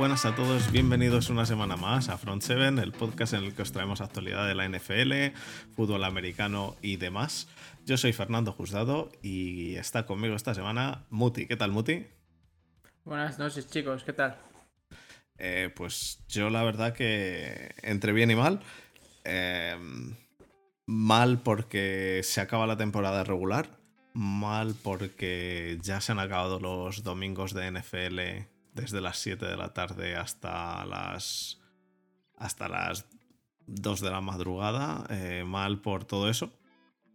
Buenas a todos, bienvenidos una semana más a Front 7, el podcast en el que os traemos actualidad de la NFL, fútbol americano y demás. Yo soy Fernando Juzgado y está conmigo esta semana Muti. ¿Qué tal, Muti? Buenas noches, chicos, ¿qué tal? Eh, pues yo la verdad que entre bien y mal. Em, mal porque se acaba la temporada regular. Mal porque ya se han acabado los domingos de NFL desde las 7 de la tarde hasta las hasta las 2 de la madrugada, eh, mal por todo eso,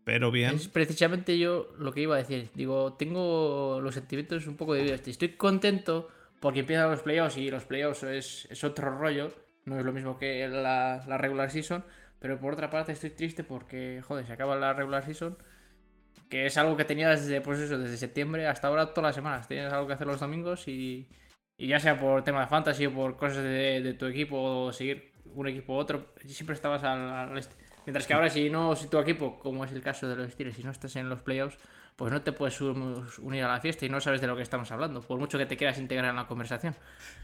pero bien. Es precisamente yo lo que iba a decir. Digo, tengo los sentimientos un poco divididos. Estoy contento porque empiezan los playoffs y los playoffs es, es otro rollo. No es lo mismo que la, la, regular season. Pero por otra parte estoy triste porque, joder, se acaba la regular season. Que es algo que tenía desde, pues eso, desde septiembre hasta ahora todas las semanas. Tienes algo que hacer los domingos y, y ya sea por tema de fantasy o por cosas de, de tu equipo o seguir un equipo u otro, siempre estabas al, al este. Mientras que ahora si no, si tu equipo, como es el caso de los Steelers, si no estás en los playoffs, pues no te puedes unir a la fiesta y no sabes de lo que estamos hablando, por mucho que te quieras integrar en la conversación.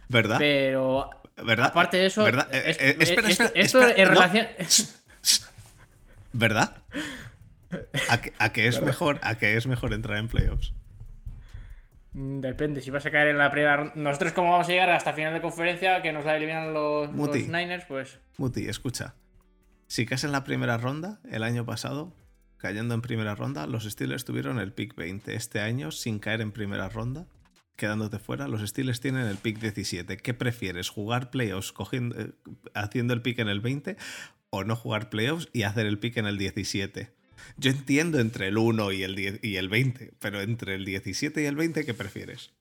¿Verdad? Pero ¿verdad? aparte de eso, ¿verdad? es- Eh, eh, espera, es- espera, esto espera, en no. relación... ¿Verdad? ¿A que, a que es mejor, a que es mejor entrar en playoffs? Mm, Depende, si vas a caer en la primera ronda. Nosotros, como vamos a llegar hasta final de conferencia, que nos la eliminan los. Niners, pues. Muti, escucha. Si caes en la primera ronda, el año pasado, cayendo en primera ronda, los Steelers tuvieron el pick 20. Este año, sin caer en primera ronda, quedándote fuera, los Steelers tienen el pick 17. ¿Qué prefieres? ¿Jugar playoffs cogiendo, eh, haciendo el pick en el 20 o no jugar playoffs y hacer el pick en el 17? Yo entiendo entre el 1 y el, 10 y el 20, pero entre el 17 y el 20, ¿qué prefieres?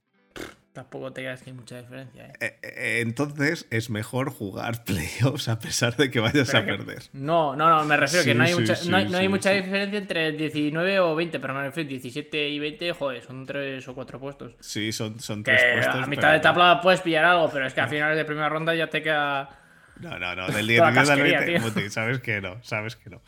Tampoco te creas que hay mucha diferencia, ¿eh? Eh, eh, entonces es mejor jugar playoffs a pesar de que vayas Pero a que- perder. No, no, no, me refiero Sí, que no hay sí, mucha, sí, no hay, no hay mucha diferencia entre 19 o 20, pero me refiero 17 y 20, joder, son 3 o 4 puestos. Sí, son, son Que tres puestos. a mitad pero- de tabla puedes pillar algo, pero es que a finales de primera ronda ya te queda. No, no, no, del Toda 17 al casquería, 20. tío. Muti, sabes que no, sabes que no.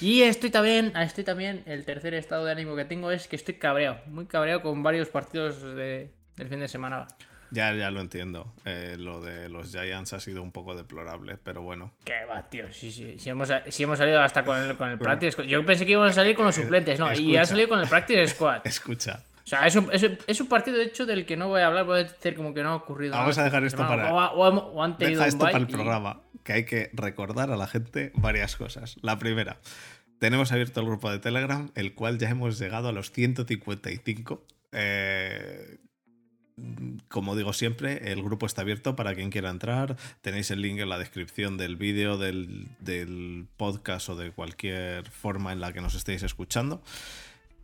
Y estoy también, estoy también, el tercer estado de ánimo que tengo es que estoy cabreado, muy cabreado con varios partidos de- del fin de semana. Ya, ya lo entiendo. Eh, lo de los Giants ha sido un poco deplorable, pero bueno. Que va, tío, sí, sí, sí hemos, sí hemos salido hasta con el, con el practice squad. Yo pensé que íbamos a salir con los suplentes, no, y han salido con el practice squad. Escucha, sea, es un, es, un, es un partido, de hecho, del que no voy a hablar. Voy a decir como que no ha ocurrido Vamos nada a dejar esto para- O, o- o han tenido deja esto para el y- programa, que hay que recordar a la gente varias cosas. La primera, tenemos abierto el grupo de Telegram, el cual ya hemos llegado a los 155. Eh, como digo siempre, el grupo está abierto para quien quiera entrar. Tenéis el link en la descripción del vídeo, del, del podcast o de cualquier forma en la que nos estéis escuchando.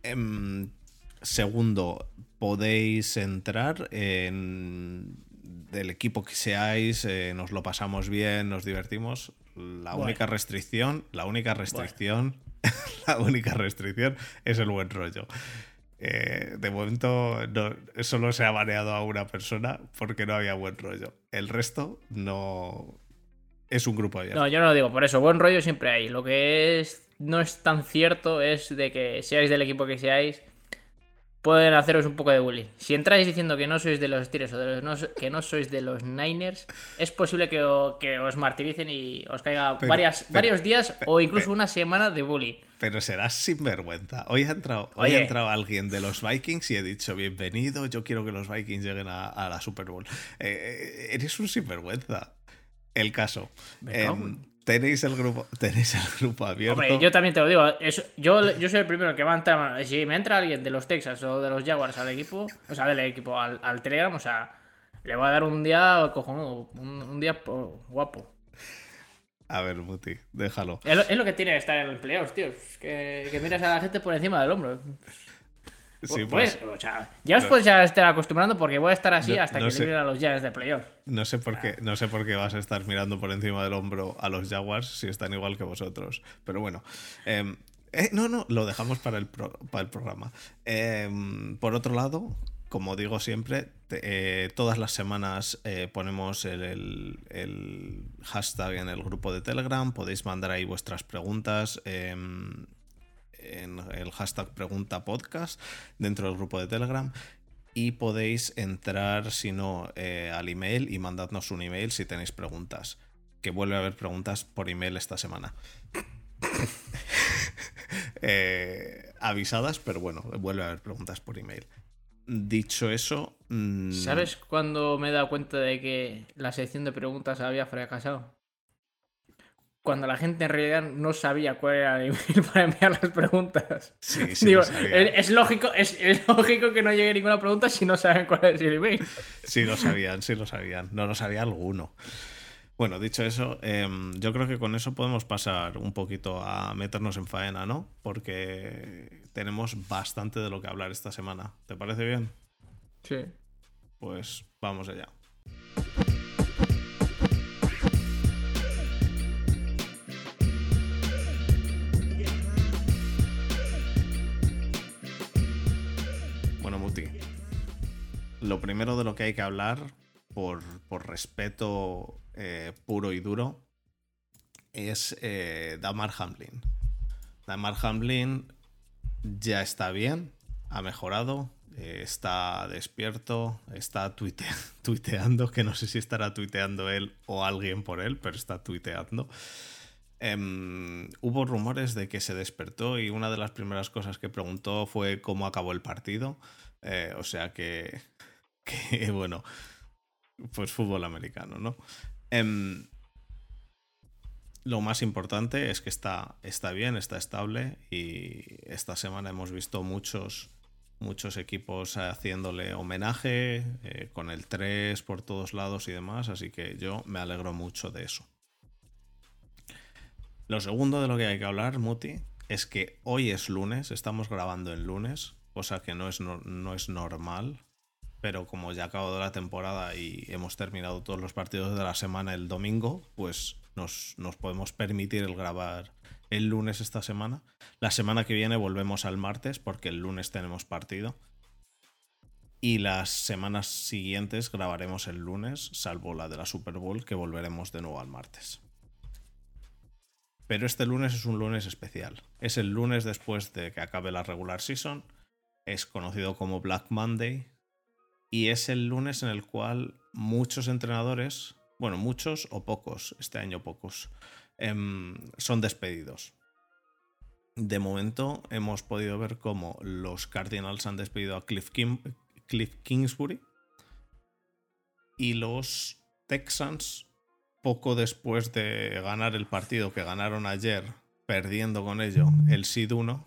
Em, segundo, podéis entrar en del equipo que seáis, eh, nos lo pasamos bien, nos divertimos. La Bueno. única restricción, la única restricción, la única restricción es el buen rollo. Eh, de momento no- solo se ha baneado a una persona porque no había buen rollo. El resto no es un grupo abierto. No, yo no lo digo, por eso, buen rollo siempre hay. Lo que es no es tan cierto es de que seáis del equipo que seáis, pueden haceros un poco de bullying. Si entráis diciendo que no sois de los Steelers o de los no- que no sois de los Niners, es posible que, o- que os martiricen y os caiga Pero- varias, pero- varios días o incluso una semana de bullying. Pero serás sinvergüenza. Hoy ha entrado, hoy Oye. ha entrado alguien de los Vikings y he dicho, bienvenido, yo quiero que los Vikings lleguen a, a la Super Bowl. Eh, eh, eres un sinvergüenza. El caso. Me em, tenéis el grupo, tenéis el grupo abierto. Hombre, yo también te lo digo. eso- yo, yo soy el primero que va a entrar. Si me entra alguien de los Texas o de los Jaguars al equipo, o sea, del equipo al, al Telegram, o sea, le voy a dar un día cojonudo, un, un día po- guapo. A ver, Muti, déjalo. Es lo, es lo que tiene que estar en playoffs, tío. es Que, que miras a la gente por encima del hombro. Sí, Pues, pues, o sea, ya os podéis ya estar acostumbrando porque voy a estar así No- hasta no que sé. liberen a los Giants de playoffs. no sé por qué, no sé por qué vas a estar mirando por encima del hombro a los Jaguars si están igual que vosotros. Pero bueno. em, eh, no, no, lo dejamos para el, pro- para el programa. Em, por otro lado, como digo siempre, te- eh, todas las semanas eh, ponemos el, el- el hashtag en el grupo de Telegram. Podéis mandar ahí vuestras preguntas. En el hashtag pregunta podcast dentro del grupo de Telegram. y podéis entrar, si no, eh, al email y mandadnos un email si tenéis preguntas. Que vuelve a haber preguntas por email esta semana. Eh, avisadas, pero bueno, vuelve a haber preguntas por email. Dicho eso. mm, ¿Sabes cuándo me he dado cuenta de que la sección de preguntas había fracasado? Cuando la gente en realidad no sabía cuál era el email para enviar las preguntas. Sí, sí, Digo, lo sabía. es, es lógico, es, es lógico que no llegue ninguna pregunta si no saben cuál es el email. Sí lo sabían, sí lo sabían. No lo sabía alguno. Bueno, dicho eso, em, yo creo que con eso podemos pasar un poquito a meternos en faena, ¿no? Porque tenemos bastante de lo que hablar esta semana. ¿Te parece bien? Sí. Pues vamos allá. Lo primero de lo que hay que hablar, por, por respeto eh, puro y duro, es eh, Damar Hamlin. Damar Hamlin ya está bien, ha mejorado, eh, está despierto, está tuite- tuiteando, que no sé si estará tuiteando él o alguien por él, pero está tuiteando. Em, hubo rumores de que se despertó y una de las primeras cosas que preguntó fue cómo acabó el partido. O sea que, que, bueno, pues fútbol americano, ¿no? Em, lo más importante es que está, está bien, está estable y esta semana hemos visto muchos, muchos equipos haciéndole homenaje eh, con el 3 por todos lados y demás, así que yo me alegro mucho de eso. Lo segundo de lo que hay que hablar, Muti, es que hoy es lunes, estamos grabando en lunes, cosa que no es, no, no es normal, pero como ya acabado la temporada y hemos terminado todos los partidos de la semana el domingo, pues nos, nos podemos permitir el grabar el lunes esta semana. La semana que viene volvemos al martes porque el lunes tenemos partido. Y las semanas siguientes grabaremos el lunes, salvo la de la Super Bowl, que volveremos de nuevo al martes. Pero este lunes es un lunes especial. Es el lunes después de que acabe la regular season. Es conocido como Black Monday. Y es el lunes en el cual muchos entrenadores, bueno, muchos o pocos, este año pocos, em, son despedidos. De momento hemos podido ver cómo los Cardinals han despedido a Cliff, Cliff Kingsbury y los Texans, poco después de ganar el partido que ganaron ayer, perdiendo con ello el Seed 1,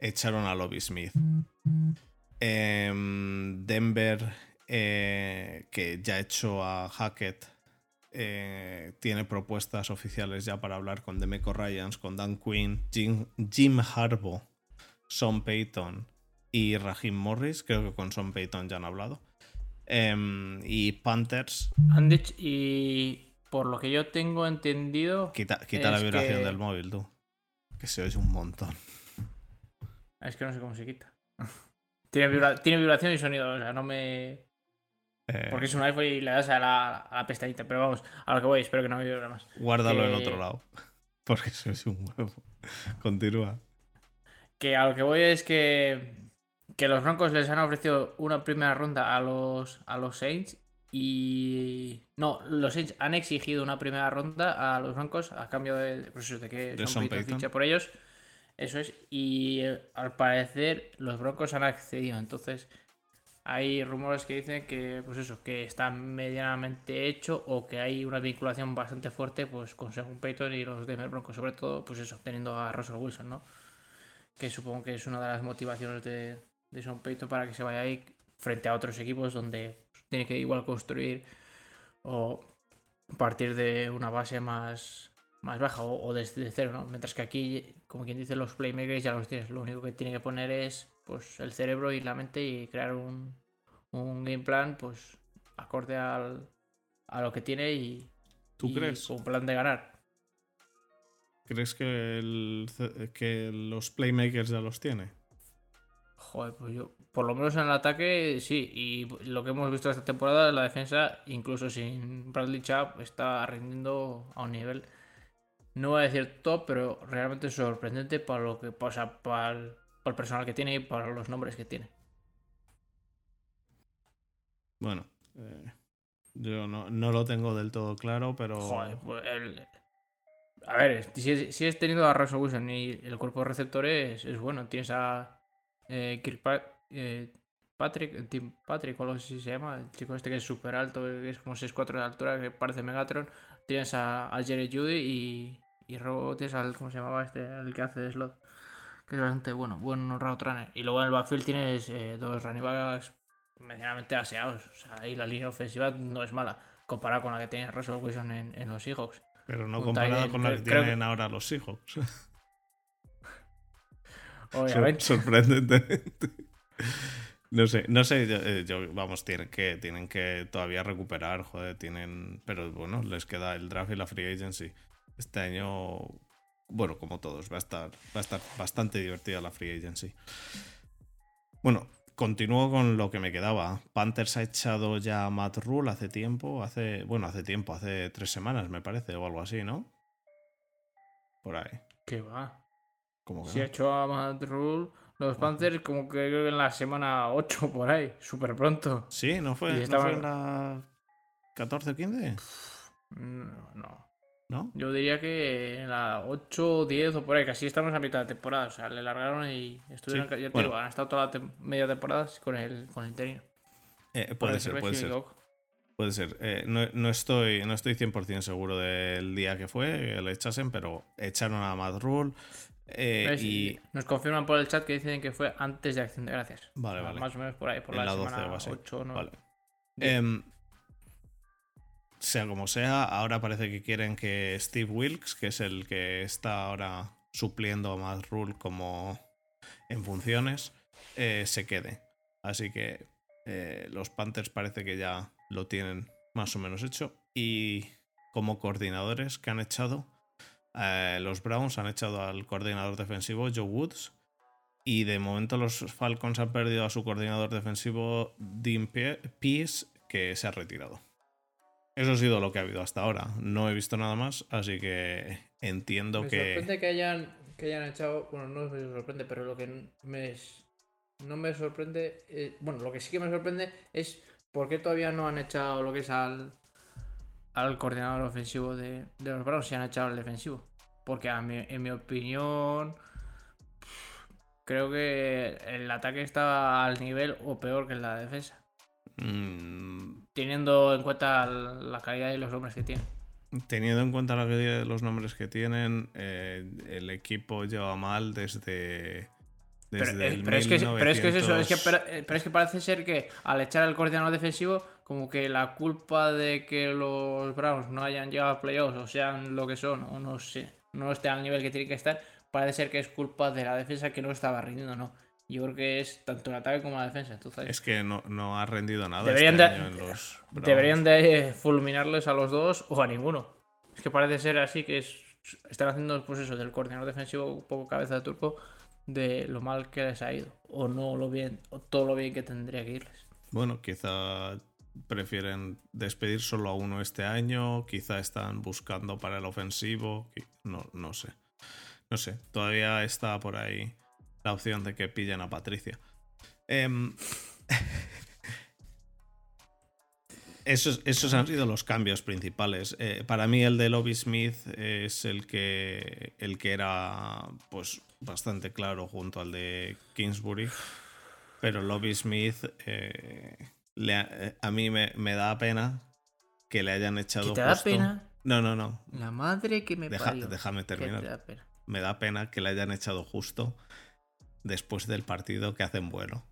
echaron a Lobby Smith. Em, Denver, eh, que ya echó a Hackett, eh, tiene propuestas oficiales ya para hablar con Demeco Ryans, con Dan Quinn, Jim, Jim Harbaugh, Sean Payton y Raheem Morris. Creo que con Sean Payton ya han hablado. Em, y Panthers, Han dicho, y por lo que yo tengo entendido, quita, quita la vibración que- del móvil, tú. Que se oye un montón. es que no sé cómo se quita. tiene, vibra- tiene vibración y sonido, o sea, no me... Eh, Porque es un iPhone y le das a la, a la pestañita, pero vamos, a lo que voy, espero que no me vibre más. guárdalo en que- otro lado. Porque se oye un huevo. Continúa. Que a lo que voy es que, que los Broncos les han ofrecido una primera ronda a los, a los Saints y... No, los Saints han exigido una primera ronda a los Broncos a cambio de, pues eso, de que De Sean Payton fiche por ellos. Eso es. Y eh, al parecer los Broncos han accedido. Entonces hay rumores que dicen que, pues eso, que está medianamente hecho o que hay una vinculación bastante fuerte pues con Sean Payton y los Denver Broncos. Sobre todo, pues eso, teniendo a Russell Wilson, ¿no? Que supongo que es una de las motivaciones de, de Sean Payton para que se vaya ahí frente a otros equipos donde tiene que igual construir o partir de una base más, más baja o, o desde cero, ¿no? Mientras que aquí, como quien dice, los playmakers ya los tienes. Lo único que tiene que poner es pues el cerebro y la mente y crear un, un game plan pues acorde al, a lo que tiene y, ¿Tú y crees? con plan de ganar. ¿Crees que, el- que los playmakers ya los tiene? Joder, pues yo, por lo menos en el ataque, sí. Y lo que hemos visto esta temporada, la defensa, incluso sin Bradley Chubb, está rindiendo a un nivel, no voy a decir top, pero realmente sorprendente para lo que, sea, para el, para el personal que tiene y para los nombres que tiene. Bueno, eh, yo no, no lo tengo del todo claro, pero. Joder, pues el- A ver, si, si has tenido a Russell Wilson y el cuerpo de receptores es bueno. Tienes a eh, Kirkpa- eh, Patrick, Tim Patrick, o algo así se llama, el chico este que es súper alto, que es como 6'4 de altura, que parece Megatron. Tienes a, a Jerry Judy y, y tienes al, ¿cómo se llamaba este? El que hace de slot. Que es bastante bueno, buen route runner. Y luego en el backfield tienes eh, dos running backs medianamente aseados. O sea, ahí la línea ofensiva no es mala, comparada con la que tiene Russell Wilson en, en los Seahawks. Pero no comparada con la que creo- tienen ahora los Seahawks. Obviamente. Sor- sorprendentemente. No sé, no sé, yo, eh, yo- vamos, tienen que, tienen que todavía recuperar, joder, tienen, pero bueno, les queda el draft y la free agency. Este año, bueno, como todos, va a estar, va a estar bastante divertida la free agency. Bueno, continúo con lo que me quedaba. Panthers ha echado ya a Matt Rule hace tiempo, hace, bueno, hace tiempo, hace tres semanas me parece, o algo así, ¿no? Por ahí. ¿Qué va? Como que Si no. ha hecho a Matt Rule, los Panthers como que creo que en la semana 8 por ahí, súper pronto. Sí, ¿no fue, ¿no fue en la 14 o 15? No, no. ¿No? Yo diría que en la 8 o 10 o por ahí, casi estamos a mitad de temporada. O sea, le largaron y estuvieron, Sí, ya te bueno. digo, han estado toda la media temporada con el, con el. Eh, puede ser, puede me ser. Puede ser. Eh, no, no estoy, no estoy 100% seguro del día que fue que le echasen, pero echaron a Matt Rule. eh, y Nos confirman por el chat que dicen que fue antes de Acción de Gracias. Vale, O sea, vale. Más o menos por ahí, por en la, la 12 semana o así. 8 no. Vale. Sea como sea, ahora parece que quieren que Steve Wilkes, que es el que está ahora supliendo a Matt Rule como en funciones, eh, se quede. Así que eh, los Panthers parece que ya lo tienen más o menos hecho. Y como coordinadores que han echado, eh, los Browns han echado al coordinador defensivo Joe Woods. Y de momento los Falcons han perdido a su coordinador defensivo Dean Pe- Pease, que se ha retirado. Eso ha sido lo que ha habido hasta ahora. No he visto nada más, así que entiendo Me que... sorprende que hayan, que hayan echado. Bueno, no me sorprende, pero lo que me no me sorprende. eh, bueno, lo que sí que me sorprende es por qué todavía no han echado lo que es al, al coordinador ofensivo de, de los Browns y han echado al defensivo. Porque a mi- en mi opinión. Creo que el ataque está al nivel o peor que la defensa. Mm, Teniendo en cuenta la calidad de los hombres que tiene. teniendo en cuenta la calidad de los nombres que tienen, eh, el equipo lleva mal desde... Eh, el pero es que, pero es que es eso, es que, 1900. pero, eh, pero es que parece ser que al echar al coordinador defensivo, como que la culpa de que los Browns no hayan llegado a playoffs o sean lo que son, o no sé, no estén al nivel que tienen que estar, parece ser que es culpa de la defensa que no estaba rindiendo, no. Yo creo que es tanto el ataque como la defensa. Entonces, Es que no, no ha rendido nada Deberían este de- en los Browns. deberían de fulminarles a los dos o a ninguno. Es que parece ser así que es- están haciendo pues eso del coordinador defensivo un poco cabeza de turco de lo mal que les ha ido o no lo bien o todo lo bien que tendría que irles. Bueno, quizá prefieren despedir solo a uno este año, quizá están buscando para el ofensivo, no, no sé. No sé, todavía está por ahí la opción de que pillen a Patricia. Em, esos, esos han sido los cambios principales. Eh, para mí el de Lobby Smith es el que, el que era pues bastante claro junto al de Kingsbury. Pero Lobby Smith eh, le eh, a mí me, me da pena que le hayan echado ¿Que te da justo- pena? No, no, no. La madre que me Deja- parió. déjame terminar. da. Me da pena que le hayan echado justo después del partido que hacen bueno.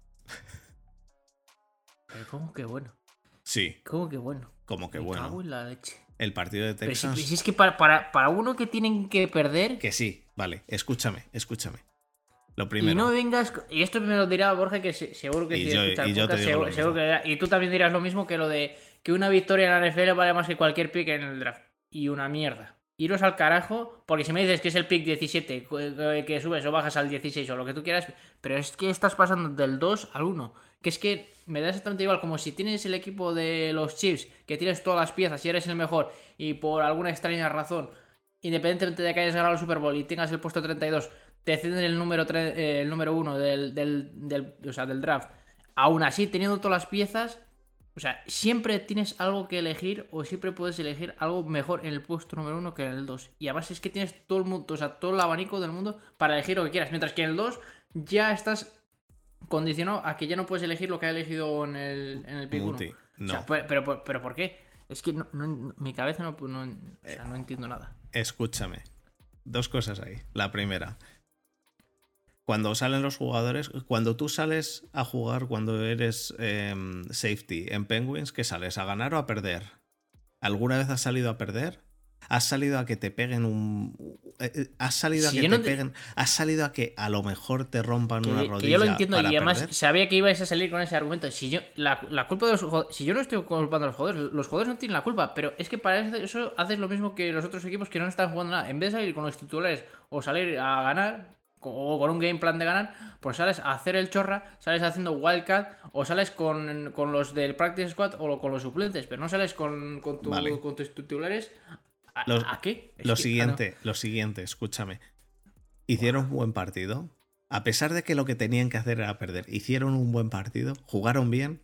Pero cómo que bueno. Sí, Cómo que bueno. como que Me bueno. cago en la leche. El partido de Pero si, Texas. es que para, para, para uno que tienen que perder Que sí, vale, escúchame, escúchame. Lo y primero. no vengas y esto me lo dirá Borja que se- seguro que Y yo- y yo te podcast, digo seguro, lo seguro mismo. que dirá- y tú también dirás lo mismo que lo de que una victoria en la NFL vale más que cualquier pick en el draft y una mierda. Iros al carajo, porque si me dices que es el pick 17, cu- eh, que subes o bajas al 16 o lo que tú quieras, pero es que estás pasando del 2 al 1. Que es que me da exactamente igual, como si tienes el equipo de los Chiefs, que tienes todas las piezas y eres el mejor, y por alguna extraña razón, independientemente de que hayas ganado el Super Bowl y tengas el puesto 32, te ceden el número, tre- eh, el número 1 del, del, del- o sea, del draft. Aún así, teniendo todas las piezas, O sea, siempre tienes algo que elegir o siempre puedes elegir algo mejor en el puesto número uno que en el 2. Y además es que tienes todo el mundo, o sea, todo el abanico del mundo para elegir lo que quieras. Mientras que en el 2 ya estás condicionado a que ya no puedes elegir lo que ha elegido en el, en el pick 1. Muti, O no. sea, pero, pero, pero ¿por qué? Es que no, no- mi cabeza no, no, o sea, no entiendo nada. Escúchame. Dos cosas ahí. La primera. Cuando salen los jugadores, cuando tú sales a jugar, cuando eres em, safety en Penguins, ¿qué sales? ¿A ganar o a perder? ¿Alguna vez has salido a perder? ¿Has salido a que te peguen un... eh, eh, ¿Has salido Si a que no te peguen... ¿Has salido a que a lo mejor te rompan una rodilla que yo lo entiendo y además perder? sabía que ibais a salir con ese argumento. Si yo, la, la culpa de los jugadores, si yo no estoy culpando a los jugadores, los jugadores no tienen la culpa, pero es que para eso haces lo mismo que los otros equipos que no están jugando nada. En vez de salir con los titulares o salir a ganar, o con un game plan de ganar, pues sales a hacer el chorra, sales haciendo wildcat o sales con, con los del practice squad o con los suplentes, pero no sales con, con, tu- Vale. con tus titulares. ¿A, Los- a qué? Es Lo que- siguiente, lo siguiente, escúchame. Hicieron un buen partido. A pesar de que lo que tenían que hacer era perder, hicieron un buen partido, jugaron bien.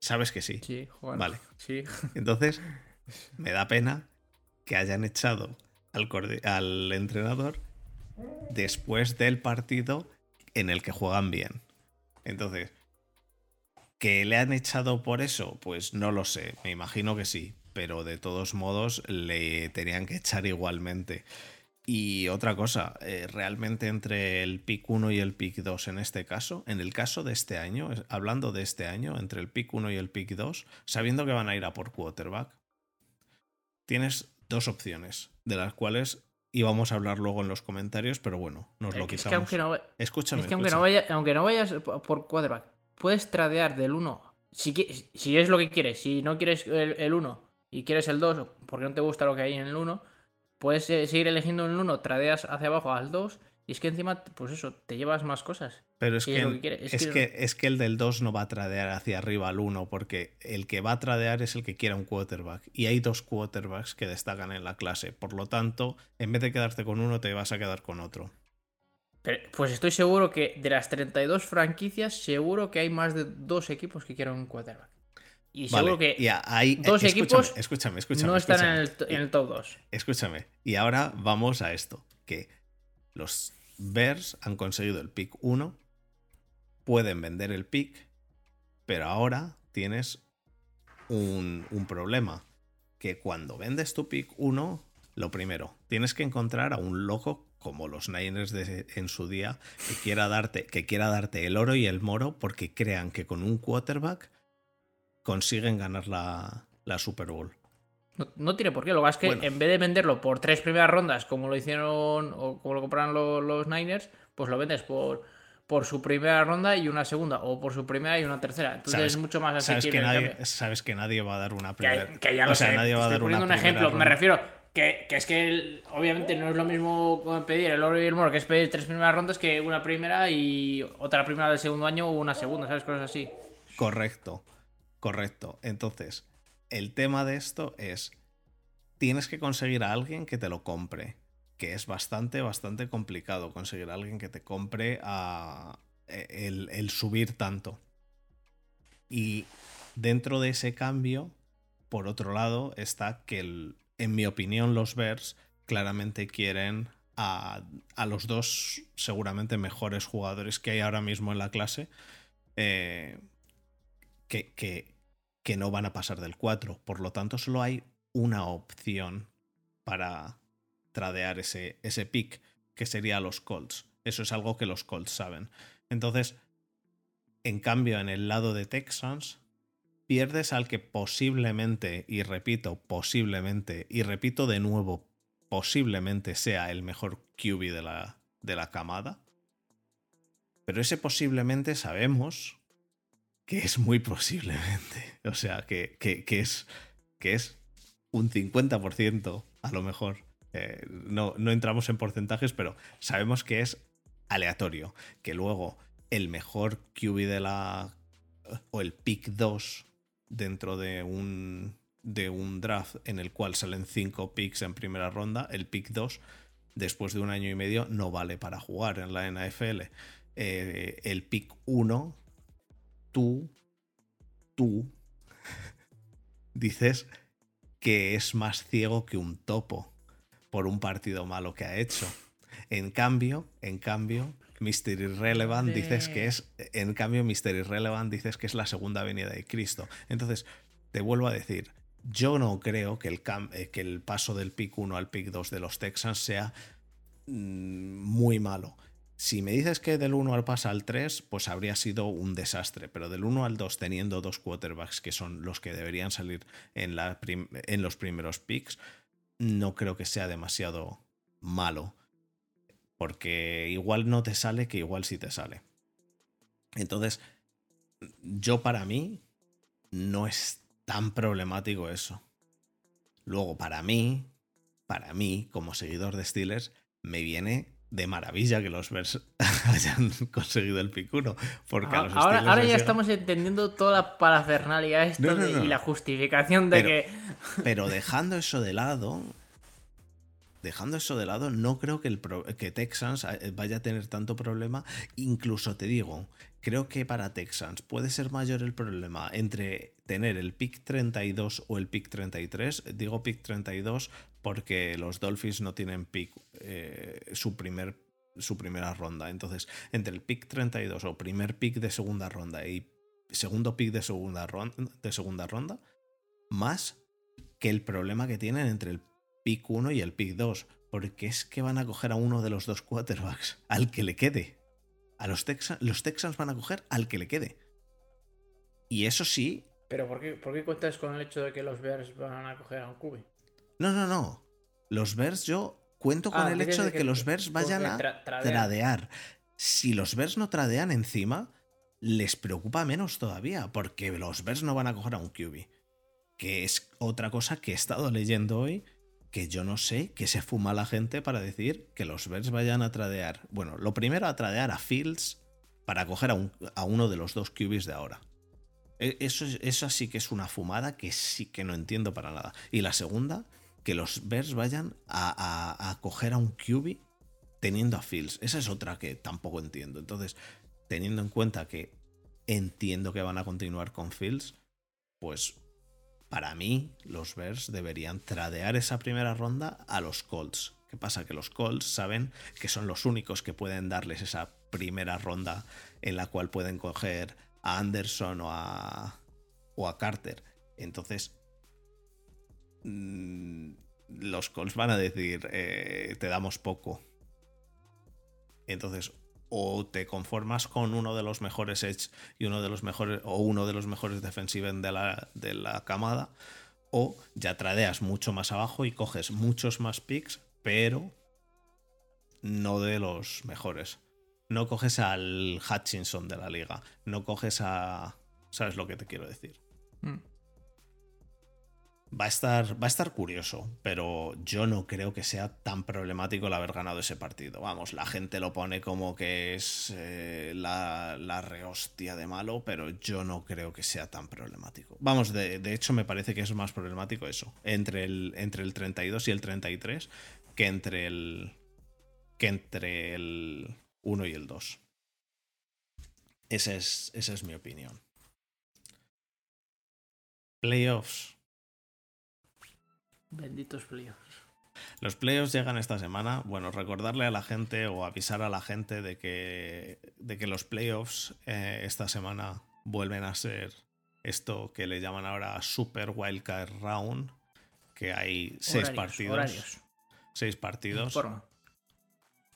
Sabes que sí. Sí, joder. Vale. Sí. Entonces, me da pena que hayan echado al, al entrenador después del partido en el que juegan bien. Entonces, ¿que le han echado por eso? Pues no lo sé, me imagino que sí, pero de todos modos le tenían que echar igualmente. Y otra cosa, eh, realmente entre el pick 1 y el pick 2 en este caso, en el caso de este año, hablando de este año, entre el pick 1 y el pick 2, sabiendo que van a ir a por quarterback, tienes dos opciones, de las cuales íbamos a hablar luego en los comentarios, pero bueno, nos lo Es que quitamos. aunque no, Escúchame, Es que aunque no, vaya, aunque no vayas por quarterback, puedes tradear del 1. Si, si es lo que quieres, si no quieres el 1 y quieres el 2 porque no te gusta lo que hay en el 1, puedes eh, seguir eligiendo el 1, tradeas hacia abajo al 2 y es que encima, pues eso, te llevas más cosas. Pero es que, lo que quiere, es es, que- es que el del 2 no va a tradear hacia arriba al 1, porque el que va a tradear es el que quiera un quarterback. Y hay dos quarterbacks que destacan en la clase. Por lo tanto, en vez de quedarte con uno, te vas a quedar con otro. Pero, pues estoy seguro que de las 32 franquicias, seguro que hay más de dos equipos que quieran un quarterback. Y Vale, seguro que hay- dos escúchame, equipos Escúchame, escúchame. no están en el, en el top 2. Escúchame. Y ahora vamos a esto. Que los Bears han conseguido el pick 1. Pueden vender el pick. Pero ahora tienes un, un problema. Que cuando vendes tu pick 1, lo primero, tienes que encontrar a un loco como los Niners de- en su día que quiera, darte, que quiera darte el oro y el moro porque crean que con un quarterback consiguen ganar la, la Super Bowl. No, no tiene por qué. Lo que pasa es que Bueno. en vez de venderlo por tres primeras rondas, como lo hicieron o como lo compraron lo- los, Niners, pues lo vendes por, por su primera ronda y una segunda, o por su primera y una tercera. Entonces Sabes- es mucho más Sabes asequible. que, nadie, sabes que nadie va a dar una primera. que ya o lo sea, sé. nadie va a dar una poniendo un primera ejemplo. Me refiero que, que es que el- obviamente no es lo mismo pedir el oro y el moro, que es pedir tres primeras rondas que una primera y otra primera del segundo año o una segunda, ¿sabes? Cosas así. Correcto, correcto. Entonces, el tema de esto es, tienes que conseguir a alguien que te lo compre, es bastante, bastante complicado conseguir a alguien que te compre a e, el, el subir tanto. Y dentro de ese cambio, por otro lado, está que, el- en mi opinión, los Bears claramente quieren a, a los dos seguramente mejores jugadores que hay ahora mismo en la clase. eh, que, que- que no van a pasar del 4. Por lo tanto, solo hay una opción para tradear ese, ese pick, que sería los Colts. Eso es algo que los Colts saben. Entonces, en cambio, en el lado de Texans, pierdes al que posiblemente, y repito, posiblemente, y repito de nuevo, posiblemente sea el mejor QB de la, de la camada. Pero ese posiblemente sabemos que es muy posiblemente. O sea, que, que- que es, que es un 50% a lo mejor. Eh, no, no entramos en porcentajes, pero sabemos que es aleatorio. Que luego el mejor QB de la. o el pick 2 dentro de un, de un draft en el cual salen 5 picks en primera ronda, el pick 2, después de un año y medio, no vale para jugar en la NFL. Eh, el pick 1 tú tú dices que es más ciego que un topo por un partido malo que ha hecho. En cambio, en cambio, Mr. Irrelevant dices que es. En cambio, Mr. Irrelevant dices que es la segunda venida de Cristo. Entonces, te vuelvo a decir, yo no creo que el, eh, que el paso del pick 1 al pick 2 de los Texans sea mm, muy malo. Si me dices que del 1 al pasa al 3, pues habría sido un desastre, pero del 1 al 2 teniendo dos quarterbacks que son los que deberían salir en, la en los primeros picks, no creo que sea demasiado malo, porque igual no te sale que igual sí te sale. Entonces, yo para mí no es tan problemático eso. Luego, para mí, para mí, como seguidor de Steelers, me viene de maravilla que los Bears hayan conseguido el picuno. Porque ahora, ahora ya estamos entendiendo toda la parafernalia esto y la justificación de que. pero dejando eso de lado. Dejando eso de lado, no creo que, el que Texans eh, vaya a tener tanto problema. Incluso te digo, creo que para Texans puede ser mayor el problema entre tener el pick 32 o el pick 33. Digo pick 32 porque los Dolphins no tienen pick eh, su, primer, su primera ronda. Entonces, entre el pick 32 o primer pick de segunda ronda y segundo pick de segunda ronda, de segunda ronda más que el problema que tienen entre el pick 1 y el pick 2. Porque es que van a coger a uno de los dos quarterbacks, al que le quede. A los, Texans, los Texans van a coger al que le quede. Y eso sí. Pero ¿por qué, ¿por qué cuentas con el hecho de que los Bears van a coger a un QB? No, no, no. Los Bears yo cuento con ah, el hecho de que, los Bears vayan a tradear. Si los Bears no tradean encima, les preocupa menos todavía, porque los Bears no van a coger a un QB. Que es otra cosa que he estado leyendo hoy, que yo no sé qué se fuma la gente para decir que los Bears vayan a tradear. Bueno, lo primero a tradear a Fields para coger a, a uno de los dos QBs de ahora. E, eso, eso sí que es una fumada que sí que no entiendo para nada. Y la segunda, que los Bears vayan a, coger a un QB teniendo a Fields. Esa es otra que tampoco entiendo. Entonces, teniendo en cuenta que entiendo que van a continuar con Fields, pues para mí los Bears deberían tradear esa primera ronda a los Colts. ¿Qué pasa? Que los Colts saben que son los únicos que pueden darles esa primera ronda en la cual pueden coger a Anderson o a, o a Carter. Entonces, Mm, los Colts van a decir, eh, te damos poco. Entonces, o te conformas con uno de los mejores Edge y uno de los mejores, o uno de los mejores defensive de la, de la camada, o ya tradeas mucho más abajo y coges muchos más picks, pero no de los mejores. No coges al Hutchinson de la liga, no coges a... ¿Sabes lo que te quiero decir? Mm va a estar, va a estar curioso, pero yo no creo que sea tan problemático el haber ganado ese partido. Vamos, la gente lo pone como que es eh, la, la, rehostia de malo, pero yo no creo que sea tan problemático. Vamos, de, hecho me parece que es más problemático eso, entre el, entre el 32 y el 33, que entre el, que entre el 1 y el 2. Esa es, esa es mi opinión. Playoffs. Benditos playoffs. Los playoffs llegan esta semana. Bueno, recordarle a la gente o avisar a la gente de que, de que los playoffs eh, esta semana vuelven a ser esto que le llaman ahora Super Wildcard Round, que hay seis partidos. Seis partidos.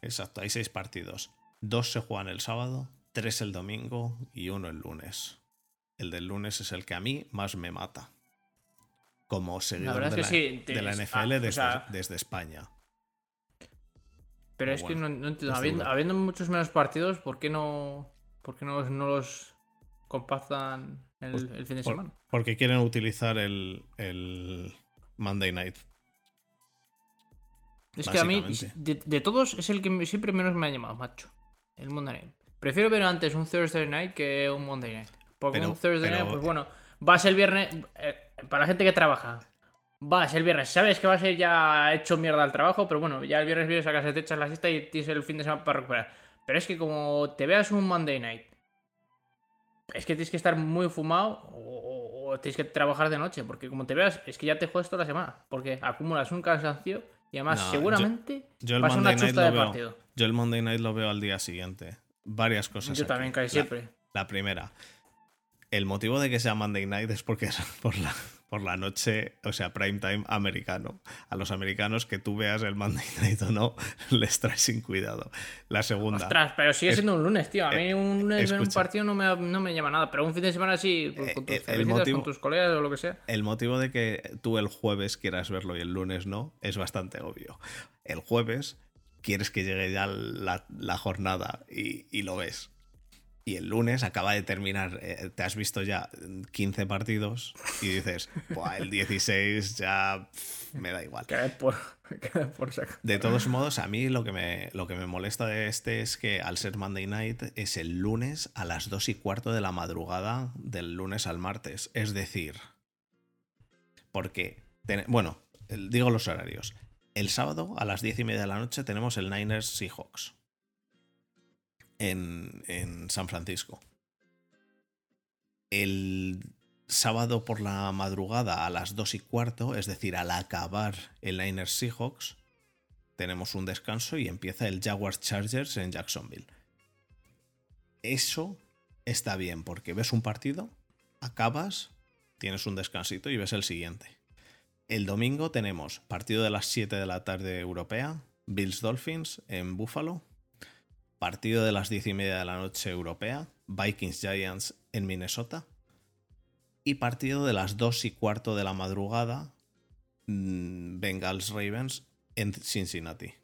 Exacto, hay seis partidos. Dos se juegan el sábado, tres el domingo y uno el lunes. El del lunes es el que a mí más me mata como seguidor de, la, NFL desde, España. Pero es que no, entiendo, habiendo, muchos menos partidos, ¿por qué no, por qué no, los compactan el, pues el fin de semana? porque quieren utilizar el, el Monday Night. Es que a mí, de, todos, es el que siempre menos me ha llamado, macho. El Monday Night. Prefiero ver antes un Thursday Night que un Monday Night. Porque un Thursday Night, pues bueno, va a ser el viernes. Eh, para la gente que trabaja, va a ser el viernes. Sabes que va a ser ya hecho mierda el trabajo, pero bueno, ya el viernes vienes a casa, te echas la siesta y tienes el fin de semana para recuperar. Pero es que como te veas un Monday night, es que tienes que estar muy fumado o, tienes que trabajar de noche, porque como te veas, es que ya te juegas toda la semana, porque acumulas un cansancio y además No, seguramente Yo el vas a una Night chusta lo de veo. partido. Yo el Monday Night lo veo al día siguiente. Varias cosas. Yo aquí. también casi La- siempre. La primera, el motivo de que sea Monday Night es porque es por la, por la noche, o sea, prime time americano. A los americanos que tú veas el Monday Night o no, les traes sin cuidado. La segunda, Ostras, pero sigue Es- siendo un lunes, tío. A mí un lunes ver un partido no me, no me llama nada, pero un fin de semana sí, pues, con tus Eh, el motivo- con tus colegas o lo que sea. el motivo de que tú el jueves quieras verlo y el lunes no es bastante obvio. El jueves quieres que llegue ya la, la jornada y, y lo ves. Y el lunes acaba de terminar, eh, te has visto ya 15 partidos y dices, Buah, el 16 ya pff, me da igual. Por, por. De todos modos, a mí lo que, me, lo que me molesta de este es que al ser Monday Night es el lunes a las 2 y cuarto de la madrugada del lunes al martes. Es decir, porque, ten- bueno, digo los horarios. El sábado a las 10 y media de la noche tenemos el Niners Seahawks en, San Francisco. El sábado por la madrugada a las 2 y cuarto, es decir, al acabar el Niners Seahawks, tenemos un descanso y empieza el Jaguars Chargers en Jacksonville. Eso está bien porque ves un partido, acabas, tienes un descansito y ves el siguiente. El domingo tenemos partido de las 7 de la tarde europea, Bills Dolphins en Buffalo. Partido de las 10 y media de la noche europea, Vikings Giants en Minnesota. Y partido de las 2 y cuarto de la madrugada, mm, Bengals Ravens en Cincinnati.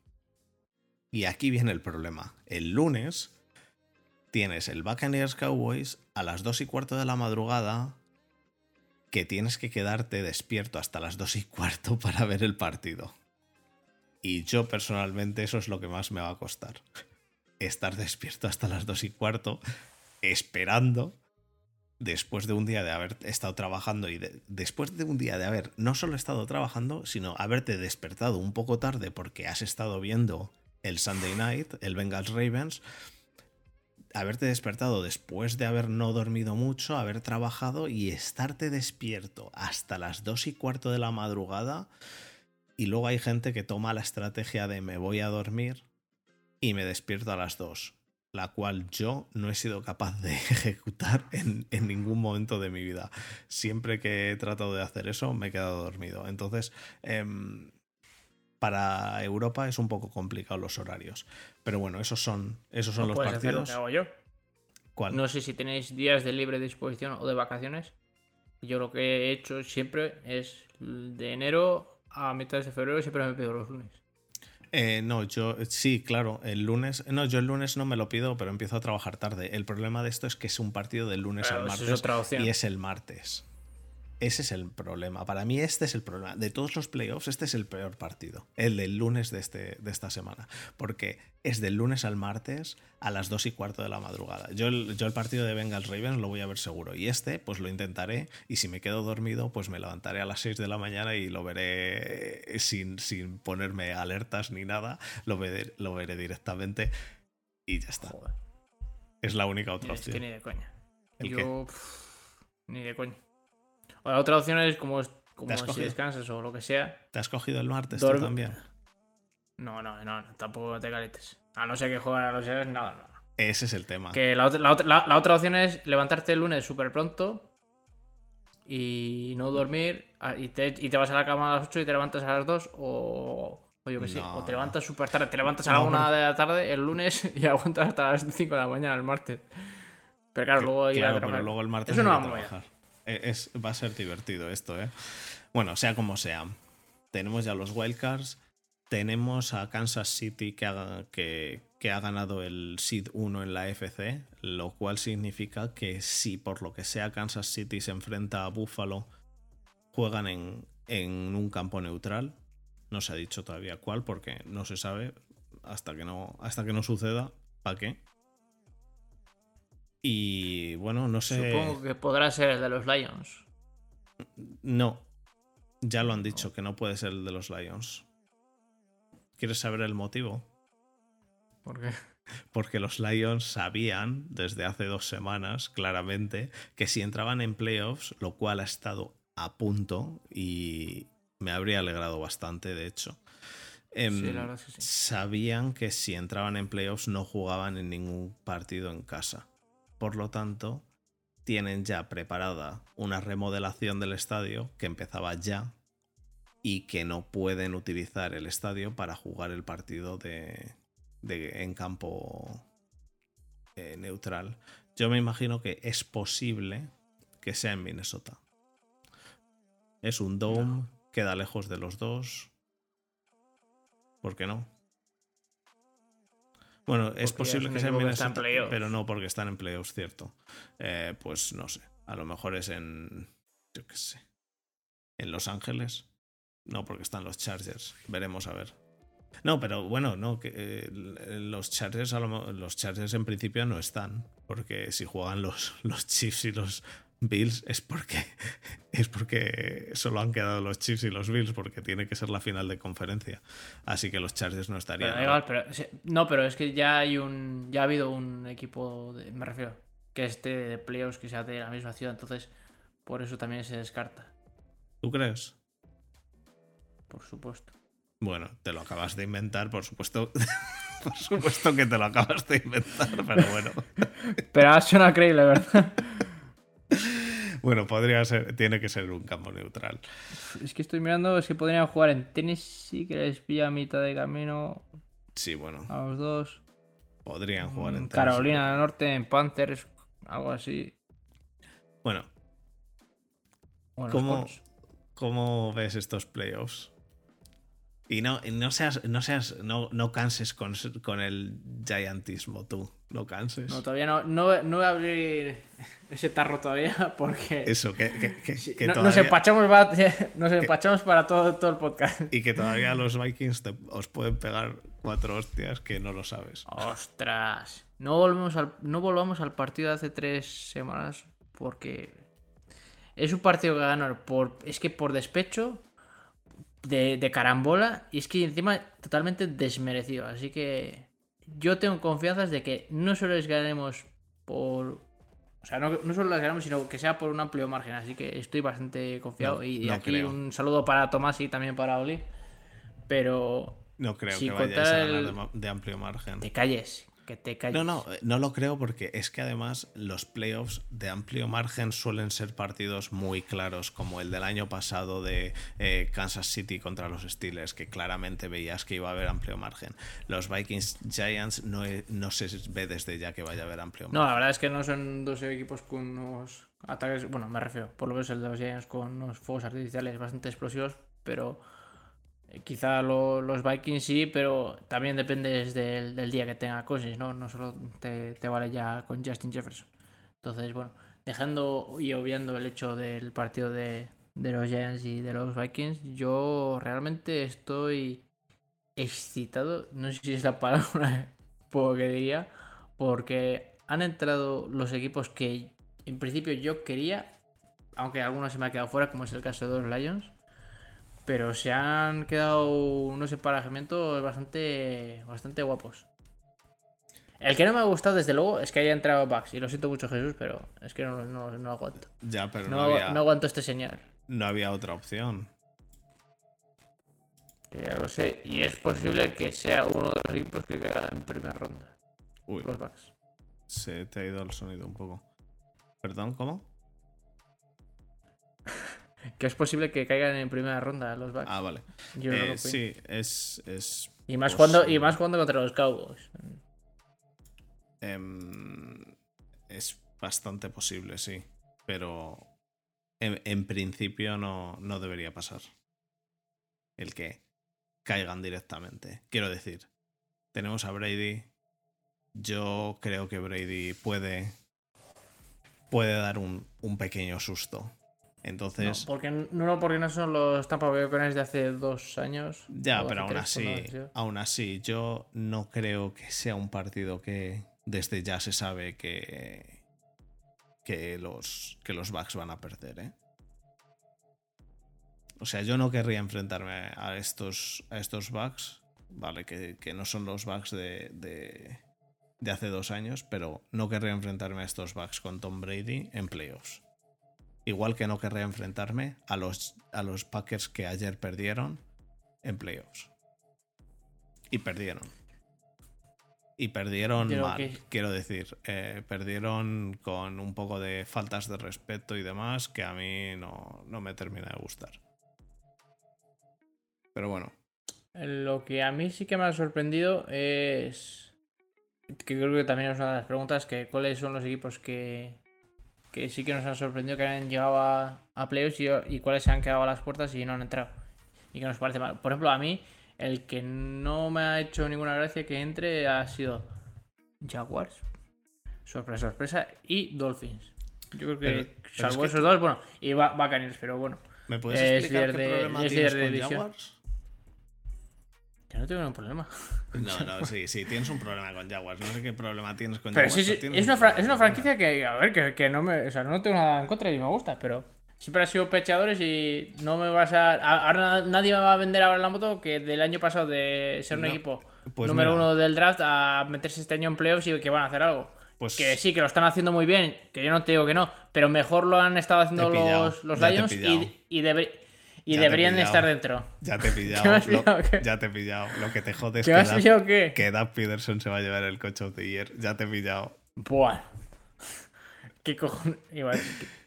Y aquí viene el problema. El lunes tienes el Buccaneers Cowboys a las 2 y cuarto de la madrugada que tienes que quedarte despierto hasta las 2 y cuarto para ver el partido. Y yo personalmente eso es lo que más me va a costar. Estar despierto hasta las 2 y cuarto esperando después de un día de haber estado trabajando y de- después de un día de haber no solo estado trabajando, sino haberte despertado un poco tarde porque has estado viendo el Sunday Night, el Bengals Ravens, haberte despertado después de haber no dormido mucho, haber trabajado y estarte despierto hasta las 2 y cuarto de la madrugada. Y luego hay gente que toma la estrategia de me voy a dormir y me despierto a las 2, la cual yo no he sido capaz de ejecutar en, en ningún momento de mi vida. Siempre que he tratado de hacer eso me he quedado dormido. Entonces, em, para Europa es un poco complicado los horarios. Pero bueno, esos son, esos son No los hacer lo partidos. que hago yo. ¿Cuál? No sé si tenéis días de libre disposición o de vacaciones. Yo lo que he hecho siempre es de enero a mitad de febrero siempre me pido los lunes. Eh, no, yo sí, claro, el lunes. No, yo el lunes no me lo pido, pero empiezo a trabajar tarde. El problema de esto es que es un partido del lunes Claro, al es martes y es el martes. Ese es el problema. Para mí este es el problema. De todos los playoffs, este es el peor partido. El del lunes de, este, de esta semana. Porque es del lunes al martes a las 2 y cuarto de la madrugada. Yo el, yo el partido de Bengals Ravens lo voy a ver seguro. Y este, pues lo intentaré. Y si me quedo dormido, pues me levantaré a las 6 de la mañana y lo veré sin, sin ponerme alertas ni nada. Lo veré, lo veré directamente. Y ya está. Joder, Es la única otra es que opción. ni de coña. ¿El Yo, pff, ni de coña. O la otra opción es como, como si descansas o lo que sea. ¿Te has cogido el martes tú también? No, no, no, tampoco te calientes. A no ser que jueguen a los seres, nada, nada. Ese es el tema. Que la, otra- la la- la otra opción es levantarte el lunes súper pronto y no dormir a- y te, y te vas a la cama a las 8 y te levantas a las 2 o, o yo que sé, o te levantas súper tarde, te levantas a la No, 1 porque- de la tarde el lunes y aguantas hasta las 5 de la mañana el martes. Pero claro, luego ir a trabajar. luego el martes Eso no vamos a trabajar. Eh, Es, va a ser divertido esto, ¿eh? Bueno, sea como sea. Tenemos ya los wildcards. Tenemos a Kansas City que ha, ganado el Seed 1 en la FC, lo cual significa que si por lo que sea Kansas City se enfrenta a Buffalo, juegan en, un campo neutral. No se ha dicho todavía cuál, porque no se sabe hasta que no suceda. ¿Para qué? Y bueno, no sé. Supongo que podrá ser el de los Lions. No. Ya lo han dicho, que no puede ser el de los Lions. ¿Quieres saber el motivo? Porque Porque los Lions sabían desde hace dos semanas claramente que si entraban en playoffs, lo cual ha estado a punto y me habría alegrado bastante, de hecho. em, la verdad es que sí. Sabían que si entraban en playoffs no jugaban en ningún partido en casa. Por lo tanto, tienen ya preparada una remodelación del estadio que empezaba ya y que no pueden utilizar el estadio para jugar el partido de, de- en campo eh, neutral. Yo me imagino que es posible que sea en Minnesota. Es un dome, queda lejos de los dos. ¿Por qué no? Bueno, es posible es que sea en equipo que está en Minnesota, playoffs. pero no porque están en playoffs, cierto. Eh, pues no sé. A lo mejor es en. Yo qué sé. En Los Ángeles. No, porque están los Chargers. Veremos a ver. No, pero bueno, no, que eh, los Chargers a lo mo- los Chargers en principio no están, porque si juegan los, los Chiefs y los Bills es porque es porque solo han quedado los Chiefs y los Bills porque tiene que ser la final de conferencia. Así que los Chargers no estarían. pero, no, pero es que ya hay un. Ya ha habido un equipo, de- me refiero, que esté de playoffs que sea de la misma ciudad, entonces por eso también se descarta, ¿Tú crees? por supuesto. Bueno, te lo acabas de inventar, por supuesto. por supuesto que te lo acabas de inventar, pero bueno. Pero ha sonado creíble, ¿verdad? Bueno, podría ser, tiene que ser un campo neutral. Es que estoy mirando, es que podrían jugar en Tennessee, que les pilla a mitad de camino Sí, bueno, a los dos. podrían jugar en Mm, Tennessee. Carolina del Norte, en Panthers, algo así. Bueno, Bueno, ¿Cómo- Colts. ¿Cómo ves estos playoffs? Y no, no seas, no seas, no, no canses con, con el giantismo tú. No canses. No, todavía no, no, no voy a abrir ese tarro todavía porque Eso, que, que- que- Sí, que no- nos empachamos, para, nos empachamos para todo, todo el podcast. y que todavía los Vikings te- os pueden pegar cuatro hostias que no lo sabes. Ostras. No volvemos al, no volvamos al partido de hace tres semanas porque es un partido que ganar por. Es que por despecho, de, de carambola, y es que encima totalmente desmerecido. Así que yo tengo confianzas de que no solo les ganaremos por. O sea, no, no solo las ganamos, sino que sea por un amplio margen. Así que estoy bastante confiado. No, y no aquí creo. un saludo para Tomás y también para Oli. Pero No creo Si que vayáis a ganar el- de amplio margen. te calles. Que te calles. No, no, eh, no lo creo porque es que además los playoffs de amplio margen suelen ser partidos muy claros, como el del año pasado de eh, Kansas City contra los Steelers, que claramente veías que iba a haber amplio margen. Los Vikings Giants no, no se ve desde ya que vaya a haber amplio No, margen. la verdad es que no son dos equipos con unos ataques. Bueno, me refiero, por lo menos el de los Giants con unos fuegos artificiales bastante explosivos, pero quizá lo- los Vikings sí, pero también depende del, del día que tenga Cousins, ¿no? No solo te, vale ya con Justin Jefferson. Entonces, bueno, dejando y obviando el hecho del partido de, de los Giants y de los Vikings, yo realmente estoy excitado, no sé si es la palabra que diría, porque han entrado los equipos que en principio yo quería, aunque algunos se me ha quedado fuera, como es el caso de los Lions, pero se han quedado unos emparejamientos bastante, bastante guapos. El que no me ha gustado, desde luego, es que haya entrado Bucks. Y lo siento mucho, Jesús, pero es que no, no, no aguanto. Ya, pero no, No, había, no aguanto este señal. no había otra opción. Ya lo sé. Y es posible que sea uno de los equipos que queda en primera ronda. Uy, Los Bucks. se te ha ido el sonido un poco. ¿Perdón? ¿Cómo? Que es posible que caigan en primera ronda los Bucks. Ah, vale. Yo no Eh, opino. sí, es, es Y más, jugando, y posible. más jugando contra los Cowboys. Em, es bastante posible, sí. Pero en, en principio no, no debería pasar. El que caigan directamente. Quiero decir, tenemos a Brady. Yo creo que Brady puede, puede dar un, un pequeño susto. No, Entonces, porque, no, porque no son los Tampa Bay Buccaneers de hace dos años. ya, pero aún así, aún así, yo no creo que sea un partido que desde ya se sabe que, que los, que los Bucks van a perder, ¿eh? O sea, yo no querría enfrentarme a estos, a estos Bucks, ¿vale? Que, que no son los Bucks de, de, de hace dos años, pero no querría enfrentarme a estos Bucks con Tom Brady en playoffs. Igual que no querría enfrentarme a los, a los Packers que ayer perdieron en playoffs. Y perdieron. Y perdieron Creo mal, que- quiero decir. eh, perdieron con un poco de faltas de respeto y demás que a mí no, no me termina de gustar. Pero bueno, Lo que a mí sí que me ha sorprendido es. Que creo que también es una de las preguntas: que cuáles son los equipos que, que sí que nos han sorprendido que han llegado a, a playoffs y, y cuáles se han quedado a las puertas y no han entrado. Y que nos parece mal. Por ejemplo, a mí, el que no me ha hecho ninguna gracia que entre ha sido Jaguars. Sorpresa, sorpresa. Y Dolphins. Yo creo que, Pero- pero es salvo que esos dos, bueno, y Buccaneers, pero bueno. ¿me puedes Es explicar qué de- problema es tienes líder de con división. Jaguars? Que no tengo ningún problema. No, no, sí, sí, tienes un problema con Jaguars. No sé qué problema tienes con Pero Jaguars. sí, sí, tienes es un una, problema es una franquicia que, a ver, que, que no me. O sea, no tengo nada en contra y me gusta, pero siempre ha sido pechadores y no me vas a. Ahora nadie me va a vender ahora la moto que del año pasado de ser un No, equipo pues número mira. uno del draft a meterse este año en playoffs y que van a hacer algo. Pues- Que sí, que lo están haciendo muy bien, que yo no te digo que no, pero mejor lo han estado haciendo pillado, los, los Lions y, y, y Ya deberían estar dentro. Ya te he ¿Qué me pillado. has lo- pillado? ¿Qué? ya te he pillado. Lo que te jode es ¿Qué que, has Doug- pillado qué? que Peterson se va a llevar el coach of the year. Ya te he pillado. Buah. ¿Qué cojones? Igual,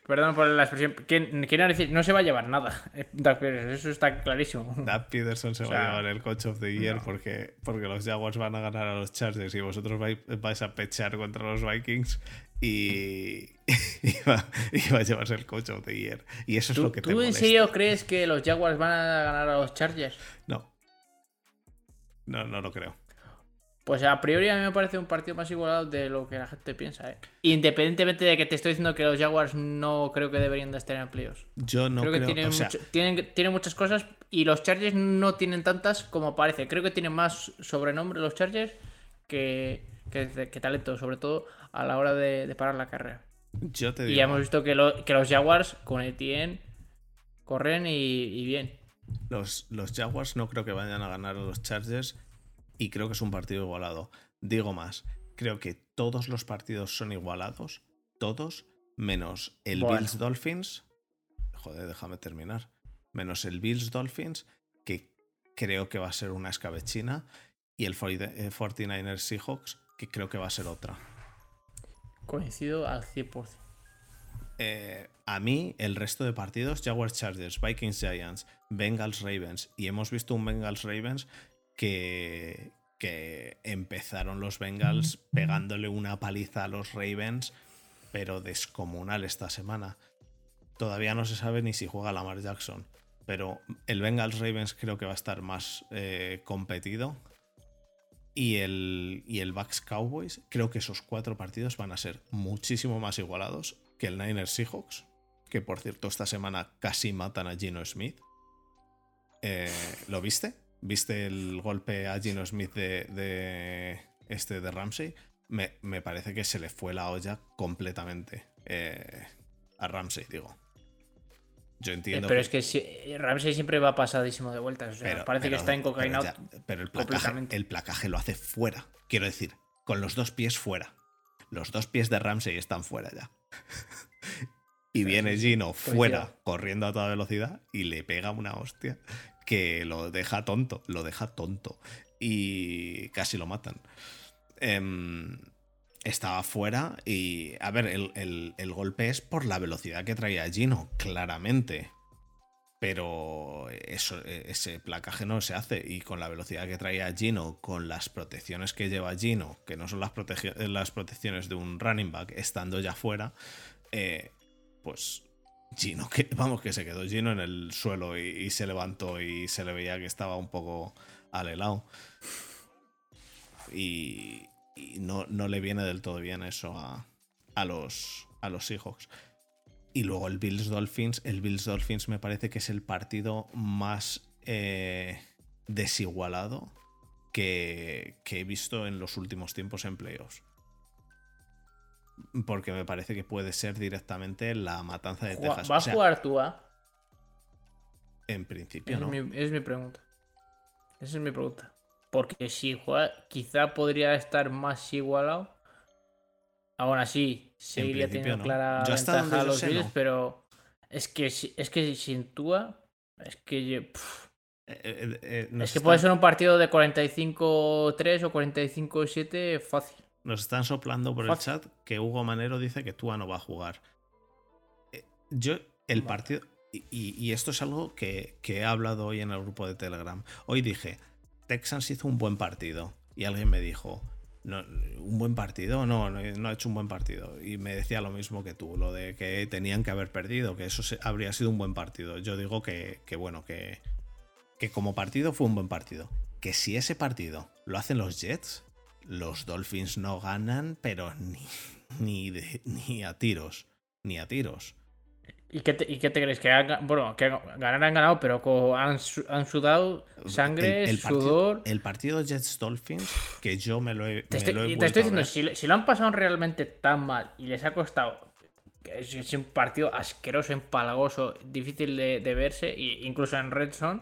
Perdón por la expresión. ¿Quién- Quiero decir, no se va a llevar nada. Doug Peterson, eso está clarísimo. Doug Peterson se O va a llevar el coach of the year porque, porque los Jaguars van a ganar a los Chargers y vosotros vais, vais a pechar contra los Vikings y, y va a llevarse el coach of the year. Y eso es ¿Tú, lo que te tú en serio crees que los Jaguars van a ganar a los Chargers? No. No, no lo creo. Pues a priori a mí me parece un partido más igualado de lo que la gente piensa, ¿eh? Independientemente de que te estoy diciendo que los Jaguars no creo que deberían de estar en playoffs. Yo no creo creo, que tienen, o sea, mucho- tienen, tienen muchas cosas y los Chargers no tienen tantas como parece. Creo que tienen más sobrenombre los Chargers que, que, que talento, sobre todo a la hora de, de parar la carrera. yo te Y digo, ya hemos visto que, lo- que los Jaguars con Etienne corren y, y bien. los, los Jaguars no creo que vayan a ganar a los Chargers y creo que es un partido igualado. Digo más, creo que todos los partidos son igualados, todos, menos el Bueno. Bills Dolphins. Joder, déjame terminar. Menos el Bills Dolphins, que creo que va a ser una escabechina, y el 40 eh, 49ers Seahawks, que creo que va a ser otra. Coincido al 100%. Eh, a mí, el resto de partidos, Jaguars Chargers, Vikings Giants, Bengals Ravens, y hemos visto un Bengals Ravens que, que empezaron los Bengals pegándole una paliza a los Ravens, pero descomunal esta semana. Todavía no se sabe ni si juega Lamar Jackson, pero el Bengals Ravens creo que va a estar más eh, competido. Y el, y el Bucks Cowboys, creo que esos cuatro partidos van a ser muchísimo más igualados que el Niners Seahawks, que por cierto esta semana casi matan a Gino Smith. Eh, ¿Lo viste? ¿Viste el golpe a Gino Smith de, este de Ramsey? Me, me parece que se le fue la olla completamente eh, a Ramsey, digo. Yo entiendo. Eh, pero es que si, Ramsey siempre va pasadísimo de vueltas. O sea, pero- parece pero- que está en cocaína. Pero, ya- pero el, placaje, completamente. el placaje lo hace fuera. Quiero decir, con los dos pies fuera. Los dos pies de Ramsey están fuera ya. y viene Gino fuera, corriendo a toda velocidad, y le pega una hostia que lo deja tonto. Lo deja tonto. Y casi lo matan. Em, estaba fuera y. A ver, el, el- el golpe es por la velocidad que traía Gino, claramente. Pero eso, ese placaje no se hace. Y con la velocidad que traía Gino, con las protecciones que lleva Gino, que no son las, las protecciones de un running back estando ya fuera, eh, pues Gino, que, vamos, que se quedó Gino en el suelo y, y se levantó y se le veía que estaba un poco al helado. Y, y no, no le viene del todo bien eso a, a los, a los Seahawks. Y luego el Bills Dolphins. El Bills Dolphins me parece que es el partido más eh, desigualado que, que he visto en los últimos tiempos en playoffs. Porque me parece que puede ser directamente la matanza de Ju- Texas. ¿Va a O sea, jugar tú a? En principio Es, no. mi, es mi pregunta. Esa es mi pregunta. Porque si juega, quizá podría estar más igualado. Aún así, seguiría teniendo clara ventaja a los Bills, pero es que, es que sin Tua, es que. Eh, eh, eh, es que puede ser un partido de 45-3 o 45-7 fácil. Nos están soplando por el chat que Hugo Manero dice que Tua no va a jugar. Yo, el partido. Y, esto es algo que, he hablado hoy en el grupo de Telegram. Hoy dije: Texans hizo un buen partido. Y alguien me dijo: un buen partido, no, no ha hecho un buen partido. Y me decía lo mismo que tú, lo de que tenían que haber perdido, que eso habría sido un buen partido. Yo digo que, bueno, que, que como partido fue un buen partido. Que si ese partido lo hacen los Jets, los Dolphins no ganan, pero ni, ni, ni a tiros. Ni a tiros. ¿Y qué, te, ¿Y qué te crees? Que, bueno, que ganar han ganado, pero han, han sudado sangre, sudor. el partido Jets Dolphins, que yo me lo he. Te estoy, te estoy diciendo, si, lo han pasado realmente tan mal y les ha costado. Es, es un partido asqueroso, empalagoso, difícil de, verse, incluso en Red Zone.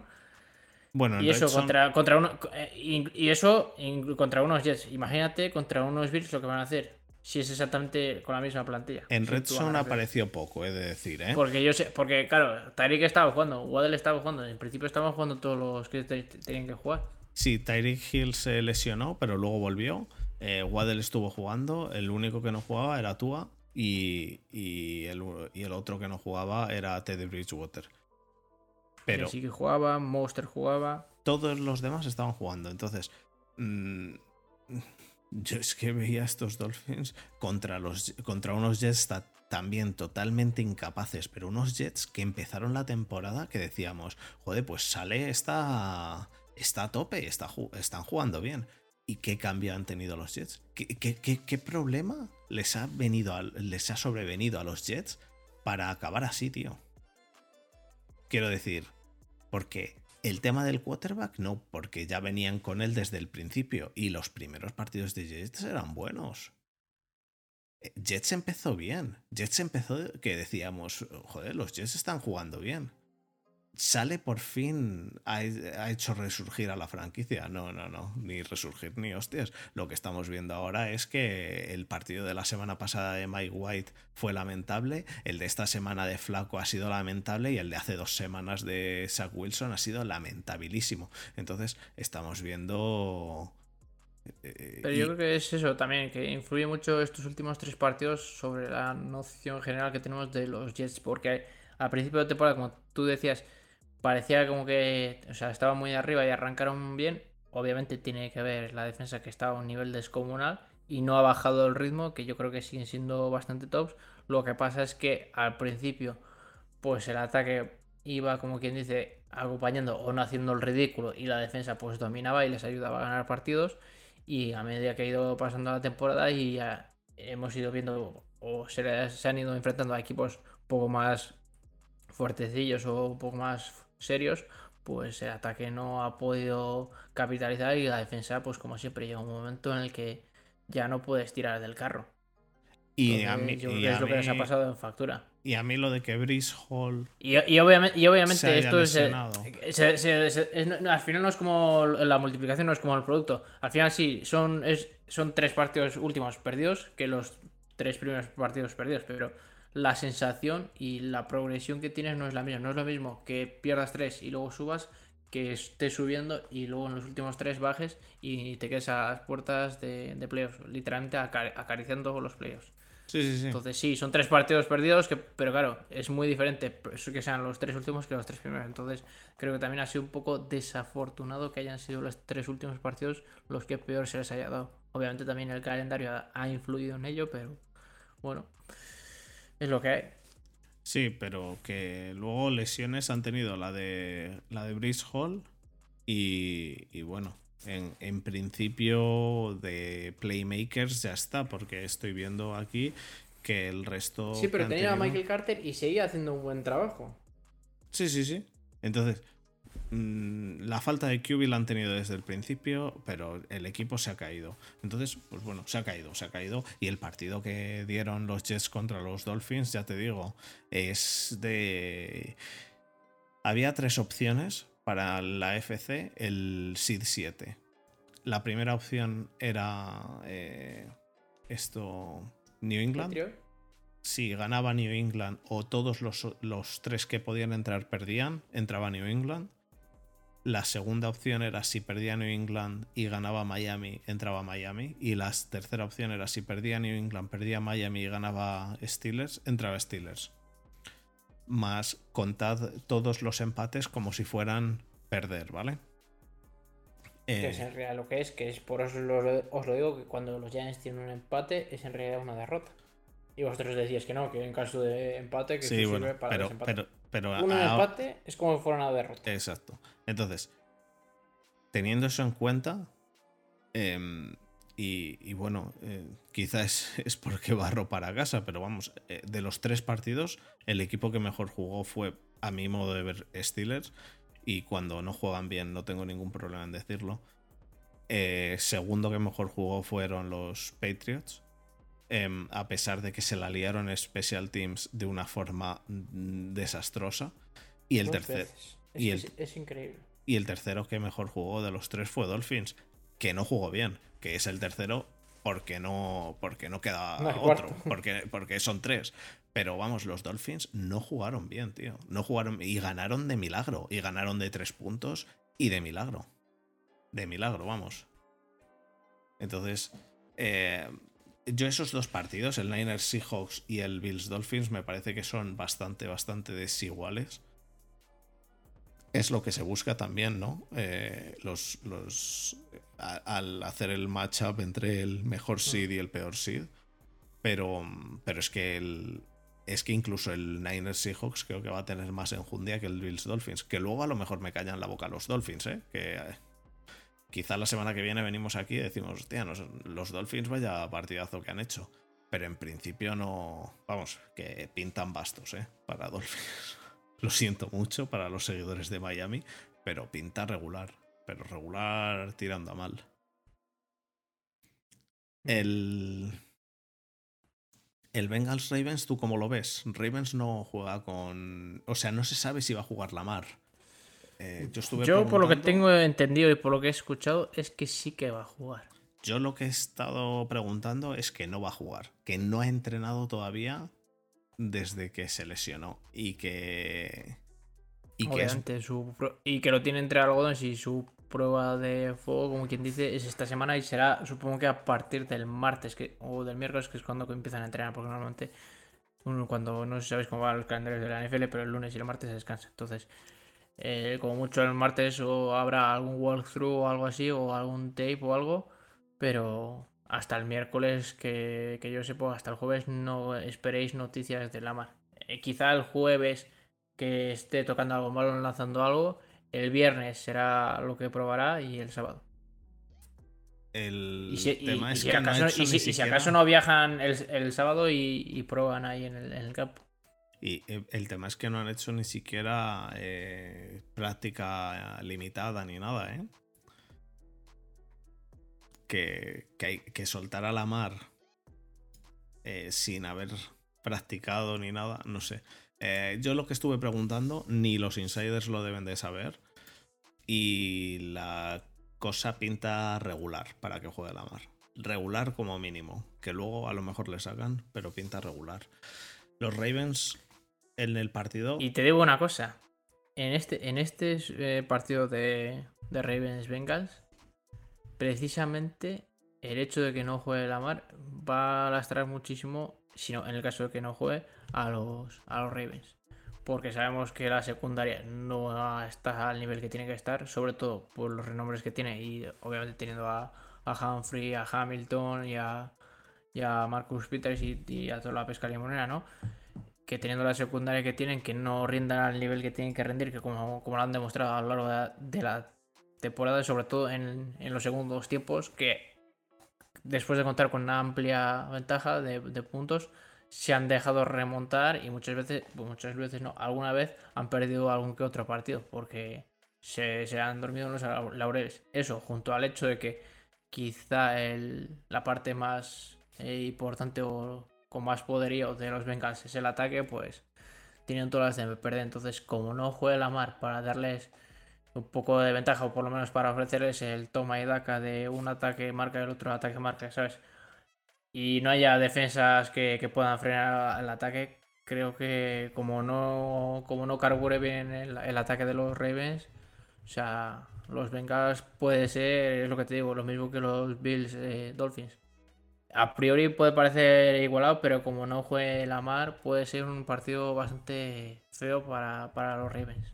Bueno, y eso contra, contra uno, eh, y, eso contra unos Jets. Imagínate contra unos Bills lo que van a hacer si es exactamente con la misma plantilla. En Red Zone apareció poco, he de decir, ¿eh? Porque yo sé, porque claro, Tyreek estaba jugando, Waddle estaba jugando, en principio estaban jugando todos los que tenían que jugar. Sí, Tyreek Hill se lesionó, pero luego volvió. Eh, Waddle estuvo jugando, el único que no jugaba era Tua y, y, el, y el otro que no jugaba era Teddy Bridgewater. Pero sí que jugaba, Monster jugaba. Todos los demás estaban jugando, entonces. Mm, yo es que veía a estos Dolphins contra, los, contra unos Jets también totalmente incapaces, pero unos Jets que empezaron la temporada que decíamos, joder, pues sale, está, está a tope, está, están jugando bien. ¿Y qué cambio han tenido los Jets? ¿Qué, qué, problema les ha, venido les ha sobrevenido a los Jets para acabar así, tío? Quiero decir, porque el tema del quarterback no, porque ya venían con él desde el principio y los primeros partidos de Jets eran buenos. Eh, Jets empezó bien. Jets empezó que decíamos, joder, los Jets están jugando bien sale por fin, ha, hecho resurgir a la franquicia. No, no, no, ni resurgir ni hostias. Lo que estamos viendo ahora es que el partido de la semana pasada de Mike White fue lamentable, el de esta semana de Flaco ha sido lamentable y el de hace dos semanas de Zach Wilson ha sido lamentabilísimo. Entonces, estamos viendo... Eh, Pero yo creo que es eso también, que influye mucho estos últimos tres partidos sobre la noción general que tenemos de los Jets, porque al principio de temporada, como tú decías, parecía como que, o sea, estaba muy arriba y arrancaron bien. Obviamente tiene que ver la defensa que estaba a un nivel descomunal y no ha bajado el ritmo, que yo creo que siguen siendo bastante tops. Lo que pasa es que al principio, pues el ataque iba, como quien dice, acompañando o no haciendo el ridículo y la defensa pues dominaba y les ayudaba a ganar partidos. Y a medida que ha ido pasando la temporada y ya hemos ido viendo o se, se han ido enfrentando a equipos un poco más fuertecillos o un poco más serios, pues el ataque no ha podido capitalizar y la defensa, pues como siempre, llega un momento en el que ya no puedes tirar del carro. Y a mí, es lo que les ha pasado en factura. Y a mí lo de que Brice Hall. Y, obviamente, y obviamente esto es, eh, Al final no es como. La multiplicación no es como el producto. Al final sí, son, es, son tres partidos últimos perdidos que los tres primeros partidos perdidos, pero la sensación y la progresión que tienes no es la misma. No es lo mismo que pierdas tres y luego subas que estés subiendo y luego en los últimos tres bajes y te quedes a las puertas de, de playoffs, literalmente acariciando los playoffs. Sí, sí, sí. Entonces sí, son tres partidos perdidos, que, pero claro, es muy diferente que sean los tres últimos que los tres primeros. Entonces creo que también ha sido un poco desafortunado que hayan sido los tres últimos partidos los que peor se les haya dado. Obviamente también el calendario ha influido en ello, pero bueno, es lo que hay. Sí, pero que luego lesiones han tenido la de la de Brice Hall y, bueno, en, principio de Playmakers ya está, porque estoy viendo aquí que el resto... Sí, pero tenía a Michael Carter y seguía haciendo un buen trabajo. Sí, sí, sí. Entonces, la falta de QB la han tenido desde el principio, pero el equipo se ha caído. Entonces, pues bueno, se ha caído, se ha caído. Y el partido que dieron los Jets contra los Dolphins, ya te digo, es de... Había tres opciones para la FC, el Seed 7. la primera opción era eh, esto, New England. Si ganaba New England o todos los, los tres que podían entrar perdían, entraba New England. La segunda opción era si perdía New England y ganaba Miami, entraba Miami. Y la tercera opción era si perdía New England, perdía Miami y ganaba Steelers, entraba Steelers. Más contad todos los empates como si fueran perder, ¿vale? Que es Eh, en realidad lo que es, que es por eso lo- os lo digo, que cuando los Giants tienen un empate es en realidad una derrota. Y vosotros decíais que no, que en caso de empate, que sí, bueno, sirve para pero, desempatar. pero, pero Un a- empate es como si fuera una derrota. Exacto. Entonces, teniendo eso en cuenta, em, y, y bueno, eh, quizás es, es porque barro para casa, pero vamos, eh, de los tres partidos, el equipo que mejor jugó fue, a mi modo de ver, Steelers. Y cuando no juegan bien, no tengo ningún problema en decirlo. Eh, segundo que mejor jugó fueron los Patriots. Em, a pesar de que se la liaron en Special Teams de una forma mm, desastrosa. Y el Dos tercer, veces. Es, y el- es- es increíble. y el tercero que mejor jugó de los tres fue Dolphins, que no jugó bien, que es el tercero porque no, porque no queda No otro, porque, porque son tres. Pero vamos, los Dolphins no jugaron bien, tío. No jugaron y ganaron de milagro. Y ganaron de tres puntos y de milagro. De milagro, vamos. Entonces, eh, yo esos dos partidos, el Niners Seahawks y el Bills Dolphins, me parece que son bastante, bastante desiguales es lo que se busca también, ¿no? Eh, los, los, a- al hacer el matchup entre el mejor seed y el peor seed. Pero, pero es que el, es que incluso el Niners Seahawks creo que va a tener más enjundia que el Bills Dolphins. Que luego a lo mejor me callan la boca los Dolphins, ¿eh? Que eh, quizá la semana que viene venimos aquí y decimos, hostia, los Dolphins vaya partidazo que han hecho. Pero en principio no. Vamos, que pintan bastos, ¿eh? Para Dolphins. Lo siento mucho para los seguidores de Miami, pero pinta regular. Pero regular tirando a mal. El. El Bengals Ravens, ¿tú cómo lo ves? Ravens no juega con. O sea, no se sabe si va a jugar Lamar. Eh, yo estuve Yo, por lo que tengo entendido y por lo que he escuchado, es que sí que va a jugar. Yo lo que he estado preguntando es que no va a jugar, que no ha entrenado todavía desde que se lesionó y que y que es, Obviamente, su pro- y que lo tiene entre algodones y su prueba de fuego, como quien dice, es esta semana y será, supongo que a partir del martes que, o del miércoles, que es cuando empiezan a entrenar, porque normalmente, uno cuando no sé si sabéis cómo van los calendarios de la NFL, pero el lunes y el martes se descansa. Entonces, eh, como mucho el martes o habrá algún walkthrough o algo así, o algún tape o algo, pero hasta el miércoles, que, que yo sepa, hasta el jueves no esperéis noticias de Lamar. Eh, quizá el jueves que esté tocando algo malo, lanzando algo, el viernes será lo que probará y el sábado. el Y si, tema y es si que no acaso, hecho y si- y si siquiera- acaso no viajan el, el sábado y, y prueban ahí en el, en el campo. Y eh, el tema es que no han hecho ni siquiera eh, práctica limitada ni nada, ¿eh? Que, que, hay, que soltar a la mar eh, sin haber practicado ni nada, no sé. Yo lo que estuve preguntando, ni los insiders lo deben de saber. Y la cosa pinta regular para que juegue la mar. Regular como mínimo. Que luego a lo mejor le sacan, pero pinta regular. Los Ravens en el partido. Y te digo una cosa. En este, en este eh, partido de, de Ravens Bengals, precisamente el hecho de que no juegue Lamar va a lastrar muchísimo, si no, en el caso de que no juegue, a los, a los Ravens. Porque sabemos que la secundaria no está al nivel que tiene que estar, sobre todo por los renombres que tiene y obviamente teniendo a, a Humphrey, a Hamilton y a, y a Marcus Peters y, y a toda la pesca limonera, ¿no? Que teniendo la secundaria que tienen, que no rindan al nivel que tienen que rendir, que como, como lo han demostrado a lo largo de la, de la temporada, sobre todo en, en los segundos tiempos, que después de contar con una amplia ventaja de, puntos, se han dejado remontar y muchas veces, pues muchas veces no, alguna vez han perdido algún que otro partido, porque se, se han dormido en los lau- laureles. Eso, junto al hecho de que quizá el, la parte más eh, importante o con más poderío de los Bengals es el ataque, pues tienen todas las de perder. Entonces, como no juegue la mar para darles un poco de ventaja, o por lo menos para ofrecerles el toma y daca de un ataque marca y el otro ataque marca, ¿sabes? Y no haya defensas que, puedan frenar el ataque, creo que como no, como no carbure bien el, ataque de los Ravens, o sea, los Bengals puede ser, lo que te digo, lo mismo que los Bills eh, Dolphins. A priori puede parecer igualado, pero como no juegue la mar, puede ser un partido bastante feo para, para los Ravens.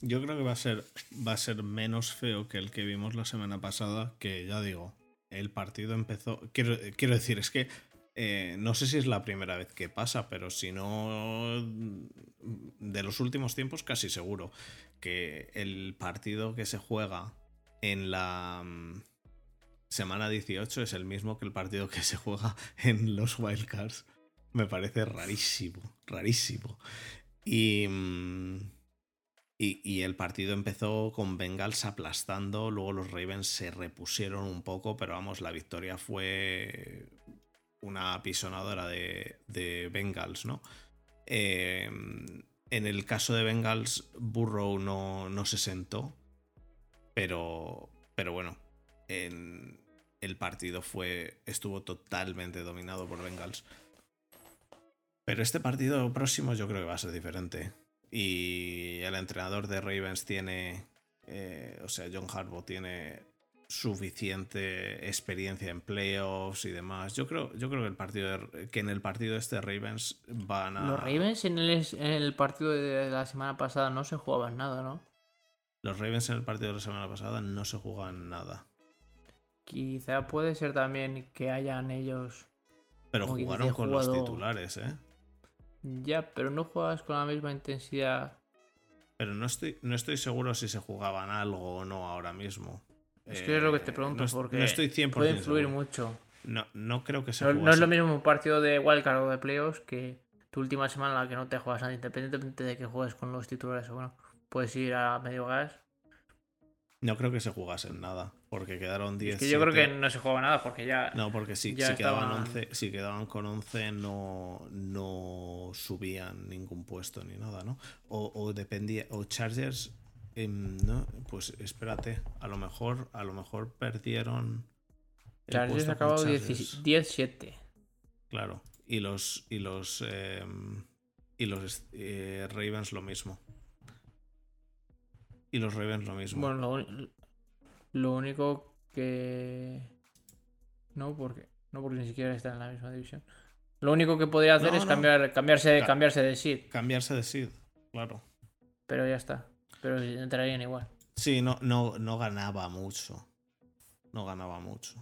Yo creo que va a ser va a ser menos feo que el que vimos la semana pasada, que ya digo, el partido empezó. Quiero, quiero decir, es que eh, no sé si es la primera vez que pasa, pero si no. De los últimos tiempos, casi seguro. Que el partido que se juega en la mm, semana 18 es el mismo que el partido que se juega en los Wildcards. Me parece rarísimo, rarísimo. Y. mm, y, y el partido empezó con Bengals aplastando, luego los Ravens se repusieron un poco, pero vamos, la victoria fue una pisonadora de, de Bengals, ¿no? Eh, en el caso de Bengals, Burrow no, no se sentó, pero, pero bueno, en, el partido fue, estuvo totalmente dominado por Bengals. Pero este partido próximo yo creo que va a ser diferente. Y el entrenador de Ravens tiene, eh, o sea, John Harbaugh tiene suficiente experiencia en playoffs y demás. Yo creo, yo creo que el partido de- que en el partido este Ravens van a Los Ravens en el, en el partido de la semana pasada no se jugaban nada, ¿no? los Ravens en el partido de la semana pasada no se juegan nada, Quizá puede ser también que hayan ellos. pero jugaron con los titulares, ¿eh? Ya, pero no juegas con la misma intensidad. Pero no estoy, no estoy seguro si se jugaban algo o no ahora mismo. Es que es lo que te Eh, pregunto, no, porque no estoy 100% puede influir seguro. mucho. No, no creo que se No, no es lo mismo un partido de wildcard o de playoffs que tu última semana en la que no te juegas nada, independientemente de que juegues con los titulares o bueno. Puedes ir a medio gas. No creo que se jugasen nada, porque quedaron 10. Es que yo creo que no se juega nada porque ya. No, porque si, ya si quedaban estaban- 11, si quedaban con 11 no, no subían ningún puesto ni nada, ¿no? O, o dependía, o Chargers, em, ¿no? Pues espérate, a lo mejor, a lo mejor perdieron. el Chargers acabó Chargers. 10-7. Claro. Y los. Y los. em, y los eh, Ravens lo mismo. Y los Ravens lo mismo. Bueno, lo, lo único que. No, porque. No, porque ni siquiera está en la misma división. Lo único que podría hacer No, es no. cambiar, cambiarse, Ca- cambiarse de seed. Cambiarse de seed, claro. Pero ya está. Pero entrarían igual. Sí, no, no, no ganaba mucho. No ganaba mucho.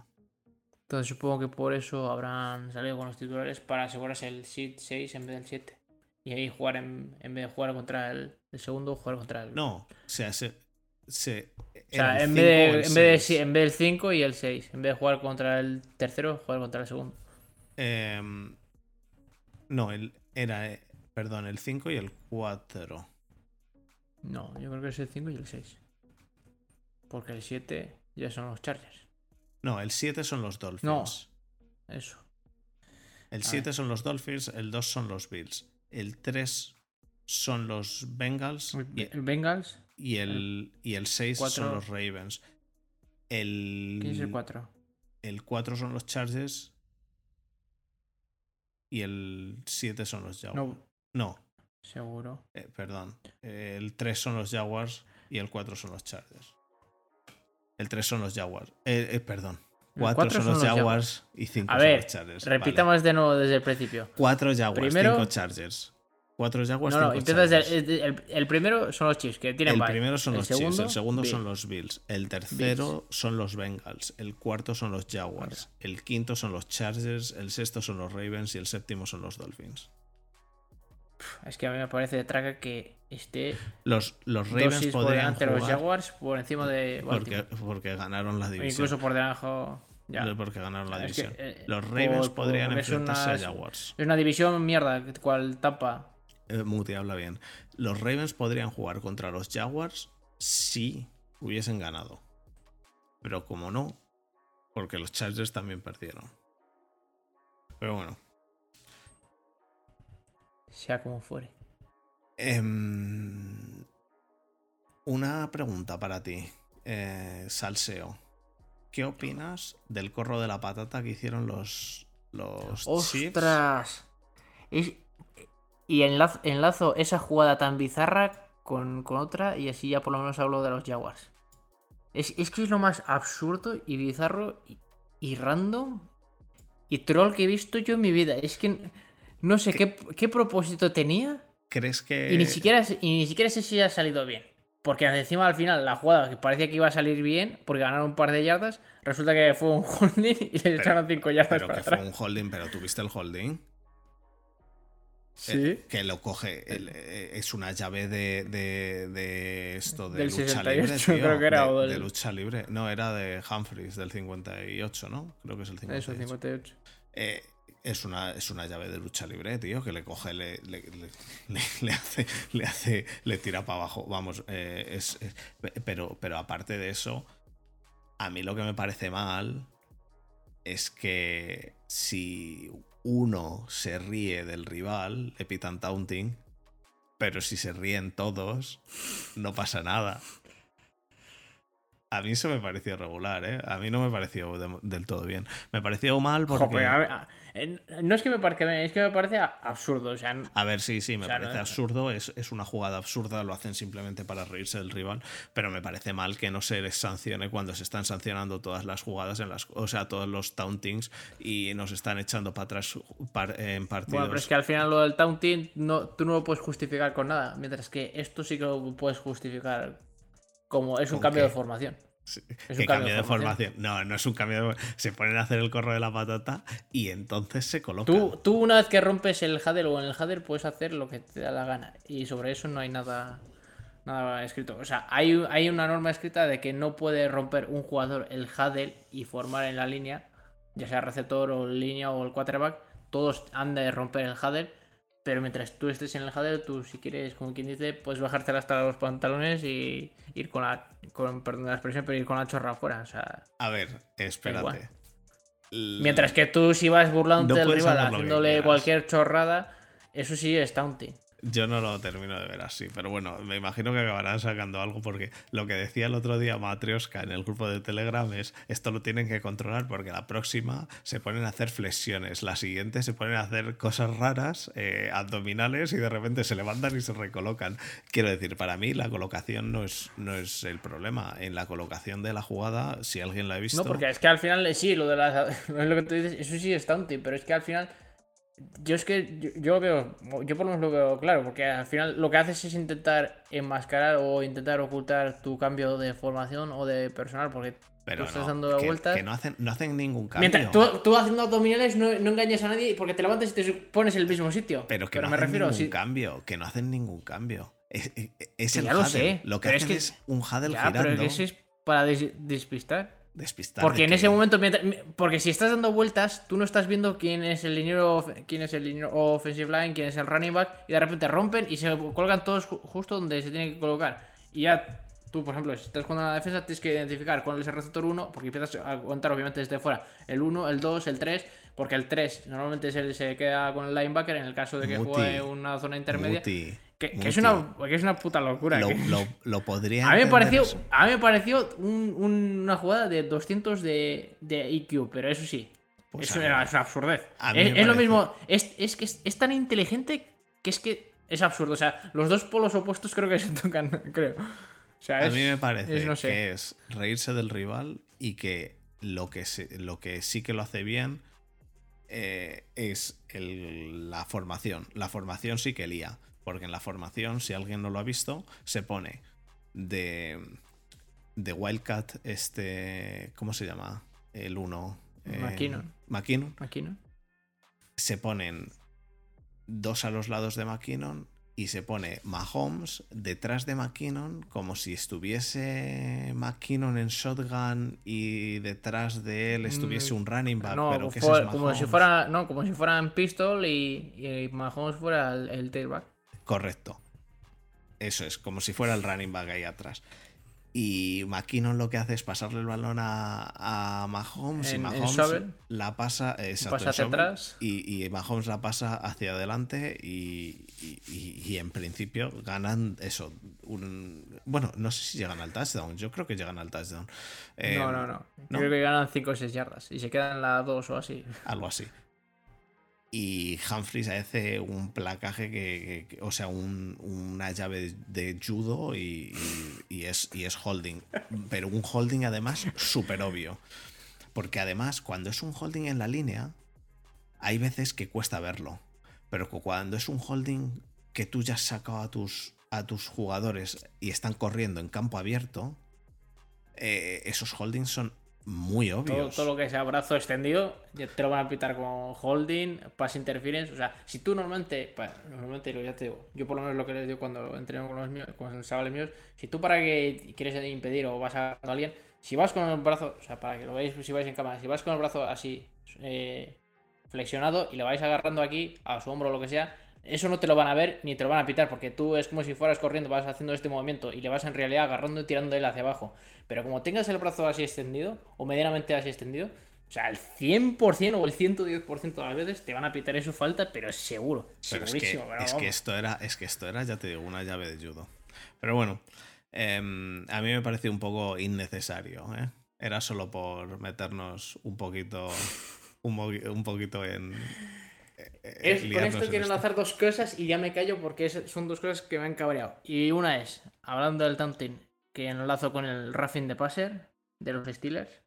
Entonces supongo que por eso habrán salido con los titulares para asegurarse el seed 6 en vez del 7. Y ahí jugar en, en vez de jugar contra el, el segundo, jugar contra el. No, o sea, se. se o sea, en vez, de, en, vez de, en vez del 5 y el 6. En vez de jugar contra el tercero, jugar contra el segundo. Em, no, el, era. eh, Perdón, el 5 y el 4. No, yo creo que es el 5 y el 6. Porque el 7 ya son los Chargers. No, el 7 son los Dolphins. Eso. El A 7 son los Dolphins, el 2 son los Bills. El 3 son los Bengals. Y, El Bengals. y el, y el 6 son cuatro- los Ravens. El, ¿Quién es el 4? el 4 son los Chargers. Y el 7 son los Jaguars. No, No, seguro. eh, perdón. Eh, El 3 son los Jaguars y el 4 son los Chargers. El 3 son los Jaguars. Eh, eh, perdón. El 4 cuatro son los Jaguars y 5 A son los Chargers. Vale. Repitamos de nuevo desde el principio. 4 Jaguars, Primero- 5 Chargers. 4 Jaguars, No, no, 5 empieza desde Chargers. el, el- el primero son los Chiefs, que tienen El bye. primero son El los Chiefs, segundo, el segundo son los Bills, el tercero son los Bengals, el cuarto son los Jaguars, el quinto son los Chargers, el sexto son los Ravens y el séptimo son los Dolphins. Es que a mí me parece de traga que esté Los, los Ravens por podrían delante los Jaguars por encima de porque, porque ganaron la división. incluso por debajo. Ya. Porque ganaron la Es que, división. eh, los Ravens por- podrían enfrentarse una- a Jaguars. Es una división mierda, cual Tampa. Eh, Muti habla bien. Los Ravens podrían jugar contra los Jaguars si hubiesen ganado. Pero como no, porque los Chargers también perdieron. Pero bueno. Sea como fuere. Em, Una pregunta para ti, eh, Salseo. ¿Qué opinas del corro de la patata que hicieron los, los Chiefs? ¡Ostras! Es- Y enlazo, enlazo esa jugada tan bizarra con, con otra y así ya por lo menos hablo de los Jaguars. Es, es que es lo más absurdo y bizarro y, y random y troll que he visto yo en mi vida. Es que no sé qué, qué propósito tenía ¿Crees que.? y ni siquiera, y ni siquiera sé si ha salido bien. Porque encima al final la jugada que parecía que iba a salir bien porque ganaron un par de yardas, resulta que fue un holding y les echaron 5 yardas Pero para que fue atrás. un holding, pero tuviste el holding. Sí. Eh, que lo coge. el- eh, es una llave de, de, de esto de Del lucha 68 libre. tío, creo que era, de, lucha libre. No, era de Humphries del 58, ¿no? Creo que es el 58. Eso, 58. Eh, es una, es una llave de lucha libre, tío, que le coge, le, le, le- le- le hace, le hace, le tira para abajo. Vamos, eh, es, es- pero, pero aparte de eso, a mí lo que me parece mal es que si uno se ríe del rival, le pitan taunting, pero si se ríen todos, no pasa nada. A mí eso me pareció regular, ¿eh? A mí no me pareció de- del todo bien. Me pareció mal porque... Jope, a ver, a- no es que me parezca bien, es que me parece absurdo. O sea, A ver, sí, sí, me O sea, parece no- absurdo, es, es una jugada absurda, lo hacen simplemente para reírse del rival, pero me parece mal que no se les sancione cuando se están sancionando todas las jugadas, en las, o sea, todos los tauntings y nos están echando para atrás par- en partidos. bueno, pero es que al final lo del taunting no, tú no lo puedes justificar con nada. Mientras que esto sí que lo puedes justificar como es un ¿Con cambio qué? de formación. Sí, es que un cambio cambio de formación. No, no es un cambio de Se ponen a hacer el corro de la patata y entonces se colocan. Tú, tú una vez que rompes el header o en el header puedes hacer lo que te da la gana. Y sobre eso no hay nada, nada escrito. O sea, hay, hay una norma escrita de que no puede romper un jugador el header y formar en la línea, ya sea receptor o línea o el quarterback. Todos han de romper el header. Pero mientras tú estés en el header, tú si quieres, como quien dice, puedes bajarte hasta los pantalones y ir con la, con, perdón la expresión, pero ir con la chorra afuera. O sea, A ver, espérate. Mientras que tú si vas burlándote No del rival haciéndole cualquier chorrada, eso sí es taunting. Yo no lo termino de ver así, pero bueno, me imagino que acabarán sacando algo porque lo que decía el otro día Matrioska en el grupo de Telegram es esto lo tienen que controlar porque la próxima se ponen a hacer flexiones, la siguiente se ponen a hacer cosas raras, eh, abdominales y de repente se levantan y se recolocan. Quiero decir, para mí la colocación no es, no es el problema. En la colocación de la jugada, si alguien la ha visto... No, porque es que al final, sí, lo de las. Lo que tú dices, eso sí es taunting, pero es que al final. Yo es que yo, yo veo, yo por lo menos lo veo claro, porque al final lo que haces es intentar enmascarar o intentar ocultar tu cambio de formación o de personal, porque pero tú estás no, dando que, vueltas. que no, hacen, no hacen ningún cambio. Mientras tú, tú haciendo abdominales no, no engañas a nadie porque te levantas y te pones en el mismo sitio. Pero que no me hacen refiero, ningún cambio, que no hacen ningún cambio. Es, es- es Que el ya lo huddle. sé, Lo que pero es hacen que- es, un huddle ya, pero girando. eso es para des- despistar. Despistar Porque en que- ese momento, mientras- porque si estás dando vueltas, tú no estás viendo quién es el liniero, of- quién es el liniero offensive line, quién es el running back, y de repente rompen y se colgan todos ju- justo donde se tienen que colocar. Y ya tú, por ejemplo, si estás jugando a la defensa, tienes que identificar cuál es el receptor 1, porque empiezas a contar obviamente desde fuera. El 1, el 2, el 3, porque el 3 normalmente se, se queda con el linebacker en el caso de que Muti, juegue una zona intermedia. Muti, que, es una, que es una puta locura. Lo, que- lo, lo podría a mí me pareció, eso. a mí me pareció un- un- una jugada de 200 de, de IQ, pero eso sí, Pues es una absurdez. Es, lo mismo, es, es que es, tan inteligente que es que es absurdo. O sea, los dos polos opuestos creo que se tocan, creo. O sea, A mí me parece es, no sé. que es reírse del rival y que lo que, se- lo que sí que lo hace bien eh, es el- la formación. La formación sí que lía. Porque en la formación, si alguien no lo ha visto, se pone de, de Wildcat, este. ¿Cómo se llama? El 1. McKinnon. McKinnon. ¿no? Se ponen dos a los lados de McKinnon y se pone Mahomes detrás de McKinnon como si estuviese McKinnon en shotgun y detrás de él estuviese un running back, No, pero que ese fue- es como si fuera, no, como si fueran pistol y, y Mahomes fuera el, el tailback. Correcto. Eso es, como si fuera el running back ahí atrás. Y McKinnon lo que hace es pasarle el balón a, a Mahomes y En- Mahomes la pasa, exacto, Pasa hacia atrás. Y, y Mahomes la pasa hacia adelante y, y- en principio ganan eso, un, Bueno, no sé si llegan al touchdown. Yo creo que llegan al touchdown. Eh, no, no, no, Creo que ganan 5 o 6 yardas y se quedan la 2 o así. Algo así. Y Humphries hace un placaje que, o sea, una llave de judo y, es, holding. Pero un holding además súper obvio. Porque además, cuando es un holding en la línea, hay veces que cuesta verlo. Pero cuando es un holding que tú ya has sacado a tus, a tus jugadores y están corriendo en campo abierto, eh, esos holdings son muy obvios. Todo, lo que sea brazo extendido, te lo van a pitar con holding, pass interference. O sea, si tú normalmente, normalmente ya te digo, yo por lo menos lo que les digo cuando entreno con los, míos, con los chavales míos, si tú para que quieres impedir o vas a, a alguien, si vas con el brazo, o sea, para que lo veáis si vais en cámara, si vas con el brazo así eh, flexionado y lo vais agarrando aquí a su hombro o lo que sea, eso no te lo van a ver ni te lo van a pitar, porque tú es como si fueras corriendo, vas haciendo este movimiento y le vas en realidad agarrando y tirando él hacia abajo. Pero como tengas el brazo así extendido, o medianamente así extendido, o sea, el 100% o el 110% de las veces te van a pitar eso falta, pero es seguro. segurísimo. Es que, esto era, es que esto era, ya te digo, una llave de judo. Pero bueno, em, a mí me pareció un poco innecesario. ¿eh? Era solo por meternos un poquito, un poquito en, es, con esto quiero enlazar dos cosas y ya me callo porque son dos cosas que me han cabreado. Y una es, hablando del taunting, que enlazo con el roughing de passer de los Steelers.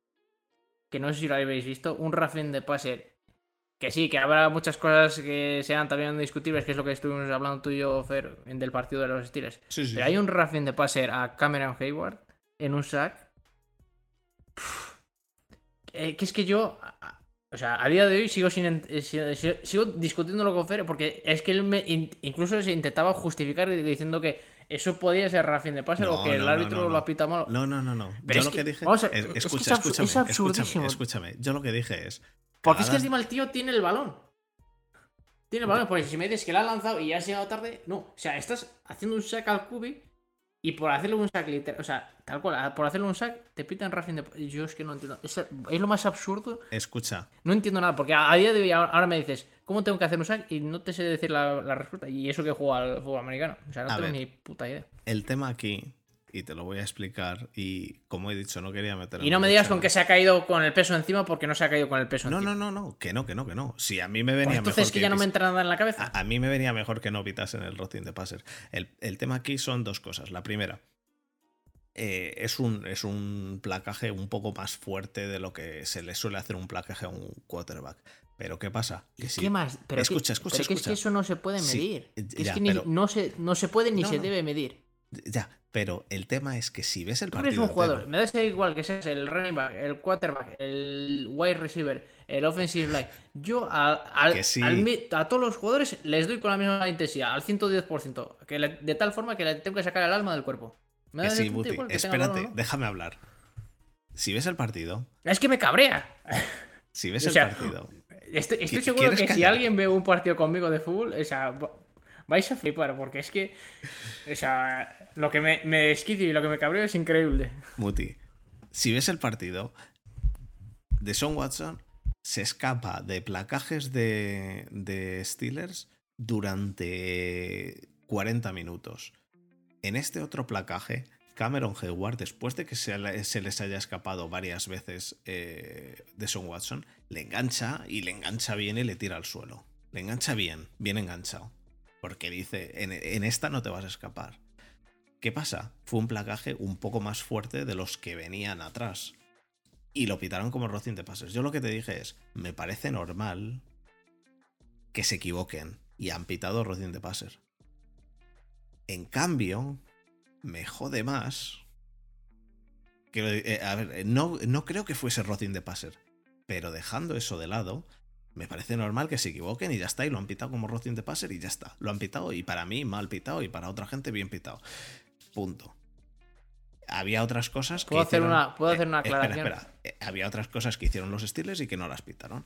Que no sé si lo habéis visto. Un roughing de passer que sí, que habrá muchas cosas que sean también discutibles, que es lo que estuvimos hablando tú y yo, Fer, del partido de los Steelers. Pero hay un roughing de passer a Cameron Hayward en un sack. Eh, que es que yo o sea, a día de hoy sigo sin eh, sigo, discutiéndolo con Fer porque es que él me incluso se intentaba justificar diciendo que eso podía ser rafín de pase o que el árbitro lo apita mal. No, no, no, no. Yo lo que, dije. es, escucha, escúchame, es escúchame, escúchame. Yo lo que dije es. Porque es que encima el tío tiene el balón. Tiene el balón, porque si me dices que lo ha lanzado y ya has llegado tarde, no. O sea, estás haciendo un sack al cubi y por hacerle un sack literal, o sea, tal cual, por hacerle un sack, te pitan Racing de. Yo es que no entiendo. Es, lo más absurdo. Escucha. No entiendo nada, porque a, día de hoy ahora me dices, ¿cómo tengo que hacer un sack? Y no te sé decir la, respuesta. Y eso que juego al fútbol americano. O sea, no tengo ni puta idea. El tema aquí y te lo voy a explicar. Y como he dicho, no quería meter. Y no me digas con que se ha caído con el peso encima porque no se ha caído con el peso no, encima. No, no, no, que no, que no, que no. Si a mí me venía pues entonces mejor. que, ya no me entra nada en la cabeza. A, mí me venía mejor que no en el rotin de passer. El, el tema aquí son dos cosas. La primera eh, es, un, es un placaje un poco más fuerte de lo que se le suele hacer un placaje a un quarterback. Pero ¿qué pasa? Que ¿Qué más? Pero escucha, escucha, es que eso no se puede medir. es que no, se, no se puede ni se debe medir. Ya, pero el tema es que si ves el partido. Tú eres un jugador, me da igual que seas el running back, el quarterback, el wide receiver, el offensive line. Yo a, a todos los jugadores les doy con la misma intensidad, al 110%, que de tal forma que le tengo que sacar el alma del cuerpo sí, espérate, déjame hablar. Si ves el partido. Es que me cabrea. Si ves el partido. Estoy, seguro que si alguien ve un partido conmigo de fútbol, o sea, vais a flipar, porque es que. O sea, lo que me, me y lo que me cabreo es increíble. Muti, si ves el partido, de Son Watson se escapa de placajes de, de Steelers durante 40 minutos. En este otro placaje, Cameron Hayward, después de que se, les haya escapado varias veces eh, de Son Watson, le engancha y le engancha bien y le tira al suelo. Le engancha bien, bien enganchado. Porque dice, en, esta no te vas a escapar. ¿Qué pasa? Fue un placaje un poco más fuerte de los que venían atrás. Y lo pitaron como rocín de pases. Yo lo que te dije es, me parece normal que se equivoquen. Y han pitado rocín de pases. En cambio, me jode más. Eh, a ver, no, no, creo que fuese Rotin de Passer. Pero dejando eso de lado, me parece normal que se equivoquen y ya está. Y lo han pitado como Rotin de Passer y ya está. Lo han pitado y para mí mal pitado y para otra gente bien pitado. Punto. Había otras cosas que. ¿Puedo, hacer, una, ¿puedo hacer una eh, aclaración? Espera, espera. Eh, había otras cosas que hicieron los estiles y que no las pitaron.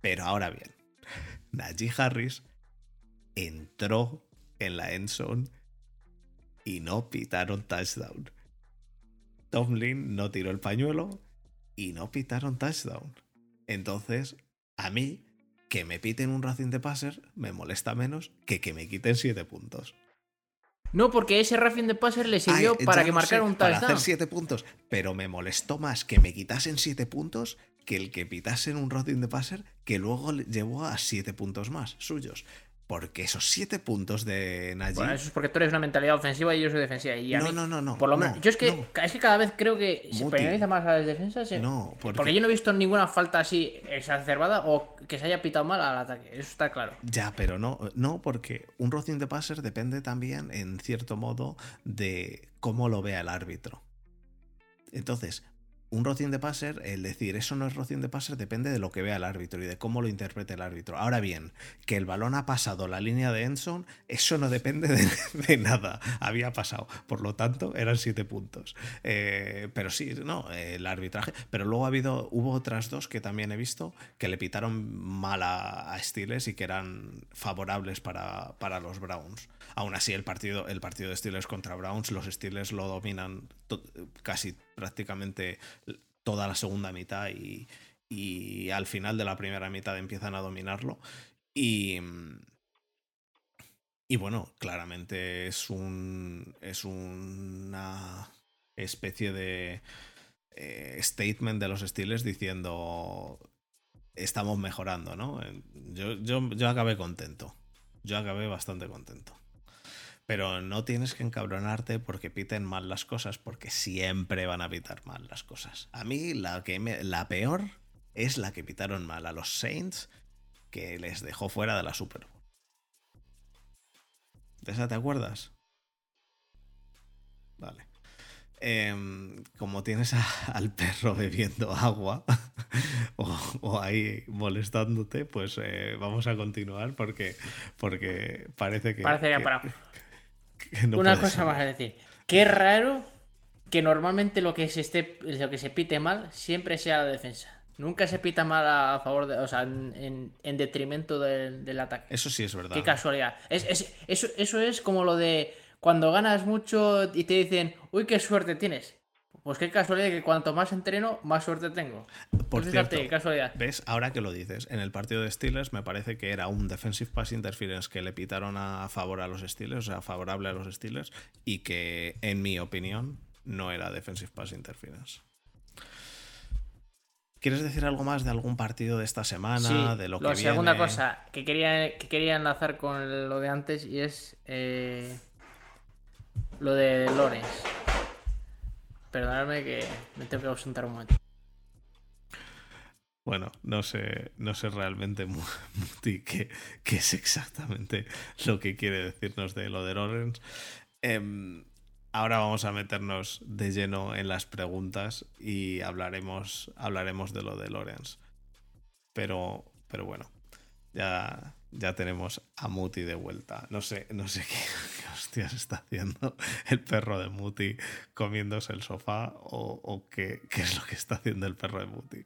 Pero ahora bien, Najee Harris entró en la endzone y no pitaron touchdown. Tomlin no tiró el pañuelo y no pitaron touchdown. Entonces, a mí, que me piten un Racing de Passer me molesta menos que que me quiten 7 puntos. No, porque ese roughing de passer le sirvió Ay, para que marcara sé, un Para touchdown. hacer 7 puntos. Pero me molestó más que me quitasen 7 puntos que el que pitasen un roughing de passer que luego le llevó a 7 puntos más suyos. Porque esos 7 puntos de Najee. Bueno, eso es porque tú eres una mentalidad ofensiva y yo soy defensiva. Y a No, mí, no, no, no, Por lo no, menos, yo es que, no. es que cada vez creo que se Muti. penaliza más a las defensas. eh, No, porque- porque... yo no he visto ninguna falta así exacerbada o que se haya pitado mal al ataque. Eso está claro. Ya, pero no, no, porque un roughing de passer depende también, en cierto modo, de cómo lo vea el árbitro. Entonces, un roughing de passer, el decir eso no es roughing de passer, depende de lo que vea el árbitro y de cómo lo interprete el árbitro. Ahora bien, que el balón ha pasado la línea de endzone, eso no depende de, nada. Había pasado. Por lo tanto, eran siete puntos. Eh, pero sí, no, el arbitraje. Pero luego ha habido, hubo otras dos que también he visto que le pitaron mal a, a Steelers y que eran favorables para, para los Browns. Aún así, el partido, el partido de Steelers contra Browns, los Steelers lo dominan casi prácticamente toda la segunda mitad y, al final de la primera mitad empiezan a dominarlo. Y, y bueno, claramente es un. es una especie de eh, statement de los Steelers diciendo estamos mejorando, ¿no? Yo, yo, yo acabé contento. Yo acabé bastante contento. Pero no tienes que encabronarte porque piten mal las cosas, porque siempre van a pitar mal las cosas. A mí la, que me- la peor es la que pitaron mal a los Saints, que les dejó fuera de la Super Bowl. ¿De esa te acuerdas? Vale. Em, como tienes a- al perro bebiendo agua o, o ahí molestándote, pues eh, vamos a continuar porque, porque parece que... Parece que que no Una cosa ser. más a decir. Qué raro que normalmente lo que se esté, lo que se pite mal siempre sea la defensa. Nunca se pita mal a favor de, o sea, en, en- en detrimento del, del ataque. Eso sí es verdad. Qué casualidad. Es, es- eso, eso es como lo de cuando ganas mucho y te dicen, uy, qué suerte tienes. Pues qué casualidad que cuanto más entreno, más suerte tengo. Por fíjate, cierto, qué casualidad. ¿Ves? Ahora que lo dices, en el partido de Steelers me parece que era un defensive pass interference que le pitaron a favor a los Steelers, o sea, favorable a los Steelers, y que, en mi opinión, no era defensive pass interference. ¿Quieres decir algo más de algún partido de esta semana? Sí, de lo que la segunda cosa que quería, que quería enlazar con lo de antes y es eh, lo de Lorenz. Perdonadme que me tengo que ausentar un momento. Bueno, no sé, no sé realmente, Mu- Muti, qué, qué es exactamente lo que quiere decirnos de lo de Lawrence. Em, ahora vamos a meternos de lleno en las preguntas y hablaremos, hablaremos de lo de Lawrence. Pero, pero bueno, ya, ya tenemos a Muti de vuelta. No sé, no sé qué, qué hostias está haciendo el perro de Muti comiéndose el sofá o, qué, es lo que está haciendo el perro de Muti.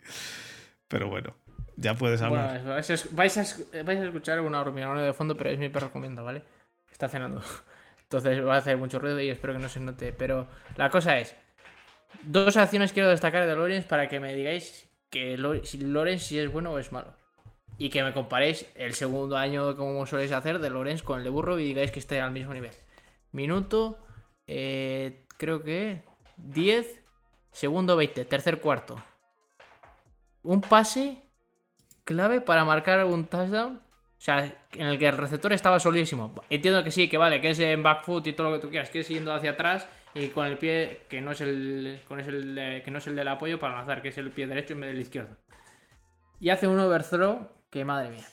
Pero bueno, ya puedes hablar. Bueno, vais a, escuchar una hormigoneo de fondo, pero es mi perro comiendo, ¿vale? Está cenando. Entonces va a hacer mucho ruido y espero que no se note. Pero la cosa es, dos acciones quiero destacar de Lorenz para que me digáis que Lorenz si es bueno o es malo. Y que me comparéis el segundo año, como soléis hacer, de Lorenz con el de Burro y digáis que esté al mismo nivel. Minuto, eh, creo que 10, segundo 20, tercer cuarto. Un pase clave para marcar un touchdown. O sea, en el que el receptor estaba solísimo. Entiendo que sí, que vale, que es en back foot y todo lo que tú quieras, que es yendo hacia atrás y con el pie que no es el, con el que no es el del apoyo para lanzar, que es el pie derecho en vez del izquierdo. Y hace un overthrow que madre mía.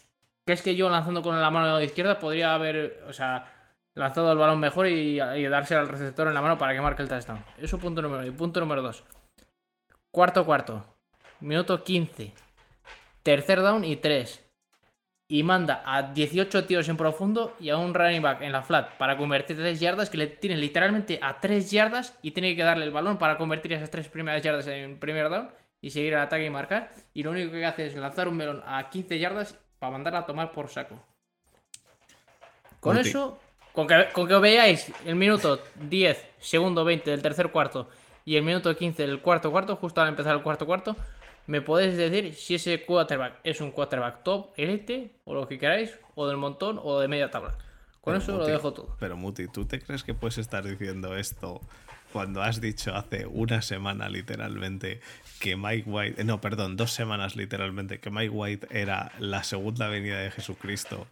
Que es que yo lanzando con la mano izquierda podría haber, o sea, lanzado el balón mejor y, y darse al receptor en la mano para que marque el touchdown. Eso punto número uno. Y punto número dos. Cuarto cuarto. Minuto 15. Tercer down y 3. Y manda a 18 tíos en profundo y a un running back en la flat para convertir 3 yardas que le tienen literalmente a 3 yardas y tiene que darle el balón para convertir esas 3 primeras yardas en primer down y seguir el ataque y marcar. Y lo único que hace es lanzar un melón a 15 yardas para mandarla a tomar por saco. Con eso, con que, con que veáis el minuto 10, segundo 20 del tercer cuarto y el minuto 15 del cuarto cuarto, justo al empezar el cuarto cuarto, me podéis decir si ese quarterback es un quarterback top, elite, o lo que queráis, o del montón, o de media tabla. Con Pero eso lo dejo todo. Pero Muti, ¿tú te crees que puedes estar diciendo esto cuando has dicho hace una semana literalmente que Mike White, no, perdón, dos semanas literalmente, que Mike White era la segunda venida de Jesucristo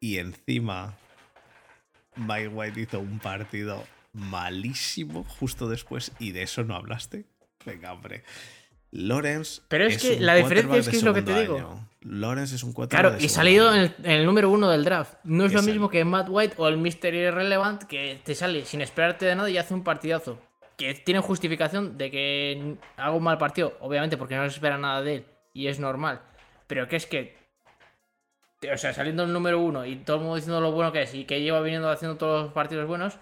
y encima Mike White hizo un partido malísimo justo después y de eso no hablaste? Venga, hombre. Lawrence. Pero es que la diferencia es que es lo que te digo. año. Lawrence es un quarterback Claro, de y salido en el, en el número uno del draft. No es lo mismo que Matt White o el Mystery Irrelevant que te sale sin esperarte de nada y hace un partidazo. Que tiene justificación de que haga un mal partido, obviamente porque no se espera nada de él y es normal. Pero que es que. O sea, saliendo el número uno y todo el mundo diciendo lo bueno que es y que lleva viniendo haciendo todos los partidos buenos,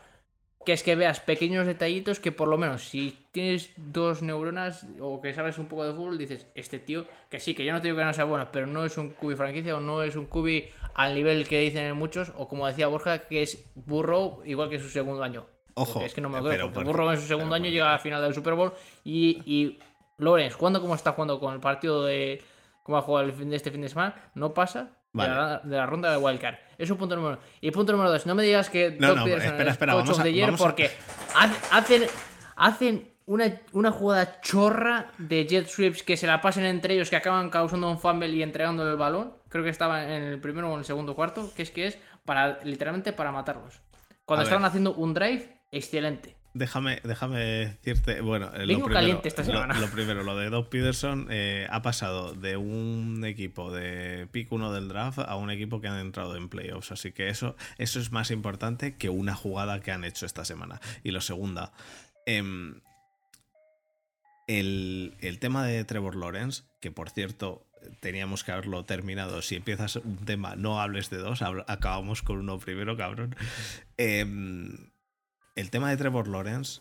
que es que veas pequeños detallitos que por lo menos si tienes dos neuronas o que sabes un poco de fútbol, dices, este tío, que sí, que yo no te digo que no sea bueno, pero no es un cubi franquicia o no es un cubi al nivel que dicen muchos, o como decía Borja, que es Burrow igual que su segundo año. Ojo, Porque es que no me lo pero creo, porque Burrow en su segundo año llega a la final del Super Bowl y, y Lawrence, jugando como está jugando con el partido de cómo ha jugado el fin de este fin de semana, no pasa Vale. de, la, de la ronda de Wildcard. Es un punto número uno. Y punto número dos, no me digas que No, Doug no, Peterson espera, es espera, vamos a- vamos porque ha- hacen, hacen una, una jugada chorra de jet sweeps que se la pasen entre ellos, que acaban causando un fumble y entregándole el balón. Creo que estaba en el primero o en el segundo cuarto, que es que es para literalmente para matarlos. Cuando estaban haciendo un drive, excelente. Déjame, déjame decirte, bueno, eh, lo primero, esta lo- primero, lo de Doug Peterson eh, ha pasado de un equipo de pick 1 del draft a un equipo que han entrado en playoffs, así que eso, eso es más importante que una jugada que han hecho esta semana. Y lo segunda, em, el, el tema de Trevor Lawrence, que por cierto teníamos que haberlo terminado, si empiezas un tema no hables de dos, acabamos con uno primero, cabrón. Em, el tema de Trevor Lawrence,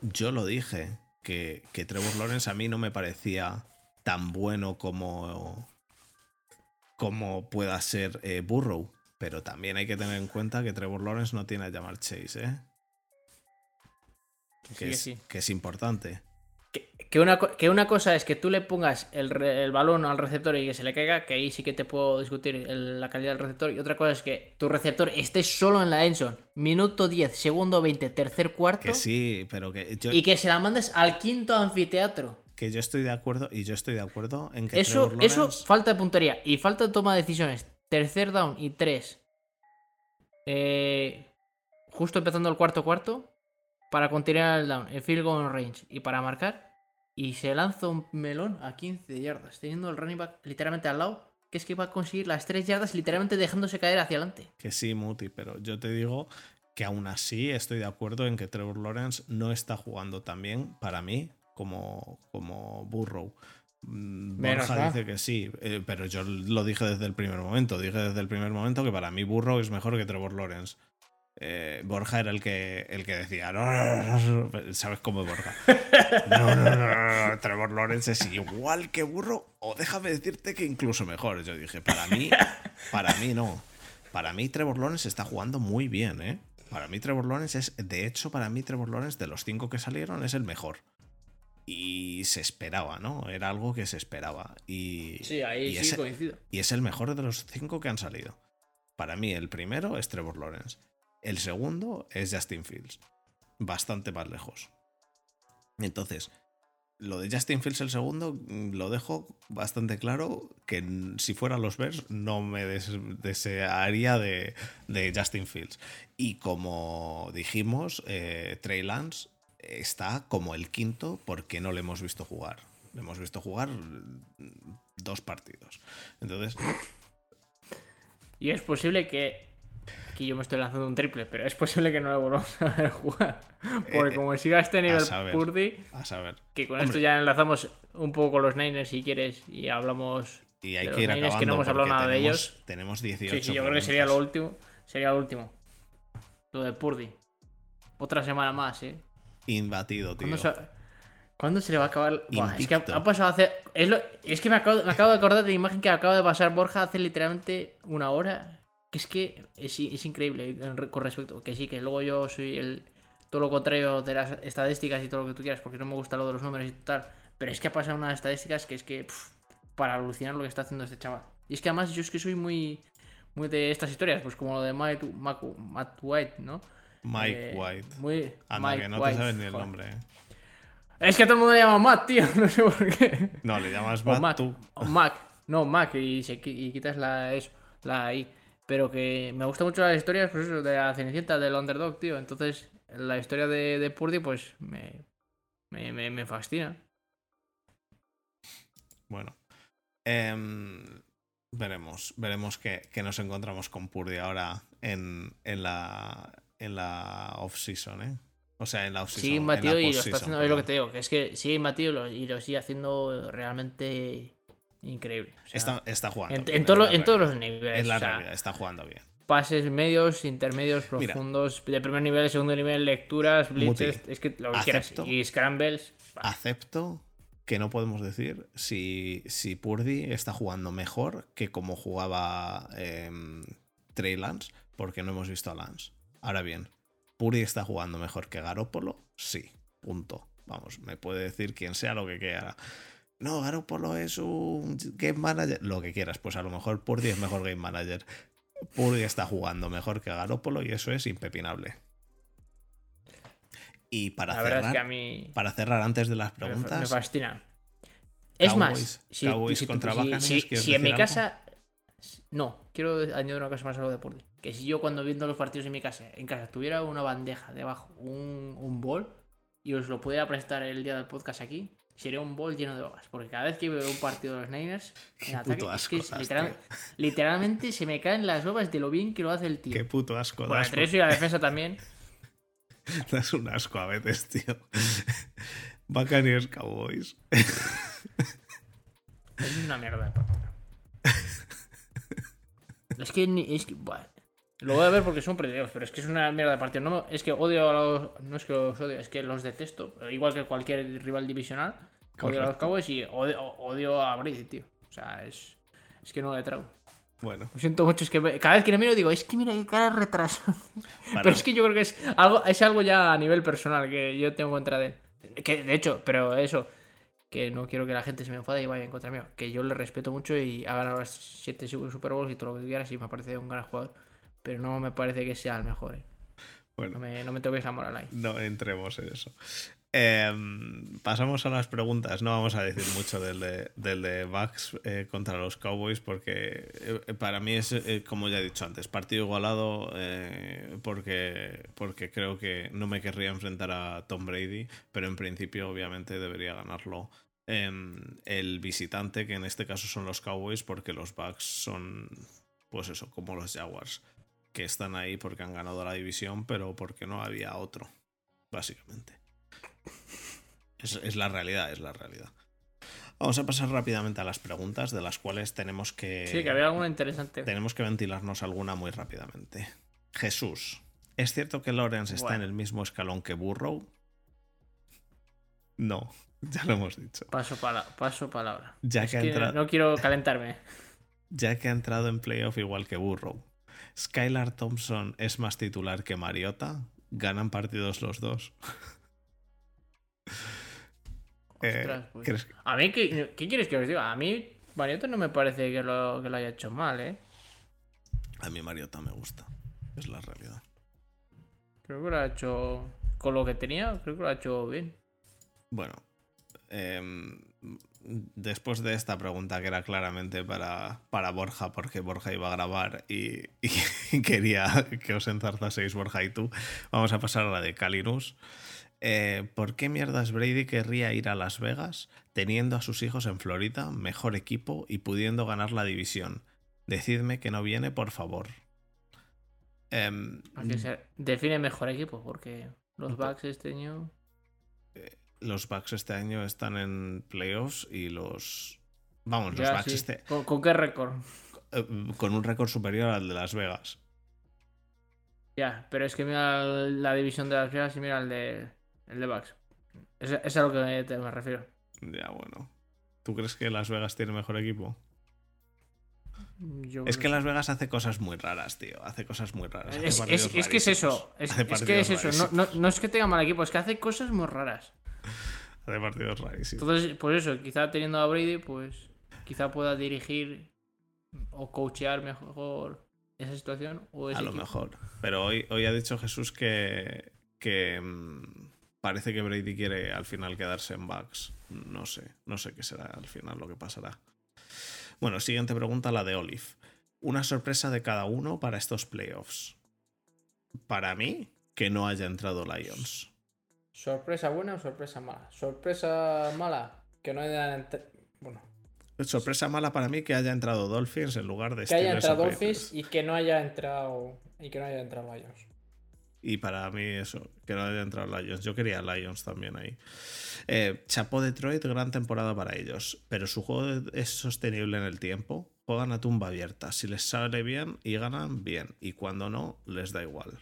yo lo dije, que, que Trevor Lawrence a mí no me parecía tan bueno como, como pueda ser eh, Burrow. Pero también hay que tener en cuenta que Trevor Lawrence no tiene a llamar Chase, ¿eh? Sí, Que, que es, sí. que es importante. Que, que una, que una cosa es que tú le pongas el, balón al receptor y que se le caiga, que ahí sí que te puedo discutir el- la calidad del receptor. Y otra cosa es que tu receptor esté solo en la endzone, minuto 10, segundo 20, tercer cuarto, Que sí, pero que yo, y que se la mandes al quinto anfiteatro. que yo estoy de acuerdo y yo estoy de acuerdo en que Eso, Trevor eso, Lawrence- falta de puntería y falta de toma de decisiones. Tercer down y tres. Eh, justo empezando el cuarto cuarto. Para continuar el down, el field goal range y para marcar. Y se lanza un melón a 15 yardas, teniendo el running back literalmente al lado. Que es que va a conseguir las 3 yardas literalmente dejándose caer hacia adelante. Que sí, Muti, pero yo te digo que aún así estoy de acuerdo en que Trevor Lawrence no está jugando tan bien para mí como, como Burrow. Mm, Menos Borja dice que sí, eh, pero yo lo dije desde el primer momento. Dije desde el primer momento que para mí Burrow es mejor que Trevor Lawrence. Eh, Borja era el que, el que decía, no, no, no, no", ¿sabes cómo es Borja? No, no, no, no, no, Trevor Lawrence es igual que Burrow o déjame decirte que incluso mejor. Yo dije, para mí, para mí no. Para mí Trevor Lawrence está jugando muy bien, ¿eh? Para mí Trevor Lawrence es, de hecho, para mí Trevor Lawrence de los cinco que salieron es el mejor. Y se esperaba, ¿no? Era algo que se esperaba. Y, Sí, ahí y sí ese- coincido. y es el mejor de los cinco que han salido. Para mí, el primero es Trevor Lawrence. El segundo es Justin Fields. Bastante más lejos. Entonces, lo de Justin Fields el segundo mm, lo dejo bastante claro que si fueran los Bears no me des- desearía de, de Justin Fields. Y como dijimos, eh, Trey Lance está como el quinto porque no le hemos visto jugar. Le hemos visto jugar mm, dos partidos. Entonces, Y es posible que. Aquí yo me estoy lanzando un triple, pero es posible que no lo volvamos a ver jugar. Porque Eh, como siga este nivel. Purdy, a saber. que con Hombre. esto ya enlazamos un poco con los Niners si quieres y hablamos. Y hay de que ir Niners, acabando que no hemos hablado nada de ellos. Tenemos 18 Sí, sí, yo creo que sería lo último. Sería lo último. Lo de Purdy. Otra semana más, ¿eh? Imbatido, tío. ¿Cuándo se, ¿cuándo se le va a acabar? Buah, es que ha pasado hace. Es, lo- es que me acabo, me acabo de acordar de la imagen que acaba de pasar Borja hace literalmente una hora. Que es que es, es increíble re- con respecto. Que sí, que luego yo soy el. Todo lo contrario de las estadísticas y todo lo que tú quieras, porque no me gusta lo de los números y tal. Pero es que ha pasado unas estadísticas que es que. para alucinar lo que está haciendo este chaval. Y es que además yo es que soy muy. muy de estas historias, pues como lo de Mike, Mac- Matt White, ¿no? Mike Eh, White. Muy. Anda, Mike que no White, te sabes ni el joder. nombre. ¿eh? Es que todo el mundo le llama Matt, tío. No sé por qué. No, le llamas Matt Mac. tú. o Mac. No, Mac. Y, se, qui- y quitas la, eso, la I. Pero que me gustan mucho las historias, pues eso, de la Cenicienta, del Underdog, tío. Entonces, la historia de, de Purdy, pues me, me, me, me fascina. Bueno. Em, veremos. Veremos que, que nos encontramos con Purdy ahora en, en la, en la off-season, ¿eh? O sea, en la en la imbatido y lo está haciendo, es lo que te digo, que es que y lo- y lo sigue haciendo realmente increíble. O sea, Está, está jugando. en, bien, en todo todos los niveles. Es la o sea, realidad, está jugando bien. pases medios, intermedios, Mira. profundos, de primer nivel, de segundo nivel, lecturas, blitzes, es que lo que quieras. Y scrambles. Acepto que no podemos decir si, si Purdy está jugando mejor que como jugaba em, Trey Lance, porque no hemos visto a Lance. Ahora bien, ¿Purdy está jugando mejor que Garópolo? Sí, punto. Vamos, me puede decir quien sea lo que quiera. No, Garópolo es un game manager. Lo que quieras, pues a lo mejor Purdy es mejor game manager. Purdy está jugando mejor que Garópolo y eso es impepinable. Y para La cerrar, es que a mí para cerrar antes de las me, me preguntas, fascina. Es Cowboys- más, si, Cowboys si tú- contra si- Buccaneers, si- ¿quieres si en mi algo? casa. No, quiero añadir una cosa más a lo de Purdy. Que si yo cuando viendo los partidos en mi casa, en casa tuviera una bandeja debajo, un, un bol, y os lo pudiera prestar el día del podcast aquí, sería un bol lleno de babas. Porque cada vez que veo un partido de los Niners, Qué en ataque, puto es que asco literal- literalmente se me caen las babas de lo bien que lo hace el tío. Qué puto asco. Bueno, das, entre y la defensa también. das un asco a veces, tío. Buccaneers Cowboys. Es una mierda de partido. es que ni. Es que. Lo voy a ver porque son predictivos, pero es que es una mierda de partido. No, es que odio a los. No es que los odio, es que los detesto. Igual que cualquier rival divisional. Odio a los. Cowboys y odio, odio a Brady, tío. O sea, es. Es que no le trago. Bueno, Lo siento mucho, es que me- cada vez que le miro digo, es que mira qué cara de retraso. para- Pero es que yo creo que es algo, es algo ya a nivel personal que yo tengo contra de él. Que, de hecho, pero eso, que no quiero que la gente se me enfade y vaya en contra mío. Que yo le respeto mucho y ha ganado las 7 Super Bowls y todo lo que quieras y me parece un gran jugador. Pero no me parece que sea el mejor. eh. No bueno, me, no me toques la moral ahí. no entremos en eso. Em, pasamos a las preguntas. No vamos a decir mucho del de, del de Bucks eh, contra los Cowboys porque eh, para mí es, eh, como ya he dicho antes, partido igualado porque, porque creo que no me querría enfrentar a Tom Brady, pero en principio obviamente debería ganarlo em, el visitante, que en este caso son los Cowboys, porque los Bucks son, pues eso, como los Jaguars, que están ahí porque han ganado la división, pero porque no había otro, básicamente. Es, es la realidad, es la realidad. Vamos a pasar rápidamente a las preguntas, de las cuales tenemos que, Sí, que había alguna interesante. tenemos que ventilarnos alguna muy rápidamente. Jesús, ¿es cierto que Lawrence está en el mismo escalón que Burrow? No, ya lo hemos dicho. Paso, pala paso palabra. Ya Es que, ha que entra- no quiero calentarme. ya que ha entrado en playoff igual que Burrow. Skylar Thompson es más titular que Mariota. Ganan partidos los dos. Eh, Ostras, pues. ¿crees que- A mí, ¿qué, qué quieres que os diga? A mí, Mariota no me parece que lo, que lo haya hecho mal, ¿eh? A mí Mariota me gusta. Es la realidad. Creo que lo ha hecho. Con lo que tenía, creo que lo ha hecho bien. Bueno, em, después de esta pregunta que era claramente para, para Borja, porque Borja iba a grabar y, y quería que os enzarzaseis Borja y tú, vamos a pasar a la de Calinus. Eh, ¿Por qué mierdas Brady querría ir a Las Vegas teniendo a sus hijos en Florida, mejor equipo y pudiendo ganar la división? Decidme que no viene, por favor. Ser- define mejor equipo, porque los Bucks este año. los Bucks este año están en playoffs y los... Vamos, los Bucks sí. este, ¿Con, con qué récord? eh, con un récord superior al de Las Vegas. Ya, pero es que mira la división de las Vegas y mira el de, el de Bucks. Es, es a lo que te- me refiero. Ya, bueno. ¿Tú crees que Las Vegas tiene mejor equipo? Yo Es que Las Vegas hace cosas muy raras, tío. Hace cosas muy raras. Es, es- es que es eso. Es, que es eso. No, no- no es que tenga mal equipo, es que hace cosas muy raras. Hace partidos rarísimos. Entonces, pues eso, quizá teniendo a Brady, pues quizá pueda dirigir o coachear mejor esa situación. O ese A lo equipo. mejor. Pero hoy, hoy ha dicho Jesús que, que mm, parece que Brady quiere al final quedarse en Bucks. No sé, no sé qué será al final lo que pasará. Bueno, siguiente pregunta, la de Olive. Una sorpresa de cada uno para estos playoffs. Para mí, que no haya entrado Lions. ¿Sorpresa buena o sorpresa mala? Sorpresa mala, que no hayan entr- Bueno, Sorpresa mala para mí que haya entrado Dolphins en lugar de que haya entrado Dolphins y que no haya entrado. Y que no haya entrado Lions. Y para mí eso, que no haya entrado Lions. Yo quería Lions también ahí. Eh, chapó Detroit, gran temporada para ellos. Pero su juego es sostenible en el tiempo. Juegan a tumba abierta. Si les sale bien y ganan, bien. Y cuando no, les da igual.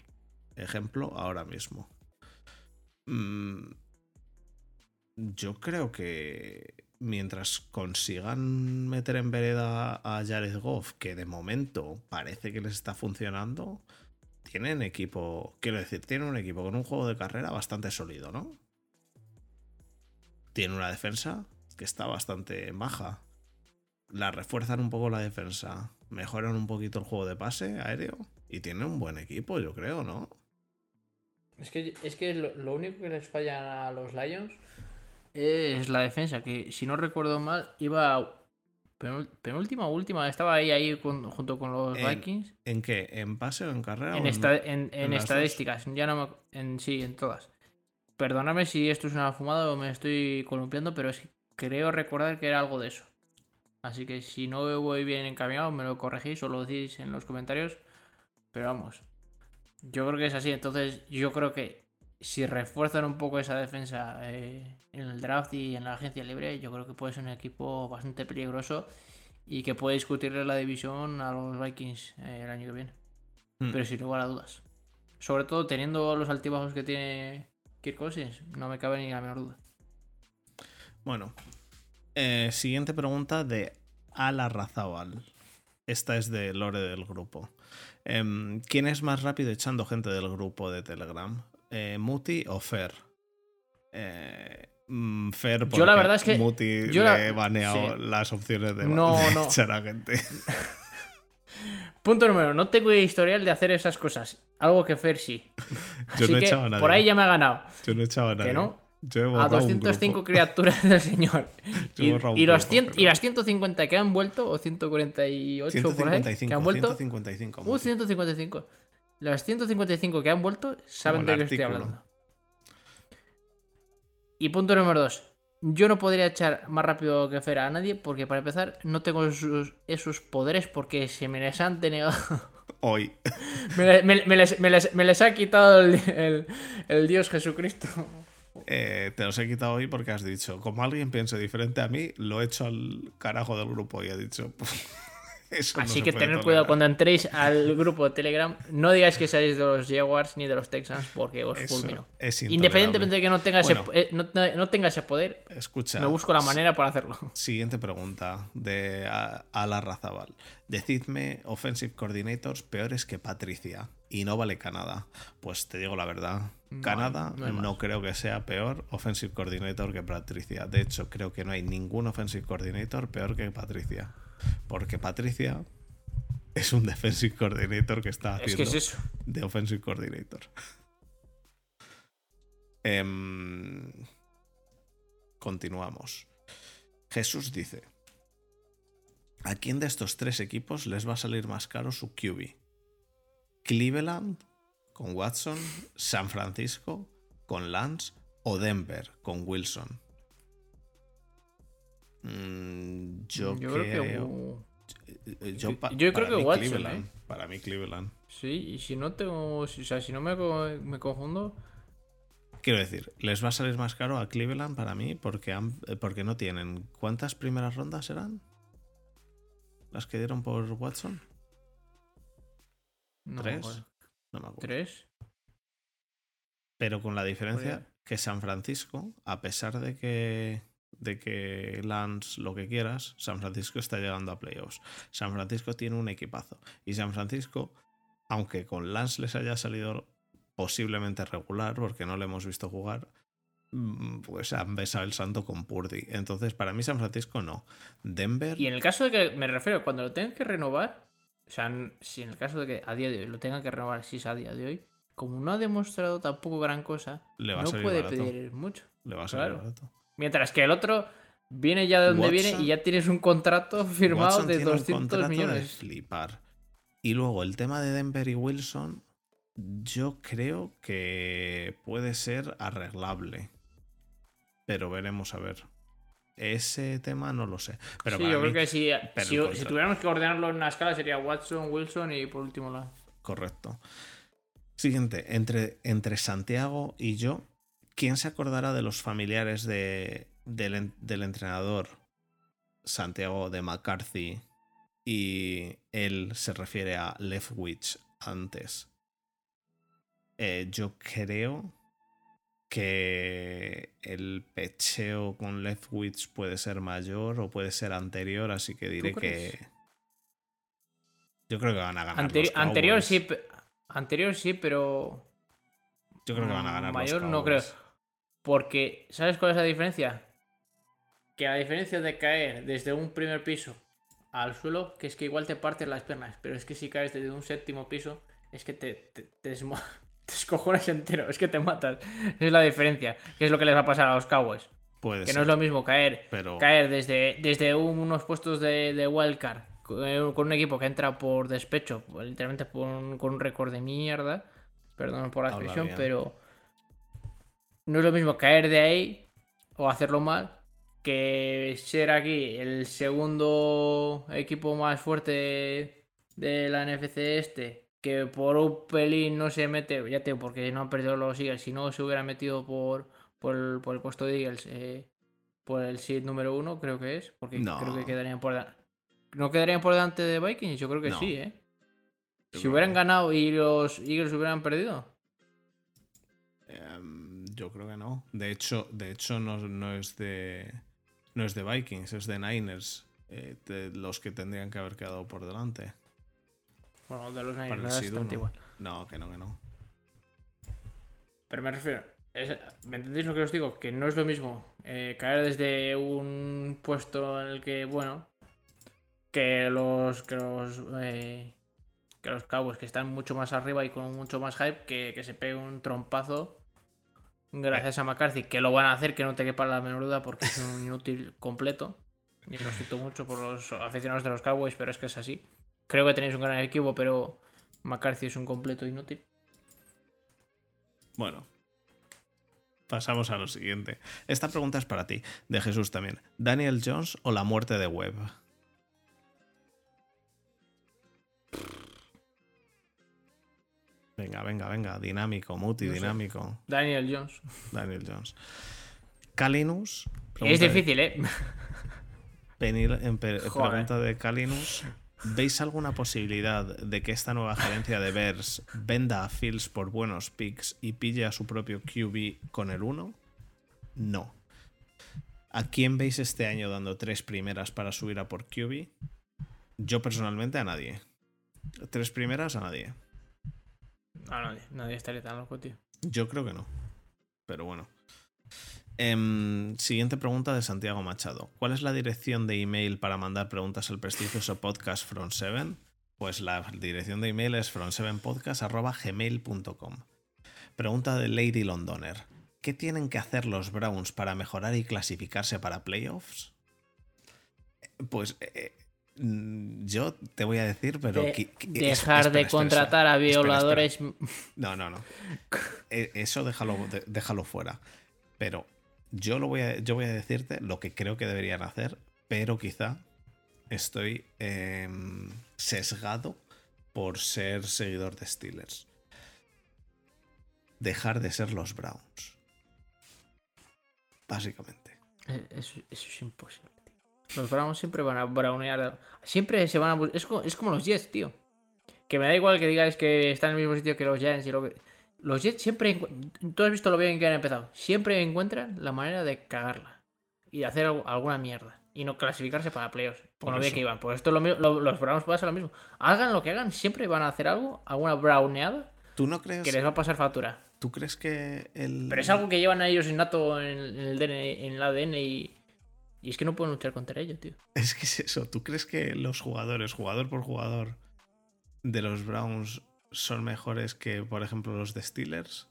Ejemplo, ahora mismo. Mm, yo creo que mientras consigan meter en vereda a Jared Goff, que de momento parece que les está funcionando, tienen equipo, quiero decir, tienen un equipo con un juego de carrera bastante sólido, ¿no? Tiene una defensa que está bastante maja. La refuerzan un poco la defensa, mejoran un poquito el juego de pase aéreo y tienen un buen equipo, yo creo, ¿no? Es que, es que lo, lo único que les falla a los Lions es la defensa, que si no recuerdo mal, iba penul- penúltima última, estaba ahí, ahí con- junto con los En- Vikings. ¿En qué? ¿En pase o en carrera? En, o esta- en, en en las dos? estadísticas, ya no me, en sí, en todas. Perdóname si esto es una fumada o me estoy columpiando, pero es que creo recordar que era algo de eso. Así que si no voy bien encaminado, me lo corregís o lo decís en los comentarios. Pero vamos, yo creo que es así. Entonces, yo creo que si refuerzan un poco esa defensa eh, en el draft y en la agencia libre, yo creo que puede ser un equipo bastante peligroso y que puede discutirle la división a los Vikings eh, el año que viene Hmm. pero sin lugar a dudas. Sobre todo teniendo los altibajos que tiene Kirk Cousins, no me cabe ni la menor duda. Bueno, eh, siguiente pregunta de Ala Razabal. Esta es de Lore del grupo. Em, ¿Quién es más rápido echando gente del grupo de Telegram? Eh, ¿Muti o Fer? Eh, mm, Fer, porque Yo la verdad es que- Muti yo le la- he baneado sí. las opciones de, No, de no. echar a gente. Punto número, no tengo historial de hacer esas cosas. Algo que Fer sí. Yo no he que echado a nadie. por ahí ya me ha ganado. Yo no he echado a nadie. Que no. Yo he A borrado un 205 grupo. criaturas del señor. Y, los grupo, 100 pero- y las 150 que han vuelto, o 148 por ahí, 155, que han vuelto. 155. Uh, 155. Las 155 que han vuelto saben Como de qué estoy hablando. Y punto número 2. Yo no podría echar más rápido que Fer a nadie porque para empezar no tengo esos, esos poderes porque se me les han denegado. Hoy. me, me- me les, me les- me les ha quitado el, el- el Dios Jesucristo. Eh, te los he quitado hoy porque has dicho, como alguien piense diferente a mí, lo he hecho al carajo del grupo y he dicho, eso Así que tolerar". cuidado cuando entréis al grupo de Telegram. No digáis que seáis de los Jaguars ni de los Texans porque os Eso fulmino. es Independientemente de que no tenga, Bueno. ese, eh, no, no tenga ese poder, Escucha, me busco la manera para hacerlo. siguiente pregunta de a, a la Razabal. Decidme offensive coordinators peores que Patricia y no vale Canadá. Pues te digo la verdad, Canadá no creo que sea peor offensive coordinator que Patricia. De hecho, creo que no hay ningún offensive coordinator peor que Patricia. Porque Patricia es un defensive coordinator que está Es haciendo que es eso. de Offensive Coordinator. Em, continuamos. Jesús dice: ¿A quién de estos tres equipos les va a salir más caro su QB? ¿Cleveland con Watson? ¿San Francisco con Lance? ¿O Denver con Wilson? Mm, yo, Yo creo que. uh, yo, creo para que mí Watson, Cleveland, ¿eh? Para mí Cleveland. Sí, y si no tengo. O sea, si no me, me confundo. Quiero decir, les va a salir más caro a Cleveland para mí porque, han- porque no tienen. ¿Cuántas primeras rondas eran? ¿Las que dieron por Watson? No, ¿Tres? No me acuerdo. ¿Tres? Pero con la diferencia que San Francisco, a pesar de que, de que Lance lo que quieras, San Francisco está llegando a playoffs. San Francisco tiene un equipazo. Y San Francisco, aunque con Lance les haya salido posiblemente regular, porque no le hemos visto jugar, mm, pues han besado el santo con Purdy. Entonces, para mí San Francisco no. Denver... Y en el caso de que me refiero, cuando lo tengan que renovar, O sea, si en el caso de que a día de hoy lo tengan que renovar, si es a día de hoy, como no ha demostrado tampoco gran cosa, no puede pedir mucho. Le va a salir barato. Mientras que el otro viene ya de donde viene y ya tienes un contrato firmado de 200 millones. flipar. Y luego el tema de Denver y Wilson, yo creo que puede ser arreglable. Pero veremos a ver. Ese tema no lo sé. Pero sí, yo creo que si, si, tuviéramos que ordenarlo en una escala sería Watson, Wilson y por último la. Correcto. Siguiente, entre, entre Santiago y yo, ¿quién se acordará de los familiares de, del, del entrenador Santiago de McCarthy y él se refiere a Leftwich antes? Eh, yo creo que el pecheo con Leftwich puede ser mayor o puede ser anterior, así que diré que. Yo creo que van a ganar. anterior sí, anterior sí, pero. Yo creo que van a ganar. Mayor no creo. Porque, ¿sabes cuál es la diferencia? Que a diferencia de caer desde un primer piso al suelo, que es que igual te partes las piernas, pero es que si caes desde un séptimo piso, es que te, te, te, te escojones entero, es que te matas. Esa es la diferencia. ¿Qué es lo que les va a pasar a los Cowboys? Puede que no es lo mismo caer, caer desde, desde unos puestos de, de wildcard con un equipo que entra por despecho, literalmente con un récord de mierda. Perdón por la expresión, pero no es lo mismo caer de ahí o hacerlo mal que ser aquí el segundo equipo más fuerte de la NFC este que por un pelín no se mete, ya tengo, porque no han perdido los Eagles, si no se hubiera metido por, por, el, puesto de Eagles, eh, por el seed número uno, creo que es, porque creo que quedarían por ¿No quedarían por delante de Vikings? Yo creo que sí, ¿eh? si hubieran ganado y los Eagles hubieran perdido. Em, yo creo que no. De hecho, de hecho no, es de. No es de Vikings, es de Niners. Eh, los que tendrían que haber quedado por delante. Bueno, de los Niners no igual. No, que no, que no. Pero me refiero. ¿Me entendéis lo que os digo? Que no es lo mismo eh, caer desde un puesto en el que, bueno, que los que los eh, que los Cowboys que están mucho más arriba y con mucho más hype que, que se pegue un trompazo gracias a McCarthy que lo van a hacer que no te quepa la menor duda porque es un inútil completo y lo siento mucho por los aficionados de los Cowboys pero es que es así Creo que tenéis un gran equipo, pero McCarthy es un completo inútil. Bueno, pasamos a lo siguiente. Esta pregunta es para ti, de Jesús también. ¿Daniel Jones o la muerte de Webb? Venga, venga, venga. Dinámico, multidinámico. dinámico. Daniel Jones. Daniel Jones. Kalinus. Es difícil, ¿eh? en pregunta de Kalinus. ¿Veis alguna posibilidad de que esta nueva gerencia de Bears venda a Fields por buenos picks y pille a su propio QB con el 1? No. ¿A quién veis este año dando tres primeras para subir a por QB? Yo personalmente a nadie. Tres primeras a nadie. A nadie. Nadie estaría tan loco, tío. Yo creo que no. Pero bueno. Em, siguiente pregunta de Santiago Machado. ¿Cuál es la dirección de email para mandar preguntas al prestigioso podcast Front 7? Pues la dirección de email es front7podcast.gmail.com. Pregunta de Lady Londoner. ¿Qué tienen que hacer los Browns para mejorar y clasificarse para playoffs? Pues eh, yo te voy a decir, pero... dejar de contratar a violadores. No, no, no. E, eso déjalo, déjalo fuera. Pero yo, lo voy a, yo voy a decirte lo que creo que deberían hacer, pero quizá estoy em, sesgado por ser seguidor de Steelers. Dejar de ser los Browns. Básicamente. Eh, eso, es imposible. Los Browns siempre van a brownear. Siempre se van a. Es como, es como los Jets, tío. Que me da igual que digáis que están en el mismo sitio que los Giants y lo que. Los Jets siempre. Tú has visto lo bien que han empezado. Siempre encuentran la manera de cagarla. Y de hacer alguna mierda. Y no clasificarse para playoffs. Por lo bien que iban. Pues esto lo, los Browns pueden hacer lo mismo. Hagan lo que hagan, siempre van a hacer algo, alguna browneada. ¿Tú no crees? Que les va a pasar factura. ¿Tú crees que el. Pero es algo que llevan a ellos innato en, el, en el ADN y. es que no pueden luchar contra ello, tío. Es que es eso. ¿Tú crees que los jugadores, jugador por jugador, de los Browns son mejores que, por ejemplo, los de Steelers?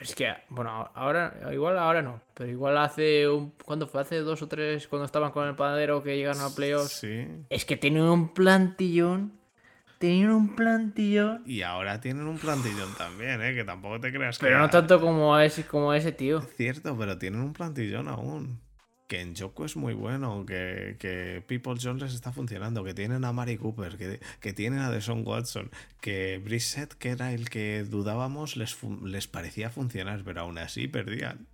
Es que, bueno, ahora, igual ahora no, pero igual hace un. ¿Cuándo fue? Hace dos o tres, cuando estaban con el panadero que llegaron a playoffs. Sí. Es que tienen un plantillón. Tenían un plantillón. Y ahora tienen un plantillón también, ¿eh? Que tampoco te creas que. Pero no tanto como ese, como ese tío. Cierto, pero tienen un plantillón aún. Que en Joko es muy bueno, que, que People Jones les está funcionando, que tienen a Mari Cooper, que, que tienen a Deshaun Watson, que Brissett, que era el que dudábamos, les, les parecía funcionar, pero aún así perdían.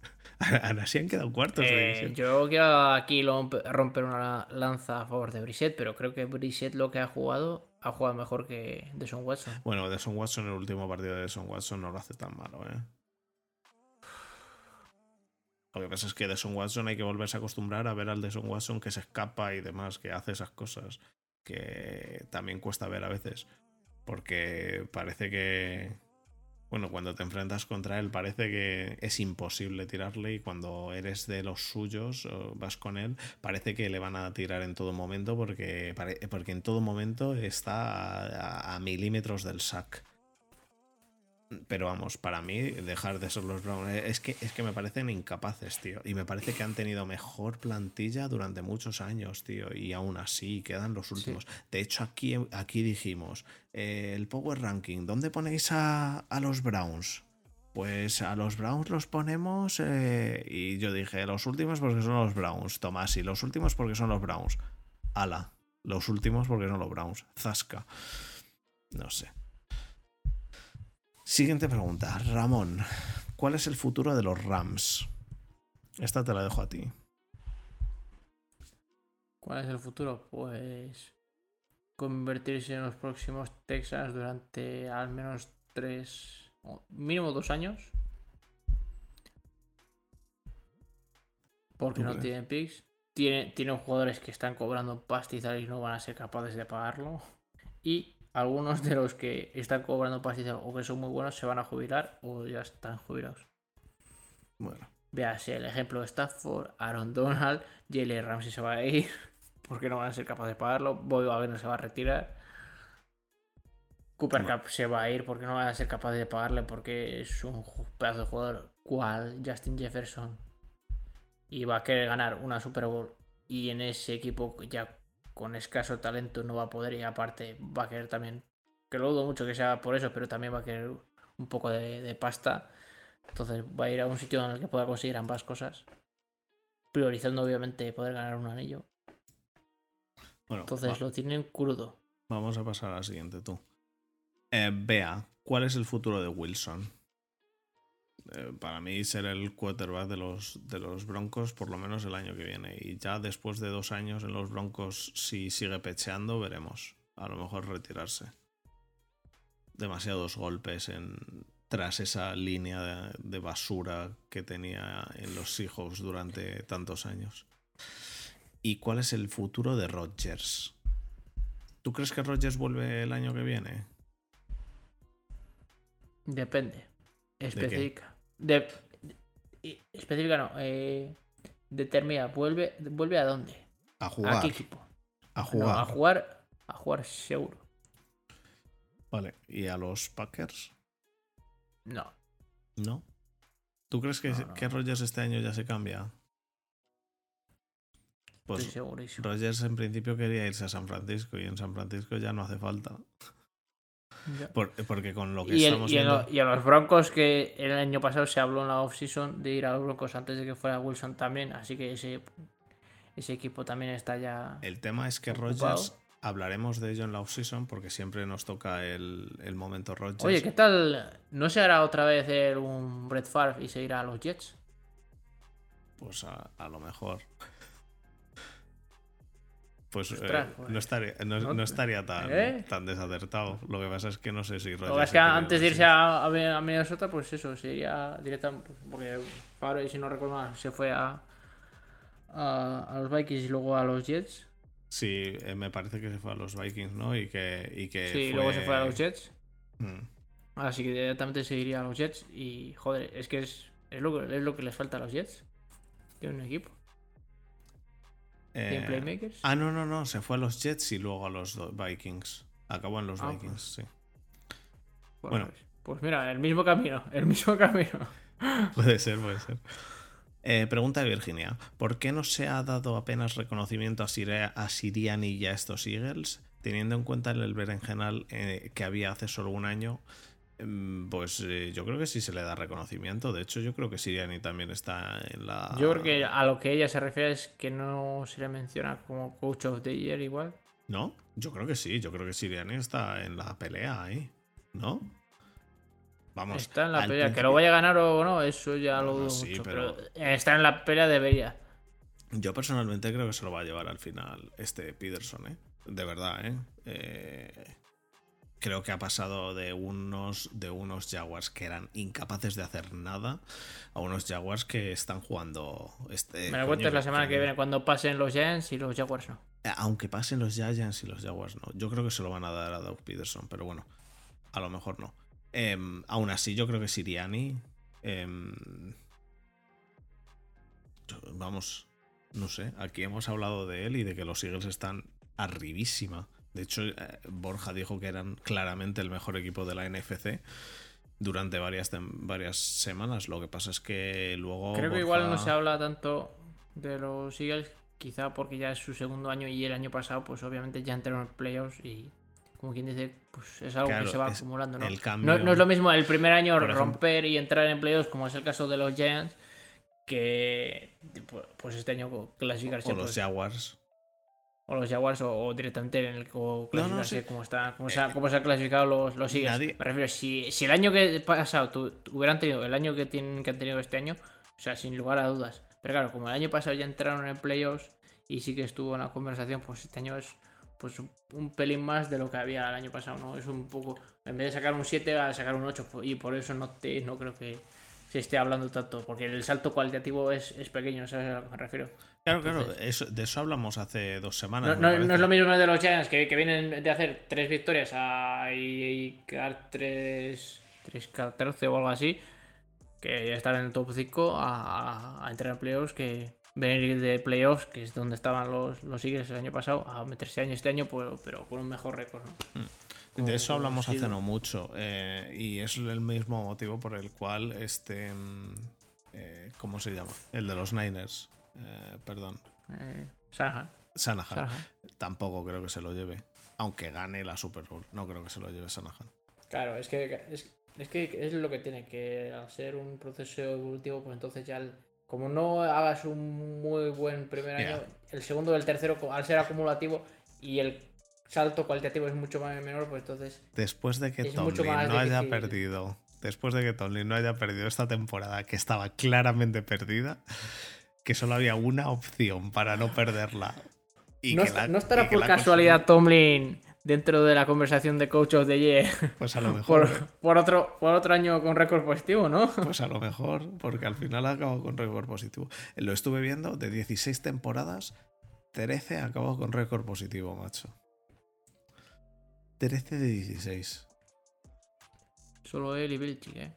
Aún así han quedado cuartos de Eh, división. yo quiero aquí romper una lanza a favor de Brissett, pero creo que Brissett lo que ha jugado ha jugado mejor que Deshaun Watson. Bueno, Deshaun Watson, el último partido de Deshaun Watson no lo hace tan malo, ¿eh? Lo que pasa es que Deshaun Watson hay que volverse a acostumbrar a ver al Deshaun Watson que se escapa y demás, que hace esas cosas que también cuesta ver a veces. Porque parece que, bueno, cuando te enfrentas contra él parece que es imposible tirarle y cuando eres de los suyos vas con él, parece que le van a tirar en todo momento porque, porque en todo momento está a, a milímetros del sack. Pero vamos, para mí, dejar de ser los Browns es que, es que me parecen incapaces, tío. Y me parece que han tenido mejor plantilla durante muchos años, tío. Y aún así quedan los últimos. De hecho, aquí, aquí dijimos, eh, el Power Ranking, ¿dónde ponéis a, a los Browns? Pues a los Browns los ponemos. eh, y yo dije, los últimos porque son los Browns. Tomás, y los últimos porque son los Browns. Ala, los últimos porque son los Browns. Zasca. No sé. Siguiente pregunta. Ramón, ¿cuál es el futuro de los Rams? Esta te la dejo a ti. ¿Cuál es el futuro? Pues convertirse en los próximos Texans durante al menos tres, mínimo dos años. Porque ¿Tú no crees? tienen picks. Tienen, tienen jugadores que están cobrando pastizal y no van a ser capaces de pagarlo. Y algunos de los que están cobrando pastizal o que son muy buenos se van a jubilar o ya están jubilados. Bueno, Véase el ejemplo de Stafford, Aaron Donald, Jalen Ramsey se va a ir porque no van a ser capaces de pagarlo. Boy Wagner se va a retirar. Cooper Bueno. Cup se va a ir porque no van a ser capaces de pagarle porque es un pedazo de jugador cual Justin Jefferson y va a querer ganar una Super Bowl y en ese equipo ya con escaso talento no va a poder y aparte va a querer también que lo dudo mucho que sea por eso pero también va a querer un poco de, de pasta entonces va a ir a un sitio en el que pueda conseguir ambas cosas priorizando obviamente poder ganar un anillo bueno entonces va- lo tienen crudo vamos a pasar a la siguiente tú. Eh, Bea, ¿cuál es el futuro de Wilson? Eh, para mí ser el quarterback de los, de los Broncos por lo menos el año que viene. Y ya después de dos años en los Broncos, si sigue pecheando, veremos. A lo mejor retirarse. Demasiados golpes en, tras esa línea de, de basura que tenía en los Seahawks durante tantos años. ¿Y cuál es el futuro de Rodgers? ¿Tú crees que Rodgers vuelve el año que viene? depende específica de, específica no eh, determina vuelve vuelve a dónde A a jugar. qué equipo A No, jugar. a jugar a jugar seguro Vale. ¿Y a los Packers? no ¿No? ¿Tú crees que, No, no, que no. Rodgers este año ya se cambia? estoy Pues segurísimo Rodgers en principio quería irse a San Francisco y en San Francisco ya no hace falta. Porque con lo que y, el- estamos y en viendo... lo- y a los Broncos que el año pasado se habló en la offseason de ir a los Broncos antes de que fuera Wilson también así que ese ese equipo también está ya El tema es que. Rodgers, hablaremos de ello en la offseason porque siempre nos toca el, el momento Rodgers. oye qué tal no se hará otra vez el- un Brett Favre y se irá a los Jets Pues a, a lo mejor. Pues eh, Ostras, pues, no, estaría, no, no- estaría tan, ¿Eh? tan desacertado. Lo que pasa es que no sé si Lo que es que antes de ir irse a, a, Minnesota, pues eso, sería directamente. Porque Favre, si no recuerdo mal, se fue a, a, a los Vikings y luego a los Jets. Sí, eh, me parece que se fue a los Vikings, ¿no? Y que. Y que sí, fue- luego se fue a los Jets. Mm. Así que directamente se iría a los Jets. Y joder, es que es, es, lo, que, es lo que les falta a los Jets. Tienen un equipo. Eh, playmakers. ah, no, no, no. Se fue a los Jets y luego a los Vikings. Acabó en los Ah, Vikings, sí. Bueno, Bueno. pues, pues mira, el mismo camino, el mismo camino. Puede ser, puede ser. Eh, pregunta de Virginia. ¿Por qué no se ha dado apenas reconocimiento a, Siria- a Siriani y a estos Eagles? Teniendo en cuenta el berenjenal eh, que había hace solo un año, pues eh, yo creo que sí se le da reconocimiento. De hecho, yo creo que Siriani también está en la... Yo creo que a lo que ella se refiere es que no se le menciona como Coach of the Year igual. ¿No? Yo creo que sí. Yo creo que Siriani está en la pelea ahí. ¿No? Vamos. está en la pelea. Que lo vaya a ganar o no, eso ya lo dudo sí, mucho. pero- Pero... está en la pelea debería. Yo personalmente creo que se lo va a llevar al final este Peterson, ¿eh? De verdad, ¿eh? Eh, Creo que ha pasado de unos, de unos Jaguars que eran incapaces de hacer nada a unos Jaguars que están jugando. Este, Me lo cuentas la semana que viene cuando pasen los Giants y los Jaguars no. Aunque pasen los Giants y los Jaguars, no. Yo creo que se lo van a dar a Doug Peterson, pero bueno, a lo mejor no. Em, aún así, yo creo que Siriani. em, vamos, no sé. Aquí hemos hablado de él y de que los Eagles están arribísima. De hecho, eh, Borja dijo que eran claramente el mejor equipo de la NFC durante varias, varias semanas. Lo que pasa es que luego. Creo que igual no se habla tanto de los Eagles, quizá porque ya es su segundo año y el año pasado, pues obviamente ya entraron en playoffs y, como quien dice, pues es algo Claro, que se va acumulando, ¿no? el No, cambio- no es lo mismo el primer año Por ejemplo- romper y entrar en playoffs, como es el caso de los Giants, que pu- pues este año clasificarse O los pues, Jaguars. O los Jaguars o, o directamente en el o clasificarse sí. como está como se, ha- como se han clasificado los, los Eagles. nadie- Me refiero, si, si el año que pasado tu- tu- hubieran tenido el año que tienen que han tenido este año, o sea, sin lugar a dudas. Pero claro, como el año pasado ya entraron en playoffs y sí que estuvo en la conversación, pues este año es pues un, un pelín más de lo que había el año pasado, ¿no? Es un poco, en vez de sacar un 7, va a sacar un 8 y por eso no te no creo que se esté hablando tanto, porque el salto cualitativo es, es pequeño, ¿sabes a lo que me refiero? Claro, claro, eso- de eso hablamos hace dos semanas. No, es lo mismo de los Giants que, que vienen de hacer tres victorias a, y, y quedar 3, 14 o algo así, que ya estar en el top 5 a, a- a entrar en playoffs, que venir de playoffs, que es donde estaban los, los Eagles el año pasado, a meterse año este año, pues, pero con un mejor récord. ¿no? De eso hablamos hace no mucho. eh, y es el mismo motivo por el cual este. mm, eh, ¿Cómo se llama? El de los Niners. Eh, perdón. Eh, Shanahan, Sanahan. Shanahan. Tampoco creo que se lo lleve. Aunque gane la Super Bowl. No creo que se lo lleve Sanahan. Claro, es que es, es que es lo que tiene, que al ser un proceso evolutivo, pues entonces ya el- como no hagas un muy buen primer Mira. año, el segundo y el tercero, al ser acumulativo y el salto cualitativo es mucho más menor, pues entonces Después de que Tomlin no haya perdido. Después de que Tomlin no haya perdido esta temporada, que estaba claramente perdida, que solo había una opción para no perderla. Y no, que est- la- no estará y que por la casualidad Tomlin dentro de la conversación de Coach of the Year. Pues a lo mejor. por, por otro, por otro año con récord positivo, ¿no? Pues a lo mejor, porque al final ha acabado con récord positivo. Lo estuve viendo, de 16 temporadas, 13 ha acabado con récord positivo, macho. 13 de 16. Solo él y Belichick, ¿eh?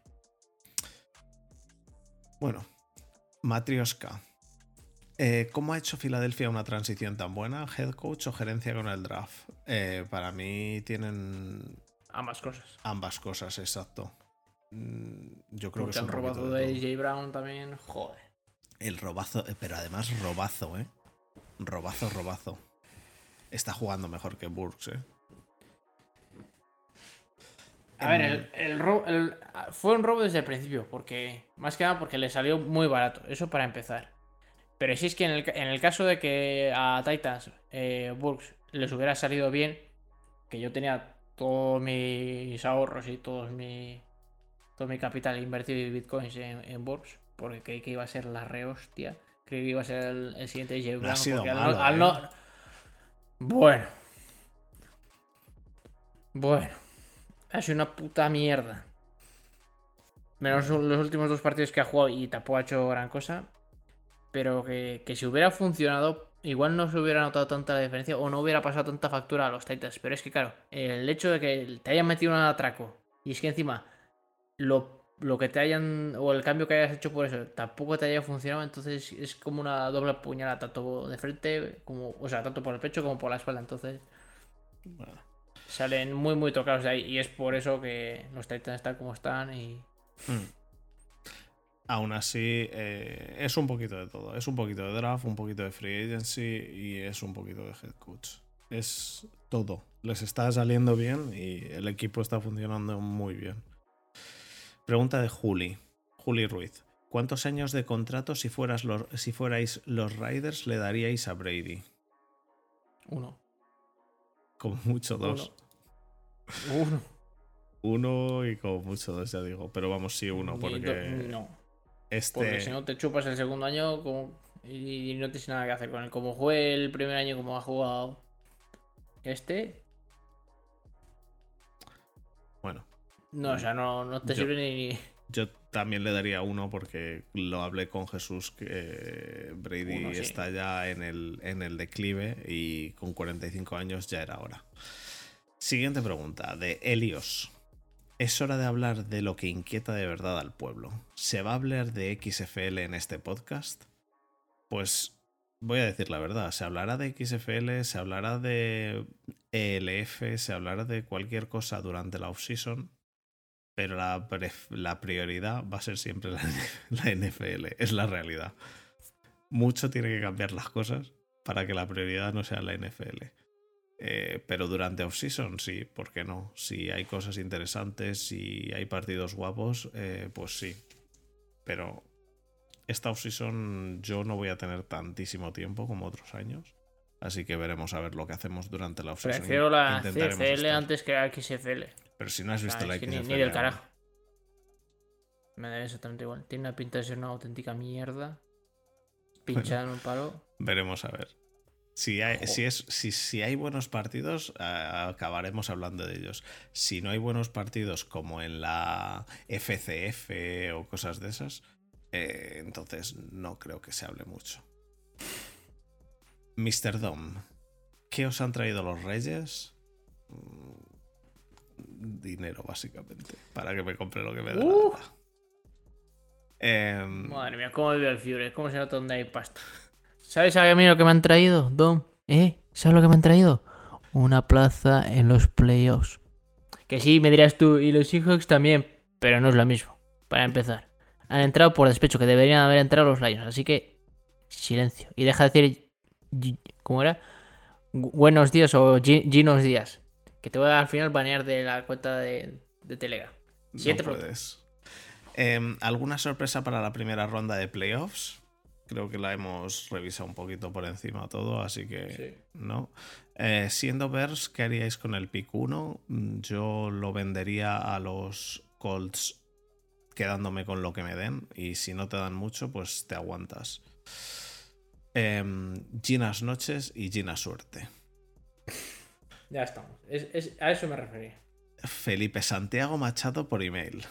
Bueno, Matrioska. Eh, ¿Cómo ha hecho Filadelfia una transición tan buena? ¿Head coach o gerencia con el draft? Eh, para mí tienen Ambas cosas. ambas cosas, exacto. Mm, Yo creo que es un robado de de. AJ Brown también, joder. El robazo, eh, pero además robazo, ¿eh? Robazo, robazo. Está jugando mejor que Burks, ¿eh? A ver, el, el el- fue un robo desde el principio, porque más que nada porque le salió muy barato, eso para empezar. Pero si es que en el, ca- en el caso de que a Titans, eh, Burks, les hubiera salido bien, que yo tenía todos mis ahorros y todos mi, todo mi capital invertido en bitcoins en, en Burks, porque creí que iba a ser la rehostia, creí que iba a ser el, el siguiente J. No ha sido porque al malo, no- al ¿eh? no- Bueno. Bueno. Ha sido una puta mierda. Menos los últimos dos partidos que ha jugado y tampoco ha hecho gran cosa. Pero que, que si hubiera funcionado, igual no se hubiera notado tanta la diferencia o no hubiera pasado tanta factura a los Titans. Pero es que, claro, el hecho de que te hayan metido un atraco y es que encima lo, lo que te hayan o el cambio que hayas hecho por eso tampoco te haya funcionado, entonces es como una doble puñalada, tanto de frente como, o sea, tanto por el pecho como por la espalda. Entonces, salen muy, muy tocados de ahí. Y es por eso que los Titans están como están y. Mm. Aún así, eh, es un poquito de todo. Es un poquito de draft, un poquito de free agency y es un poquito de head coach. Es todo. Les está saliendo bien y el equipo está funcionando muy bien. Pregunta de Juli. Juli Ruiz. ¿Cuántos años de contrato si, fueras los, si fuerais los Riders le daríais a Brady? Uno. Como mucho dos. Uno. Uno y como mucho dos, ya digo. Pero vamos, sí, uno, porque. No. Este. Porque si no te chupas el segundo año como- y no tienes nada que hacer con él. Como juegue el primer año como ha jugado este, Bueno, no, o sea, no, no te Yo- sirve ni. ni- yo también le daría uno porque lo hablé con Jesús que Brady Uno, sí. está ya en el, en el declive y con 45 años ya era hora. Siguiente pregunta de Helios. Es hora de hablar de lo que inquieta de verdad al pueblo. ¿Se va a hablar de XFL en este podcast? Pues voy a decir la verdad. Se hablará de XFL, se hablará de ELF, se hablará de cualquier cosa durante la offseason, pero la, prioridad va a ser siempre la NFL. Es la realidad. Mucho tiene que cambiar las cosas para que la prioridad no sea la NFL. Eh, pero durante off-season, sí, ¿por qué no? Si hay cosas interesantes, si hay partidos guapos, eh, pues sí. Pero esta off-season yo no voy a tener tantísimo tiempo como otros años. Así que veremos a ver lo que hacemos durante la off-season. Prefiero la CFL estar. antes que la XFL. Pero si no has visto la ni, XFL ni del carajo. Me da exactamente igual. Tiene una pinta de ser una auténtica mierda. Pinchada en un palo. Veremos a ver. Si hay, si es, si, si hay buenos partidos, a- acabaremos hablando de ellos. Si no hay buenos partidos como en la FCF o cosas de esas, eh, entonces no creo que se hable mucho. Mr. Dom, ¿qué os han traído los reyes? Mm, Dinero, básicamente, para que me compre lo que me da la Uh. gana. Em, Madre mía, cómo vive el Fury. ¿Cómo se nota dónde hay pasta? ¿Sabes a mí lo que me han traído, Dom? ¿Eh? ¿Sabes lo que me han traído? Una plaza en los playoffs. Que sí, me dirás tú, y los Seahawks también, pero no es lo mismo. Para empezar, han entrado por despecho, que deberían haber entrado los Lions. Así que, silencio. Y deja de decir, ¿cómo era? Buenos días o Gi- Ginos días. Que te voy a al final banear de la cuenta de, de Telegram. Siguiente no puedes. Em, ¿Alguna sorpresa para la primera ronda de playoffs? Creo que la hemos revisado un poquito por encima todo, así que no. Eh, siendo Bears, ¿qué haríais con el pick 1? Mm, Yo lo vendería a los Colts quedándome con lo que me den y si no te dan mucho, pues te aguantas. Em, Ginas noches y Gina suerte. Ya estamos. Es- es- a eso me refería. Felipe Santiago Machado por email.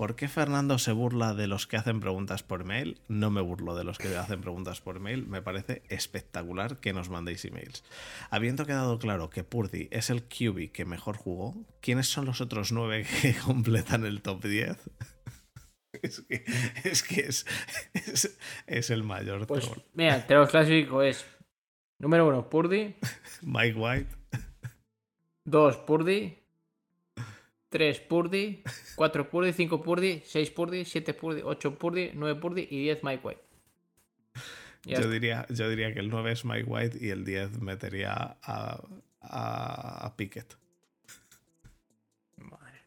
¿Por qué Fernando se burla de los que hacen preguntas por email? No me burlo de los que hacen preguntas por email. Me parece espectacular que nos mandéis emails. Habiendo quedado claro que Purdy es el QB que mejor jugó, ¿quiénes son los otros nueve que completan el top 10? Es que es, que es, es- es el mayor Pues troll. mira, te los clasifico es número uno, Purdy, Mike White, dos, Purdy, tres, Purdy, cuatro, Purdy, cinco, Purdy, seis, Purdy, siete, Purdy, ocho, Purdy, nueve, Purdy y diez, Mike White. Yo diría, yo diría que el 9 es Mike White y el 10 metería a, a, a Pickett. Madre.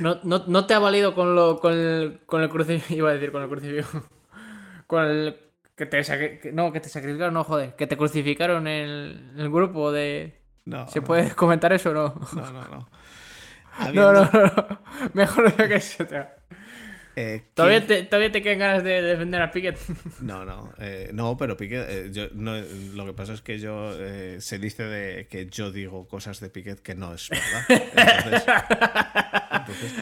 No, no, no te ha valido con, lo, con, el, con el crucifijo. Iba a decir con el crucifijo. Con el. Que te que- No, que te sacrificaron, no, joder. Que te crucificaron en el, el grupo de. No, ¿Se puede comentar eso o no? No, no, no. No, no, no, no. Mejor que eso. eh, ¿Todavía ¿quién- te, ¿Todavía te quedan ganas de defender a Pickett? No, no, eh, no, pero Piquet, eh, yo, no, lo que pasa es que yo se dice de que yo digo cosas de Piquet que no es verdad. Entonces,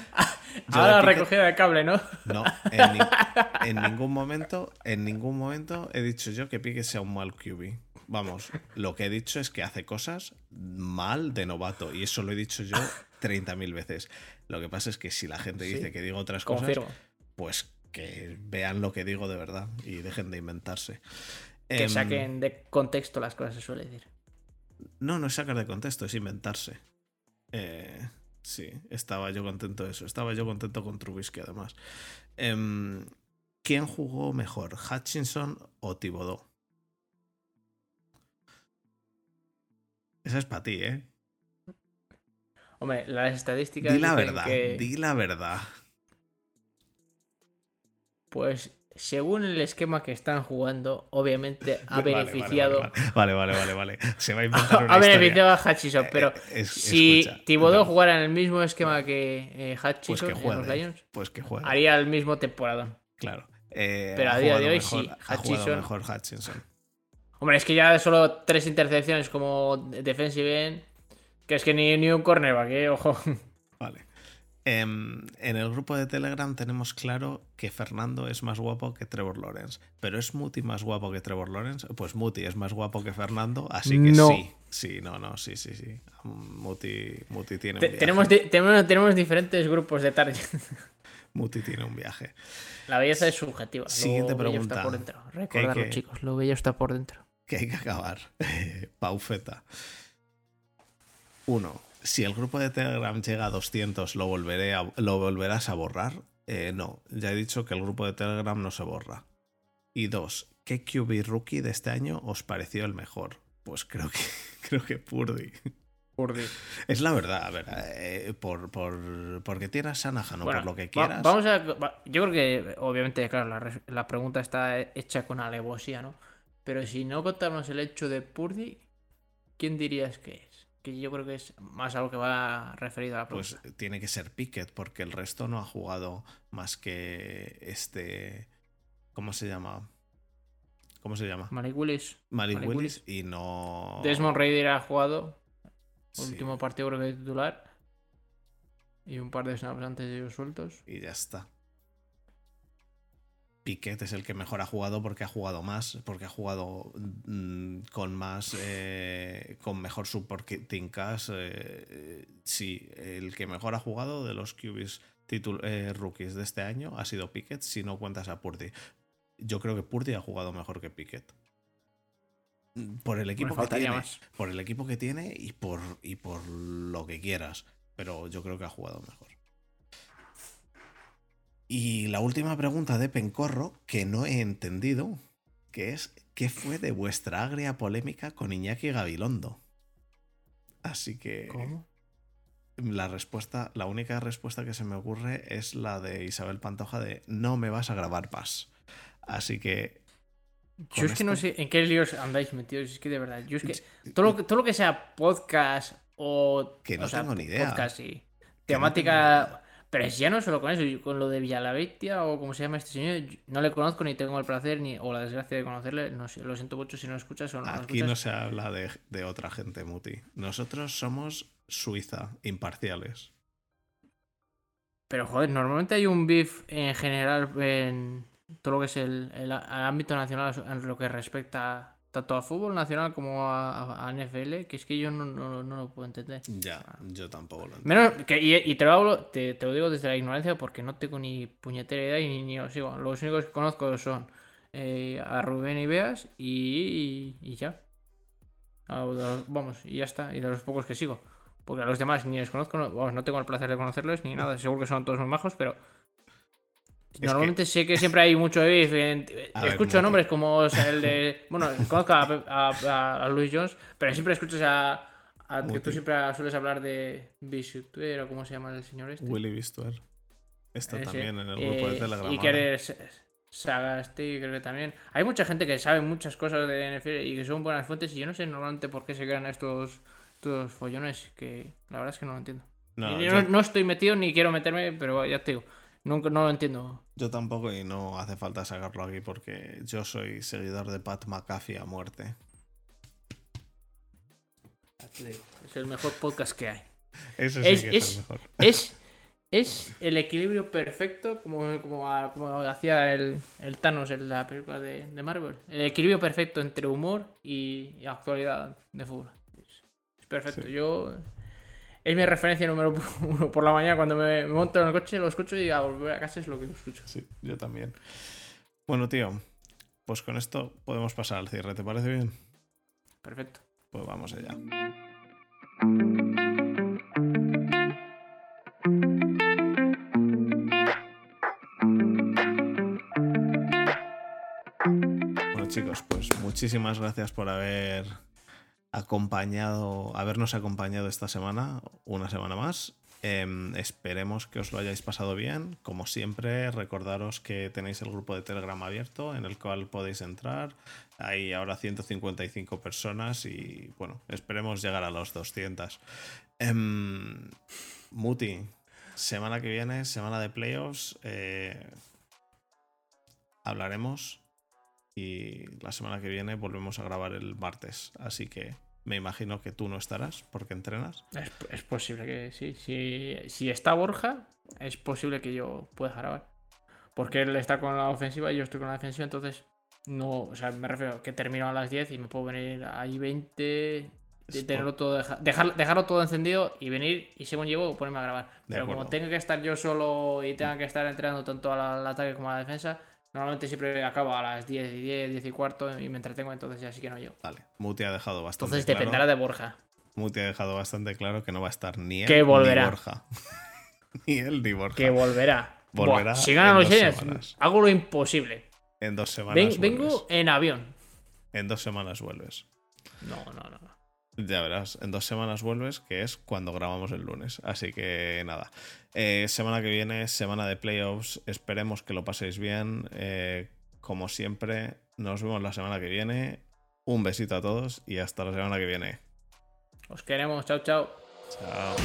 Ahora Piquet- recogida de cable, ¿no? No, en, ni- en ningún momento, en ningún momento he dicho yo que Piquet sea un mal QB. Vamos, lo que he dicho es que hace cosas mal de novato y eso lo he dicho yo 30.000 veces. Lo que pasa es que si la gente Sí, dice que digo otras cosas, pues que vean lo que digo de verdad y dejen de inventarse. Que Em, saquen de contexto las cosas, se suele decir. No, no es sacar de contexto, es inventarse. Eh, sí, estaba yo contento de eso. Estaba yo contento con Trubisky, además. Em, ¿Quién jugó mejor, Hutchinson o Thibodeau? Esa es para ti, ¿eh? Hombre, las estadísticas. Di la dicen verdad, que, di la verdad. Pues según el esquema que están jugando, obviamente ha Vale, beneficiado. Vale, vale, vale, vale. vale. Se va a inventar una ha beneficiado a Hutchinson, pero Eh, es- si no, jugara en el mismo esquema que eh, pues que en los juegue. Lions, Pues que juegue. haría el mismo temporada. Claro. Eh, Pero a día de hoy mejor- sí, mejor Hutchinson. Hombre, es que ya solo tres intercepciones como defensive end, que es que ni, ni un cornerback, ¿eh? Ojo. Vale. Em, en el grupo de Telegram tenemos claro que Fernando es más guapo que Trevor Lawrence. Pero ¿es Muti más guapo que Trevor Lawrence? Pues Muti es más guapo que Fernando, así que No. sí. Sí, no, no, sí, sí, sí. Muti, Muti tiene un viaje. tenemos, di- tenemos, tenemos diferentes grupos de target. Muti tiene un viaje. La belleza es subjetiva. Siguiente lo bello pregunta. está por dentro. Que- chicos. Lo bello está por dentro. que hay que acabar. Paufeta. 1. Si el grupo de Telegram llega a 200, ¿lo, volveré a- lo volverás a borrar? Eh, no, ya he dicho que el grupo de Telegram no se borra. Y 2. ¿Qué QB rookie de este año os pareció el mejor? Pues creo que, creo que Purdy. Es la verdad, a ver, eh, por, por, porque tienes Shanahan o Bueno, por lo que va- quieras. vamos a. va- yo creo que, obviamente, claro, la, la pregunta está hecha con alevosía, ¿no? Pero si no contamos el hecho de Purdy, ¿quién dirías que es? Que yo creo que es más algo que va referido a la Pues pregunta. tiene que ser Pickett, porque el resto no ha jugado más que este. ¿Cómo se llama? ¿Cómo se llama? Malik Willis. Malik Malik Willis y no. Desmond Raider ha jugado. Sí, Último partido creo que titular. Y un par de snaps antes de ellos sueltos. Y ya está. Piquet es el que mejor ha jugado porque ha jugado más, porque ha jugado mm, con más, eh, con mejor supporting cast. eh, sí, el que mejor ha jugado de los QBs eh, rookies de este año ha sido Piquet, si no cuentas a Purdy. Yo creo que Purdy ha jugado mejor que Piquet. Por el equipo que tiene, más. por el equipo que tiene y por, y por lo que quieras. Pero yo creo que ha jugado mejor. Y la última pregunta de Pencorro, que no he entendido, que es ¿qué fue de vuestra agria polémica con Iñaki Gabilondo? Así que ¿Cómo? la respuesta, la única respuesta que se me ocurre es la de Isabel Pantoja de no me vas a grabar más. Así que Yo es que no sé en qué líos andáis metidos. Es que de verdad. Yo es que todo lo que, todo lo que sea podcast o. Que no o sea, tengo ni idea. Podcast no temática. Pero es ya no solo con eso, yo con lo de Villalabeitia o como se llama este señor, yo no le conozco ni tengo el placer ni o la desgracia de conocerle. No sé, lo siento mucho si no escuchas o no lo Aquí escuchas. no se habla de, de otra gente, Muti. Nosotros somos Suiza, imparciales. Pero joder, normalmente hay un beef en general en todo lo que es el, el ámbito nacional en lo que respecta tanto a fútbol nacional como a, a NFL, que es que yo no, no- no lo puedo entender. Ya, yo tampoco lo entiendo. Menos que, y, y te, lo hablo, te, te lo digo desde la ignorancia porque no tengo ni puñetera idea y ni, ni os sigo. Los únicos que conozco son eh, a Rubén y Beas y, y, y ya. Vamos, y ya está. Y de los pocos que sigo. Porque a los demás ni les conozco, no, vamos, no tengo el placer de conocerles ni nada. Seguro que son todos muy majos, pero. Que- Normalmente sé que siempre hay mucho ver, escucho Mati. nombres como o sea, el de. Bueno, conozco a, a, a- Luis Jones, pero siempre escuchas a. a- que tú siempre sueles hablar de Bisutuer o cómo se llama el señor este. Willy Bistuer. Está Ese. también en el grupo de Eh, Telegram. Y que eres Sagasti, creo que también. Hay mucha gente que sabe muchas cosas de NFL y que son buenas fuentes. Y yo no sé normalmente por qué se crean estos, estos follones. Que la verdad es que no lo entiendo. No, Y yo, no, no estoy metido ni quiero meterme, pero ya te digo. Nunca, no lo entiendo. yo tampoco y no hace falta sacarlo aquí porque yo soy seguidor de Pat McAfee a muerte. Es el mejor podcast que hay. Ese sí Es- que es, es- el mejor. Es, es el equilibrio perfecto, como, como, hacía el, el Thanos en la película de, de Marvel. El equilibrio perfecto entre humor y, y actualidad de fútbol. Es, es perfecto. Sí. Yo. Es mi referencia número uno por la mañana cuando me, monto en el coche, lo escucho y a volver a casa es lo que lo escucho. Sí, yo también. Bueno, tío, pues con esto podemos pasar al cierre, ¿te parece bien? Perfecto. Pues vamos allá. Bueno chicos, pues muchísimas gracias por haber acompañado, habernos acompañado esta semana, una semana más. Em, esperemos que os lo hayáis pasado bien. Como siempre, recordaros que tenéis el grupo de Telegram abierto en el cual podéis entrar. Hay ahora 155 personas y bueno, esperemos llegar a los 200. Em, Muti, semana que viene, semana de playoffs, eh, hablaremos y la semana que viene volvemos a grabar el martes. Así que me imagino que tú no estarás porque entrenas. Es, es posible que sí. Si, si está Borja, es posible que yo pueda grabar. Porque él está con la ofensiva y yo estoy con la defensiva, entonces no, o sea, me refiero que termino a las 10 y me puedo venir ahí 20, de tenerlo todo, deja- dejar, dejarlo todo encendido y venir y según llevo ponerme a grabar. De Pero como acuerdo. tengo que estar yo solo y tenga que estar entrenando tanto al ataque como a la defensa, normalmente siempre acabo a las 10 y 10, 10 y cuarto y me entretengo, entonces ya sí que no yo. Vale, Muti ha dejado bastante Entonces claro. dependerá de Borja. Muti ha dejado bastante claro que no va a estar ni él Que volverá. ni Borja. ni él ni Borja. Que volverá. Volverá Buah, si ganan los Giants, hago lo imposible. En dos semanas Ven- vuelves. vengo en avión. En dos semanas vuelves. No, no. no. Ya verás, en dos semanas vuelves, que es cuando grabamos el lunes. Así que nada. Eh, semana que viene, semana de playoffs. Esperemos que lo paséis bien. Eh, como siempre, nos vemos la semana que viene. Un besito a todos y hasta la semana que viene. Os queremos. Chao, chao. Chao.